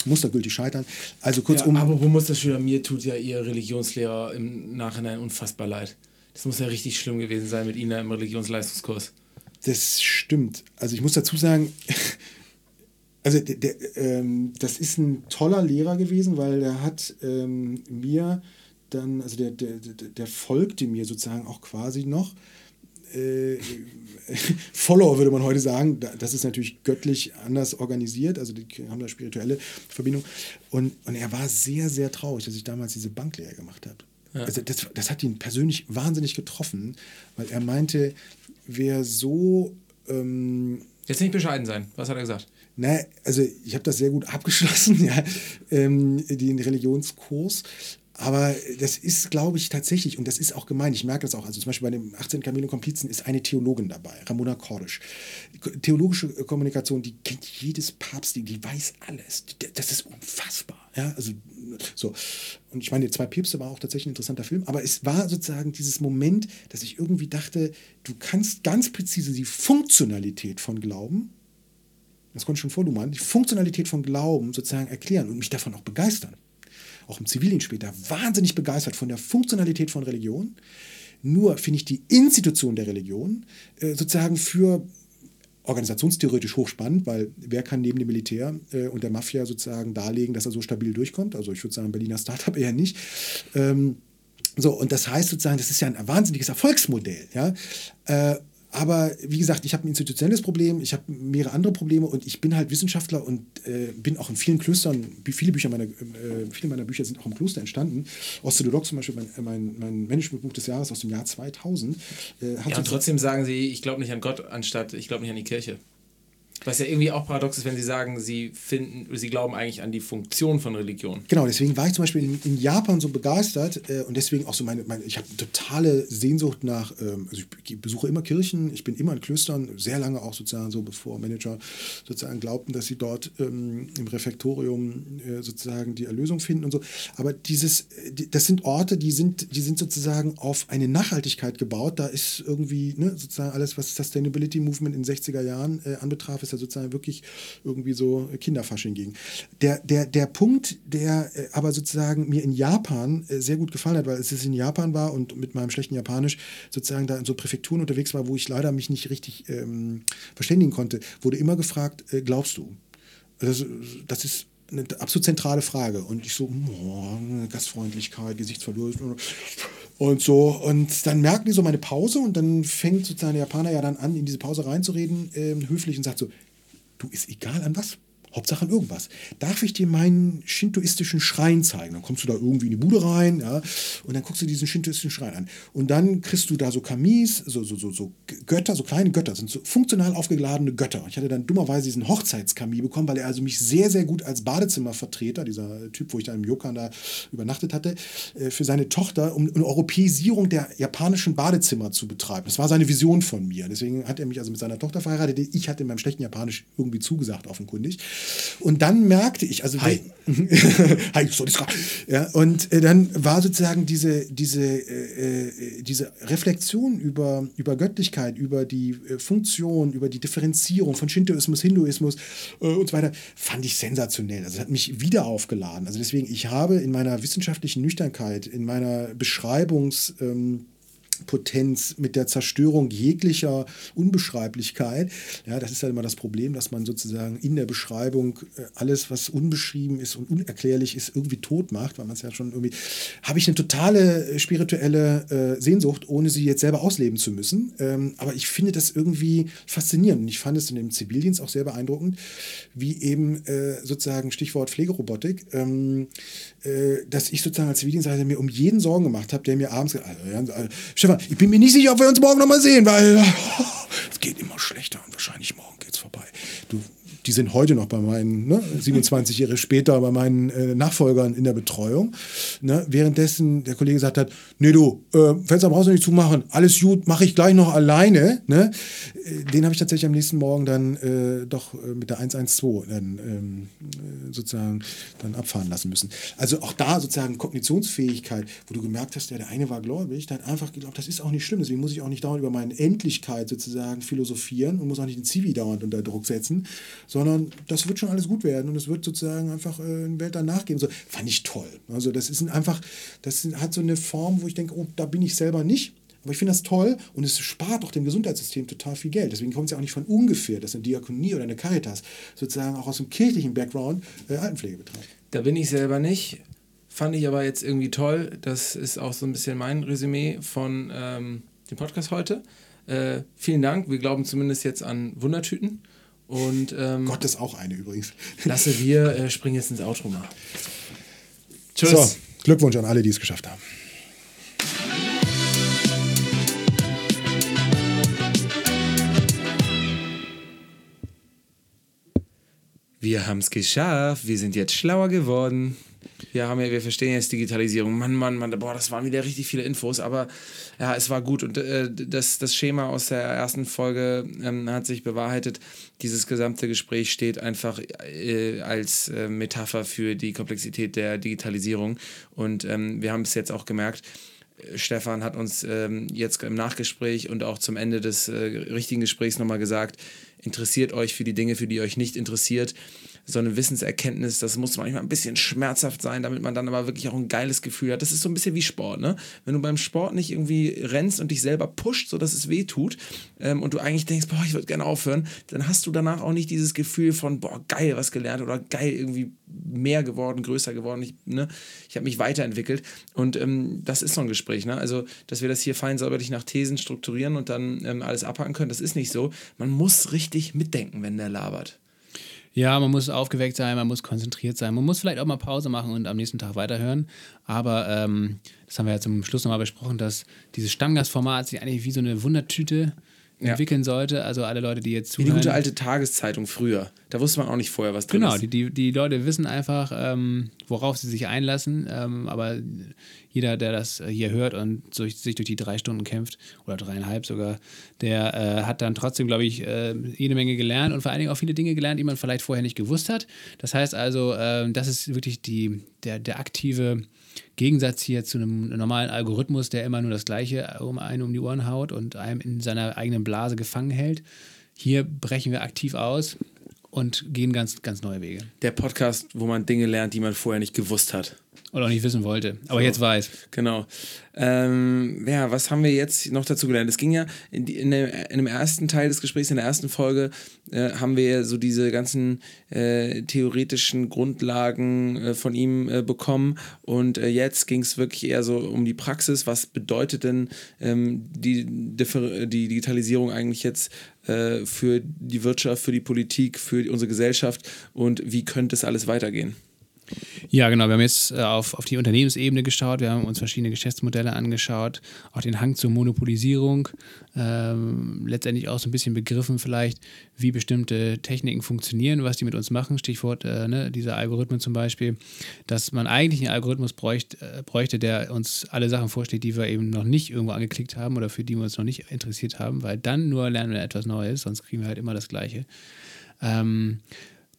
mustergültig scheitern. Also kurzum. Ja, aber wo Musterschüler, mir tut ja Ihr Religionslehrer im Nachhinein unfassbar leid. Das muss ja richtig schlimm gewesen sein mit Ihnen im Religionsleistungskurs. Das stimmt. Also ich muss dazu sagen, <laughs> also der, der, ähm, das ist ein toller Lehrer gewesen, weil er hat ähm, mir dann, also der, der, der folgte mir sozusagen auch quasi noch. Äh, <laughs> Follower würde man heute sagen, das ist natürlich göttlich anders organisiert, also die haben da spirituelle Verbindung. Und, und er war sehr, sehr traurig, dass ich damals diese Banklehre gemacht habe. Ja. Also das, das hat ihn persönlich wahnsinnig getroffen, weil er meinte, wer so. Ähm, Jetzt nicht bescheiden sein, was hat er gesagt? Na, also ich habe das sehr gut abgeschlossen, <laughs> ja, ähm, den Religionskurs. Aber das ist, glaube ich, tatsächlich, und das ist auch gemein, ich merke das auch, also zum Beispiel bei dem 18 Kamelen-Komplizen ist eine Theologin dabei, Ramona Kordisch. Theologische Kommunikation, die kennt jedes Papst, die, die weiß alles. Das ist unfassbar. Ja, also so. Und ich meine, die zwei Päpste war auch tatsächlich ein interessanter Film, aber es war sozusagen dieses Moment, dass ich irgendwie dachte, du kannst ganz präzise die Funktionalität von Glauben, das konnte ich schon vor Luhmann, die Funktionalität von Glauben sozusagen erklären und mich davon auch begeistern auch im Zivildienst später, wahnsinnig begeistert von der Funktionalität von Religion. Nur finde ich die Institution der Religion äh, sozusagen für organisationstheoretisch hochspannend, weil wer kann neben dem Militär äh, und der Mafia sozusagen darlegen, dass er so stabil durchkommt? Also ich würde sagen, Berliner Startup <laughs> eher nicht. Ähm, so, und das heißt sozusagen, das ist ja ein wahnsinniges Erfolgsmodell. Ja? Äh, aber wie gesagt, ich habe ein institutionelles Problem, ich habe mehrere andere Probleme und ich bin halt Wissenschaftler und äh, bin auch in vielen Klöstern, viele, Bücher meiner, äh, viele meiner Bücher sind auch im Kloster entstanden. Orthodox zum Beispiel, mein, mein, mein Managementbuch des Jahres aus dem Jahr 2000. Äh, ja, und trotzdem sagen Sie, ich glaube nicht an Gott, anstatt ich glaube nicht an die Kirche. Was ja irgendwie auch paradox ist, wenn Sie sagen, Sie finden, Sie glauben eigentlich an die Funktion von Religion. Genau, deswegen war ich zum Beispiel in, in Japan so begeistert äh, und deswegen auch so meine, meine ich habe totale Sehnsucht nach, ähm, also ich besuche immer Kirchen, ich bin immer in Klöstern, sehr lange auch sozusagen so, bevor Manager sozusagen glaubten, dass sie dort ähm, im Refektorium äh, sozusagen die Erlösung finden und so. Aber dieses, die, das sind Orte, die sind, die sind sozusagen auf eine Nachhaltigkeit gebaut. Da ist irgendwie ne, sozusagen alles, was Sustainability Movement in den 60er Jahren äh, anbetraf, dass er sozusagen wirklich irgendwie so Kinderfasching ging. Der, der, der Punkt, der äh, aber sozusagen mir in Japan äh, sehr gut gefallen hat, weil es in Japan war und mit meinem schlechten Japanisch sozusagen da in so Präfekturen unterwegs war, wo ich leider mich nicht richtig ähm, verständigen konnte, wurde immer gefragt, äh, glaubst du? Das, das ist eine absolut zentrale Frage. Und ich so, oh, Gastfreundlichkeit, Gesichtsverlust und so. Und dann merken die so meine Pause und dann fängt sozusagen der Japaner ja dann an, in diese Pause reinzureden, äh, höflich und sagt so, du ist egal an was. Hauptsache irgendwas. Darf ich dir meinen shintoistischen Schrein zeigen? Dann kommst du da irgendwie in die Bude rein, ja, und dann guckst du diesen shintoistischen Schrein an. Und dann kriegst du da so Kamis, so, so, so, so Götter, so kleine Götter, sind so funktional aufgeladene Götter. Ich hatte dann dummerweise diesen Hochzeitskami bekommen, weil er also mich sehr, sehr gut als Badezimmervertreter, dieser Typ, wo ich da im Yokan da übernachtet hatte, äh, für seine Tochter, um eine Europäisierung der japanischen Badezimmer zu betreiben. Das war seine Vision von mir. Deswegen hat er mich also mit seiner Tochter verheiratet. Ich hatte in meinem schlechten Japanisch irgendwie zugesagt, offenkundig. Und dann merkte ich, also Hi, <laughs> Hi sorry, ja, und äh, dann war sozusagen diese, diese, äh, äh, diese Reflexion über, über Göttlichkeit, über die äh, Funktion, über die Differenzierung von Shintoismus, Hinduismus äh, und so weiter, fand ich sensationell. Also es hat mich wieder aufgeladen. Also deswegen, ich habe in meiner wissenschaftlichen Nüchternkeit, in meiner Beschreibungs- ähm, Potenz, mit der Zerstörung jeglicher Unbeschreiblichkeit. Ja, das ist halt immer das Problem, dass man sozusagen in der Beschreibung äh, alles, was unbeschrieben ist und unerklärlich ist, irgendwie tot macht, weil man es ja schon irgendwie. Habe ich eine totale äh, spirituelle äh, Sehnsucht, ohne sie jetzt selber ausleben zu müssen. Ähm, aber ich finde das irgendwie faszinierend. Und ich fand es in dem Zivildienst auch sehr beeindruckend, wie eben äh, sozusagen Stichwort Pflegerobotik, ähm, äh, dass ich sozusagen als Zivildienstleiter mir um jeden Sorgen gemacht habe, der mir abends gesagt hat, also, Stefan, ich bin mir nicht sicher, ob wir uns morgen nochmal sehen, weil <laughs> es geht immer schlechter und wahrscheinlich morgen die sind heute noch bei meinen, ne, 27 Jahre später, bei meinen äh, Nachfolgern in der Betreuung. Ne, währenddessen der Kollege gesagt hat, nee du, äh, Fenster brauchst du nicht zumachen, alles gut, mache ich gleich noch alleine. Ne? Äh, den habe ich tatsächlich am nächsten Morgen dann äh, doch äh, mit der 112 dann ähm, äh, sozusagen dann abfahren lassen müssen. Also auch da sozusagen Kognitionsfähigkeit, wo du gemerkt hast, ja, der eine war gläubig, der hat einfach geglaubt, das ist auch nicht schlimm, deswegen muss ich auch nicht dauernd über meine Endlichkeit sozusagen philosophieren und muss auch nicht den Zivi dauernd unter Druck setzen, sondern das wird schon alles gut werden und es wird sozusagen einfach äh, eine Welt danach geben. So, fand ich toll. Also das ist einfach, das hat so eine Form, wo ich denke, oh, da bin ich selber nicht. Aber ich finde das toll und es spart auch dem Gesundheitssystem total viel Geld. Deswegen kommt es ja auch nicht von ungefähr, dass eine Diakonie oder eine Caritas sozusagen auch aus dem kirchlichen Background äh, Altenpflege betreibt. Da bin ich selber nicht. Fand ich aber jetzt irgendwie toll. Das ist auch so ein bisschen mein Resümee von ähm, dem Podcast heute. Äh, vielen Dank. Wir glauben zumindest jetzt an Wundertüten. Und, ähm, Gott ist auch eine übrigens. Lasse wir äh, springen jetzt ins Outro mal. Tschüss. So, Glückwunsch an alle, die es geschafft haben. Wir haben es geschafft. Wir sind jetzt schlauer geworden. Wir haben ja, wir verstehen jetzt Digitalisierung. Mann, Mann, Mann, boah, das waren wieder richtig viele Infos, aber ja, es war gut. Und äh, das, das Schema aus der ersten Folge ähm, hat sich bewahrheitet. Dieses gesamte Gespräch steht einfach äh, als äh, Metapher für die Komplexität der Digitalisierung. Und ähm, wir haben es jetzt auch gemerkt. Stefan hat uns ähm, jetzt im Nachgespräch und auch zum Ende des äh, richtigen Gesprächs nochmal gesagt, interessiert euch für die Dinge, für die ihr euch nicht interessiert so eine Wissenserkenntnis, das muss manchmal ein bisschen schmerzhaft sein, damit man dann aber wirklich auch ein geiles Gefühl hat. Das ist so ein bisschen wie Sport, ne? Wenn du beim Sport nicht irgendwie rennst und dich selber pusht, sodass es weh tut ähm, und du eigentlich denkst, boah, ich würde gerne aufhören, dann hast du danach auch nicht dieses Gefühl von, boah, geil was gelernt oder geil irgendwie mehr geworden, größer geworden. Ich, ne? ich habe mich weiterentwickelt und ähm, das ist so ein Gespräch, ne? Also, dass wir das hier fein säuberlich nach Thesen strukturieren und dann ähm, alles abhaken können, das ist nicht so. Man muss richtig mitdenken, wenn der labert. Ja, man muss aufgeweckt sein, man muss konzentriert sein, man muss vielleicht auch mal Pause machen und am nächsten Tag weiterhören. Aber ähm, das haben wir ja zum Schluss nochmal besprochen, dass dieses Stammgastformat sich eigentlich wie so eine Wundertüte ja. entwickeln sollte. Also alle Leute, die jetzt zuhören. Wie die gute alte Tageszeitung früher. Da wusste man auch nicht vorher, was drin genau, ist. Genau, die, die, die Leute wissen einfach, ähm, worauf sie sich einlassen. Ähm, aber jeder, der das hier hört und durch, sich durch die drei Stunden kämpft, oder dreieinhalb sogar, der äh, hat dann trotzdem, glaube ich, äh, jede Menge gelernt und vor allen Dingen auch viele Dinge gelernt, die man vielleicht vorher nicht gewusst hat. Das heißt also, äh, das ist wirklich die, der, der aktive Gegensatz hier zu einem normalen Algorithmus, der immer nur das Gleiche um einen um die Ohren haut und einem in seiner eigenen Blase gefangen hält. hier brechen wir aktiv aus und gehen ganz, ganz neue Wege. Der Podcast, wo man Dinge lernt, die man vorher nicht gewusst hat. Oder auch nicht wissen wollte, aber so. jetzt weiß. Genau. Ähm, ja, was haben wir jetzt noch dazu gelernt? Es ging ja in, die, in, der, in, dem ersten Teil des Gesprächs, in der ersten Folge, äh, haben wir ja so diese ganzen äh, theoretischen Grundlagen äh, von ihm äh, bekommen. Und äh, jetzt ging es wirklich eher so um die Praxis. Was bedeutet denn ähm, die, die Digitalisierung eigentlich jetzt äh, für die Wirtschaft, für die Politik, für unsere Gesellschaft und wie könnte es alles weitergehen? Ja, genau. Wir haben jetzt äh, auf, auf die Unternehmensebene geschaut, wir haben uns verschiedene Geschäftsmodelle angeschaut, auch den Hang zur Monopolisierung, ähm, letztendlich auch so ein bisschen begriffen vielleicht, wie bestimmte Techniken funktionieren, was die mit uns machen. Stichwort äh, ne, dieser Algorithmen zum Beispiel, dass man eigentlich einen Algorithmus bräuchte, äh, bräuchte, der uns alle Sachen vorschlägt, die wir eben noch nicht irgendwo angeklickt haben oder für die wir uns noch nicht interessiert haben, weil dann nur lernen wir etwas Neues, sonst kriegen wir halt immer das Gleiche. Ähm,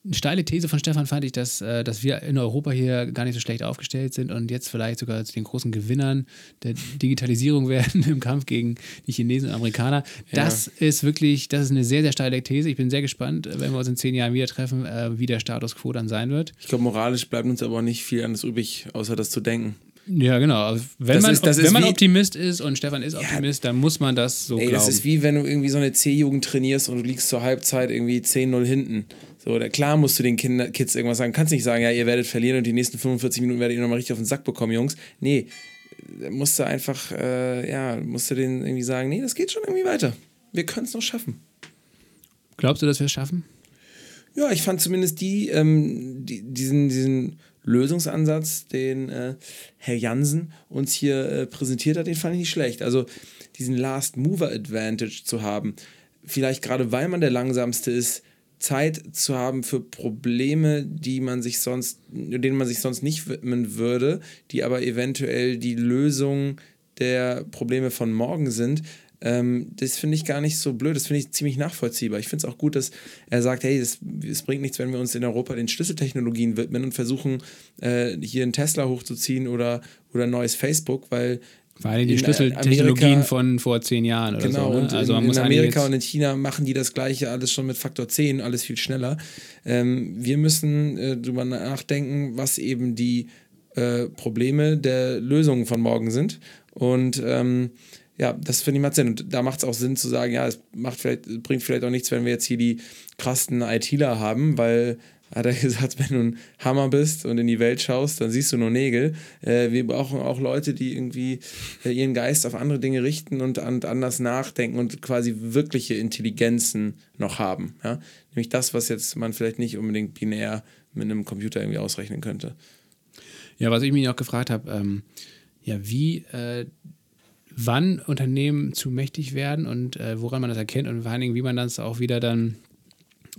eine steile These von Stefan fand ich, dass, äh, dass wir in Europa hier gar nicht so schlecht aufgestellt sind und jetzt vielleicht sogar zu den großen Gewinnern der Digitalisierung <laughs> werden im Kampf gegen die Chinesen und Amerikaner. Das ja. ist wirklich, das ist eine sehr, sehr steile These. Ich bin sehr gespannt, wenn wir uns in zehn Jahren wieder treffen, äh, wie der Status quo dann sein wird. Ich glaube, moralisch bleibt uns aber nicht viel anderes übrig, außer das zu denken. Ja, genau. Also wenn das man, ist, wenn man Optimist ist und Stefan ist Optimist, ja, dann muss man das so ey, glauben. Das ist wie wenn du irgendwie so eine C-Jugend trainierst und du liegst zur Halbzeit irgendwie 10-0 hinten. So, oder klar musst du den Kinder, Kids irgendwas sagen. Kannst nicht sagen, ja, ihr werdet verlieren und die nächsten 45 Minuten werdet ihr nochmal richtig auf den Sack bekommen, Jungs. Nee, musst du einfach, äh, ja, musst du denen irgendwie sagen, nee, das geht schon irgendwie weiter. Wir können es noch schaffen. Glaubst du, dass wir es schaffen? Ja, ich fand zumindest die, ähm, die diesen, diesen Lösungsansatz, den äh, Herr Jansen uns hier äh, präsentiert hat, den fand ich nicht schlecht. Also diesen Last Mover Advantage zu haben, vielleicht gerade weil man der langsamste ist, Zeit zu haben für Probleme, die man sich sonst, denen man sich sonst nicht widmen würde, die aber eventuell die Lösung der Probleme von morgen sind. Ähm, das finde ich gar nicht so blöd, das finde ich ziemlich nachvollziehbar. Ich finde es auch gut, dass er sagt, hey, es bringt nichts, wenn wir uns in Europa den Schlüsseltechnologien widmen und versuchen, äh, hier einen Tesla hochzuziehen oder, oder ein neues Facebook, weil vor allem die Schlüsseltechnologien von vor zehn Jahren oder genau, so. Ne? Also in, in Amerika und in China machen die das Gleiche alles schon mit Faktor 10, alles viel schneller. Ähm, wir müssen äh, darüber nachdenken, was eben die äh, Probleme der Lösungen von morgen sind. Und ähm, ja, das finde ich macht Sinn. Und da macht es auch Sinn zu sagen, ja, es macht vielleicht, bringt vielleicht auch nichts, wenn wir jetzt hier die krassen ITler haben, weil hat er <laughs> gesagt, wenn du ein Hammer bist und in die Welt schaust, dann siehst du nur Nägel. Äh, wir brauchen auch Leute, die irgendwie äh, ihren Geist auf andere Dinge richten und, und, anders nachdenken und quasi wirkliche Intelligenzen noch haben. Ja? Nämlich das, was jetzt man vielleicht nicht unbedingt binär mit einem Computer irgendwie ausrechnen könnte. Ja, was ich mich auch gefragt habe, ähm, ja, wie, äh, wann Unternehmen zu mächtig werden und äh, woran man das erkennt und vor allen Dingen, wie man das auch wieder dann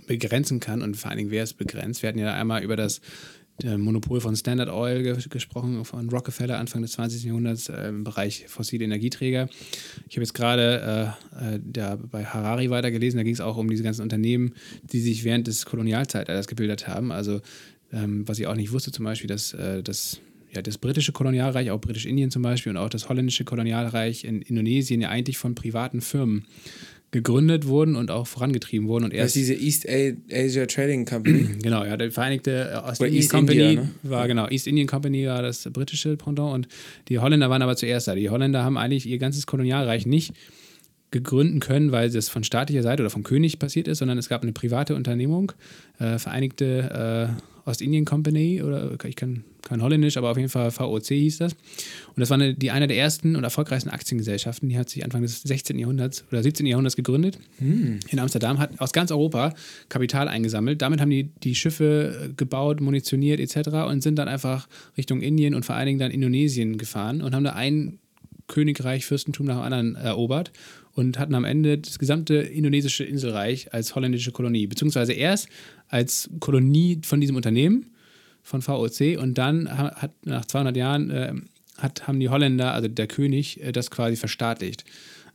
begrenzen kann und vor allen Dingen, wer es begrenzt. Wir hatten ja einmal über das Monopol von Standard Oil ge gesprochen, von Rockefeller Anfang des 20. Jahrhunderts äh, im Bereich fossile Energieträger. Ich habe jetzt gerade äh, äh, bei Harari weitergelesen, da ging es auch um diese ganzen Unternehmen, die sich während des Kolonialzeitalters gebildet haben. Also, ähm, was ich auch nicht wusste, zum Beispiel, dass äh, das ja, das britische Kolonialreich, auch Britisch-Indien zum Beispiel und auch das holländische Kolonialreich in Indonesien ja eigentlich von privaten Firmen gegründet wurden und auch vorangetrieben wurden. Und erst das ist diese East Asia Trading Company. <clears throat> genau, ja, die Vereinigte äh, Ostindien Company India, ne? war genau, East Indian Company war das britische Pendant und die Holländer waren aber zuerst da. Die Holländer haben eigentlich ihr ganzes Kolonialreich nicht gegründen können, weil das von staatlicher Seite oder vom König passiert ist, sondern es gab eine private Unternehmung, äh, Vereinigte äh, Ostindien Company oder ich kann kein Holländisch, aber auf jeden Fall VOC hieß das. Und das war eine, die eine der ersten und erfolgreichsten Aktiengesellschaften. Die hat sich Anfang des 16. Jahrhunderts oder 17. Jahrhunderts gegründet hm. in Amsterdam, hat aus ganz Europa Kapital eingesammelt. Damit haben die die Schiffe gebaut, munitioniert etc. und sind dann einfach Richtung Indien und vor allen Dingen dann Indonesien gefahren und haben da ein Königreich, Fürstentum nach dem anderen erobert und hatten am Ende das gesamte indonesische Inselreich als holländische Kolonie, beziehungsweise erst als Kolonie von diesem Unternehmen, von VOC, und dann hat nach 200 Jahren äh, hat, haben die Holländer, also der König, äh, das quasi verstaatlicht.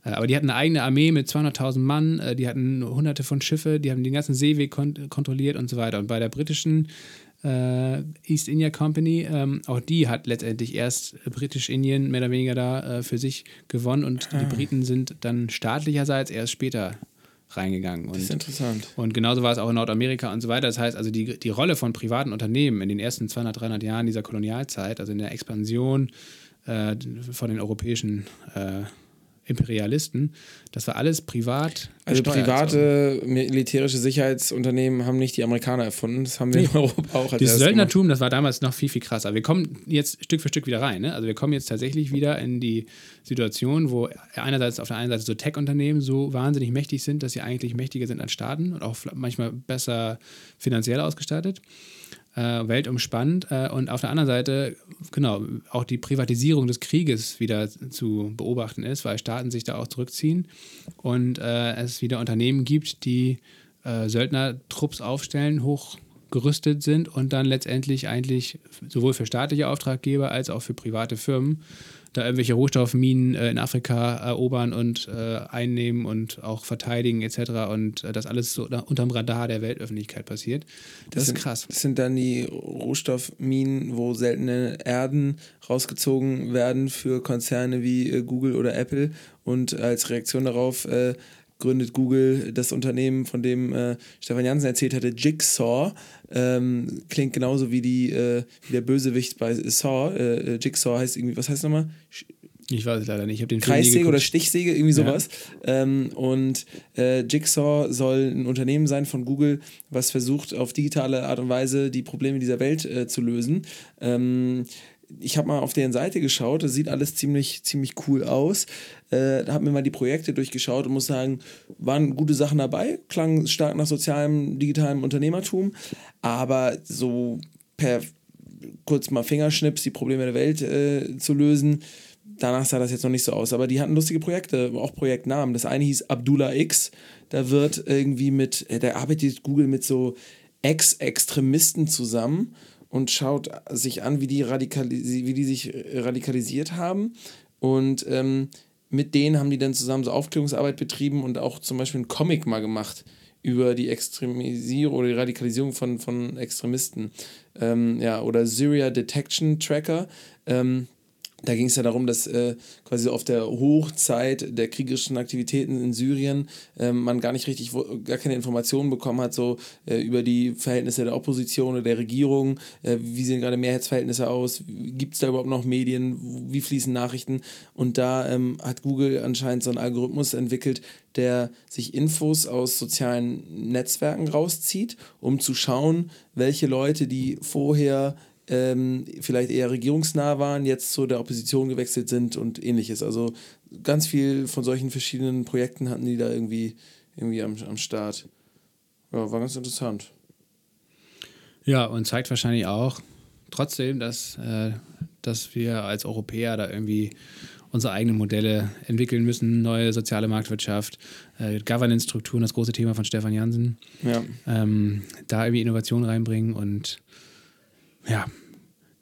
Äh, aber die hatten eine eigene Armee mit 200.000 Mann, äh, die hatten hunderte von Schiffe, die haben den ganzen Seeweg kont kontrolliert und so weiter. Und bei der britischen äh, East India Company, ähm, auch die hat letztendlich erst Britisch-Indien mehr oder weniger da äh, für sich gewonnen und ah. die Briten sind dann staatlicherseits erst später reingegangen. Das ist Und, interessant. und genauso war es auch in Nordamerika und so weiter. Das heißt also, die, die Rolle von privaten Unternehmen in den ersten 200, 300 Jahren dieser Kolonialzeit, also in der Expansion äh, von den europäischen äh, Imperialisten, das war alles privat. Also private militärische Sicherheitsunternehmen haben nicht die Amerikaner erfunden. Das haben wir in Europa auch als Dieses gemacht. Söldnertum, das war damals noch viel, viel krasser. Wir kommen jetzt Stück für Stück wieder rein. Ne? Also wir kommen jetzt tatsächlich wieder in die Situation, wo einerseits auf der einen Seite so Tech-Unternehmen so wahnsinnig mächtig sind, dass sie eigentlich mächtiger sind als Staaten und auch manchmal besser finanziell ausgestattet. Äh, weltumspannend äh, und auf der anderen Seite, genau, auch die Privatisierung des Krieges wieder zu beobachten ist, weil Staaten sich da auch zurückziehen und äh, es wieder Unternehmen gibt, die äh, Söldnertrupps aufstellen, hochgerüstet sind und dann letztendlich eigentlich sowohl für staatliche Auftraggeber als auch für private Firmen da irgendwelche Rohstoffminen äh, in Afrika erobern und äh, einnehmen und auch verteidigen etc. Und äh, das alles so unterm Radar der Weltöffentlichkeit passiert. Das, ist sind, krass. Das sind dann die Rohstoffminen, wo seltene Erden rausgezogen werden für Konzerne wie äh, Google oder Apple. Und als Reaktion darauf äh, gründet Google das Unternehmen, von dem äh, Stefan Jansen erzählt hatte, Jigsaw. Ähm, klingt genauso wie, die, äh, wie der Bösewicht bei Saw. Äh, äh, Jigsaw heißt irgendwie, was heißt nochmal? Ich weiß es leider nicht. Ich habe den Film Kreissäge oder Stichsäge, irgendwie sowas. Ähm, und äh, Jigsaw soll ein Unternehmen sein von Google, was versucht, auf digitale Art und Weise die Probleme dieser Welt äh, zu lösen. Ähm, ich habe mal auf deren Seite geschaut, das sieht alles ziemlich, ziemlich cool aus. Äh, da habe mir mal die Projekte durchgeschaut und muss sagen, waren gute Sachen dabei, klang stark nach sozialem, digitalem Unternehmertum, aber so per kurz mal Fingerschnips die Probleme der Welt äh, zu lösen, danach sah das jetzt noch nicht so aus. Aber die hatten lustige Projekte, auch Projektnamen. Das eine hieß Abdullah X. Da wird irgendwie mit, äh, da arbeitet Google mit so Ex-Extremisten zusammen und schaut sich an, wie die, wie die sich radikalisiert haben. Und ähm, mit denen haben die dann zusammen so Aufklärungsarbeit betrieben und auch zum Beispiel einen Comic mal gemacht über die Extremisierung oder die Radikalisierung von, von Extremisten. Ähm, ja, oder Syria Detection Tracker. Ähm, da ging es ja darum, dass äh, quasi auf der Hochzeit der kriegerischen Aktivitäten in Syrien ähm, man gar nicht richtig, gar keine Informationen bekommen hat, so äh, über die Verhältnisse der Opposition oder der Regierung. Äh, wie sehen gerade Mehrheitsverhältnisse aus? Gibt es da überhaupt noch Medien? Wie fließen Nachrichten? Und da ähm, hat Google anscheinend so einen Algorithmus entwickelt, der sich Infos aus sozialen Netzwerken rauszieht, um zu schauen, welche Leute, die vorher ähm, vielleicht eher regierungsnah waren, jetzt zu der Opposition gewechselt sind und ähnliches. Also ganz viel von solchen verschiedenen Projekten hatten die da irgendwie, irgendwie am, am Start. Ja, war ganz interessant. Ja, und zeigt wahrscheinlich auch trotzdem, dass, äh, dass wir als Europäer da irgendwie unsere eigenen Modelle entwickeln müssen, neue soziale Marktwirtschaft, äh, Governance-Strukturen, das große Thema von Stefan Jansen, Ja. ähm, da irgendwie Innovation reinbringen und ja,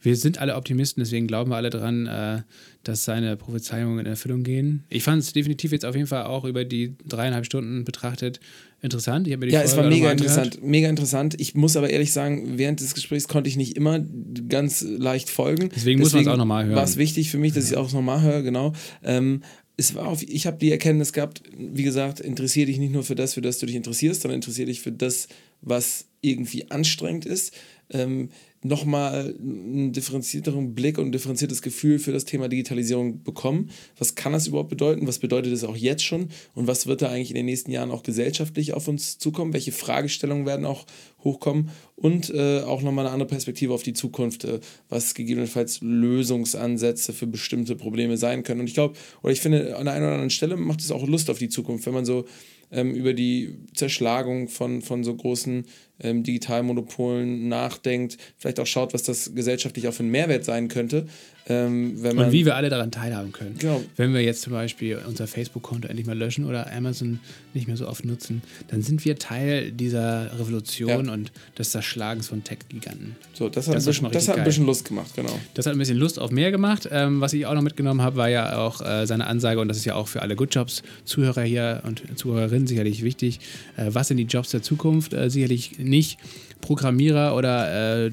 wir sind alle Optimisten, deswegen glauben wir alle dran, äh, dass seine Prophezeiungen in Erfüllung gehen. Ich fand es definitiv jetzt auf jeden Fall auch über die dreieinhalb Stunden betrachtet interessant. Ja, es Folge war auch mega interessant. Mega interessant. Ich muss aber ehrlich sagen, während des Gesprächs konnte ich nicht immer ganz leicht folgen. Deswegen muss man es auch noch mal hören. War es wichtig für mich, dass ich es auch nochmal höre, genau. Ähm, es war auf, ich habe die Erkenntnis gehabt, wie gesagt, interessiere dich nicht nur für das, für das du dich interessierst, sondern interessiere dich für das, was irgendwie anstrengend ist. Ähm, nochmal einen differenzierteren Blick und ein differenziertes Gefühl für das Thema Digitalisierung bekommen. Was kann das überhaupt bedeuten? Was bedeutet es auch jetzt schon? Und was wird da eigentlich in den nächsten Jahren auch gesellschaftlich auf uns zukommen? Welche Fragestellungen werden auch hochkommen? Und äh, auch nochmal eine andere Perspektive auf die Zukunft, äh, was gegebenenfalls Lösungsansätze für bestimmte Probleme sein können. Und ich glaube, oder ich finde, an der einen oder anderen Stelle macht es auch Lust auf die Zukunft, wenn man so ähm, über die Zerschlagung von, von so großen ähm, Digitalmonopolen nachdenkt, vielleicht auch schaut, was das gesellschaftlich auch für einen Mehrwert sein könnte. Ähm, wenn man Und wie wir alle daran teilhaben können. Genau. Wenn wir jetzt zum Beispiel unser Facebook-Konto endlich mal löschen oder Amazon nicht mehr so oft nutzen, dann sind wir Teil dieser Revolution Ja. und des Zerschlagens von Tech-Giganten. so, das hat, Das ein, bisschen, das hat ein bisschen Lust gemacht, genau. Das hat ein bisschen Lust auf mehr gemacht. Ähm, was ich auch noch mitgenommen habe, war ja auch äh, seine Ansage, und das ist ja auch für alle Good Jobs-Zuhörer hier und Zuhörerinnen sicherlich wichtig. Äh, was sind die Jobs der Zukunft? Äh, sicherlich nicht Programmierer oder äh,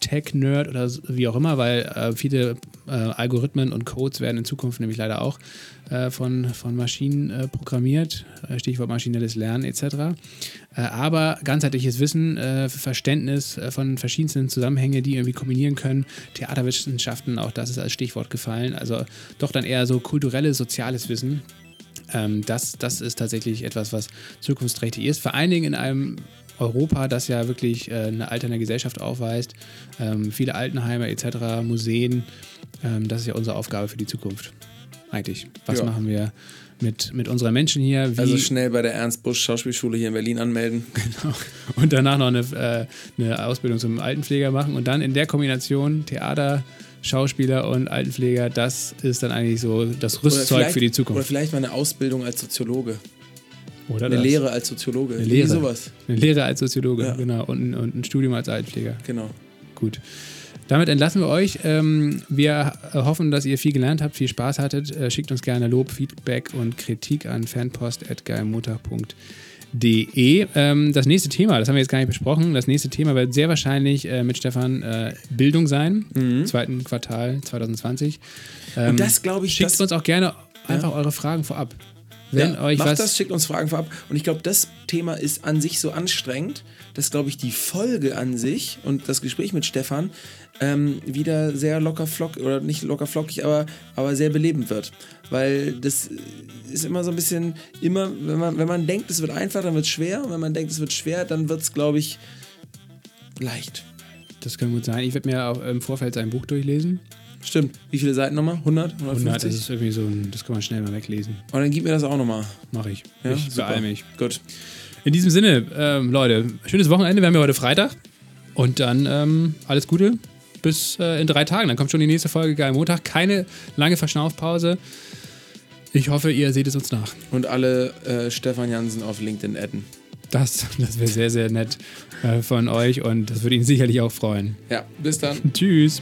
Tech-Nerd oder wie auch immer, weil äh, viele äh, Algorithmen und Codes werden in Zukunft nämlich leider auch äh, von, von Maschinen äh, programmiert, äh, Stichwort maschinelles Lernen etc. aber ganzheitliches Wissen, Verständnis von verschiedensten Zusammenhängen, die irgendwie kombinieren können, Theaterwissenschaften, auch das ist als Stichwort gefallen, also doch dann eher so kulturelles, soziales Wissen. Ähm, das, das ist tatsächlich etwas, was zukunftsträchtig ist. Vor allen Dingen in einem Europa, das ja wirklich äh, eine alternde Gesellschaft aufweist, ähm, viele Altenheime etc., Museen, ähm, das ist ja unsere Aufgabe für die Zukunft. Eigentlich. Was ja. machen wir mit, mit unseren Menschen hier? Wie also schnell bei der Ernst Busch Schauspielschule hier in Berlin anmelden. <laughs> Genau. Und danach noch eine, äh, eine Ausbildung zum Altenpfleger machen und dann in der Kombination Theater, Schauspieler und Altenpfleger, das ist dann eigentlich so das Rüstzeug für die Zukunft. Oder vielleicht mal eine Ausbildung als Soziologe. Oder eine das. Lehre als Soziologe. Eine Lehre. sowas. Eine Lehre als Soziologe, ja. genau. Und, und, ein Studium als Altenpfleger. Genau. Gut. Damit entlassen wir euch. Ähm, wir hoffen, dass ihr viel gelernt habt, viel Spaß hattet. Äh, schickt uns gerne Lob, Feedback und Kritik an fanpost.geilmontag.de. Ähm, das nächste Thema, das haben wir jetzt gar nicht besprochen, das nächste Thema wird sehr wahrscheinlich äh, mit Stefan äh, Bildung sein, mhm. im zweiten Quartal 2020. Ähm, und das glaube ich. Schickt uns auch gerne einfach ja. eure Fragen vorab. Wenn ja, euch macht was das, schickt uns Fragen vorab. Und ich glaube, das Thema ist an sich so anstrengend, dass, glaube ich, die Folge an sich und das Gespräch mit Stefan ähm, wieder sehr locker flockig, oder nicht locker flockig, aber, aber sehr belebend wird. Weil das ist immer so ein bisschen, immer, wenn man, wenn man denkt, es wird einfach, dann wird es schwer. Und wenn man denkt, es wird schwer, dann wird es, glaube ich, leicht. Das kann gut sein. Ich werde mir auch im Vorfeld sein Buch durchlesen. Stimmt. Wie viele Seiten nochmal? 100? 150? 100, das ist irgendwie so ein, das kann man schnell mal weglesen. Und dann gib mir das auch nochmal. Mach ich. Ja, ich beeil mich. Gut. In diesem Sinne, ähm, Leute, schönes Wochenende. Wir haben ja heute Freitag. Und dann ähm, alles Gute bis äh, in drei Tagen. Dann kommt schon die nächste Folge Geil Montag. Keine lange Verschnaufpause. Ich hoffe, ihr seht es uns nach. Und alle äh, Stefan Jansen auf LinkedIn adden. Das, das wäre sehr, sehr nett äh, von euch und das würde ihn sicherlich auch freuen. Ja, bis dann. <laughs> Tschüss.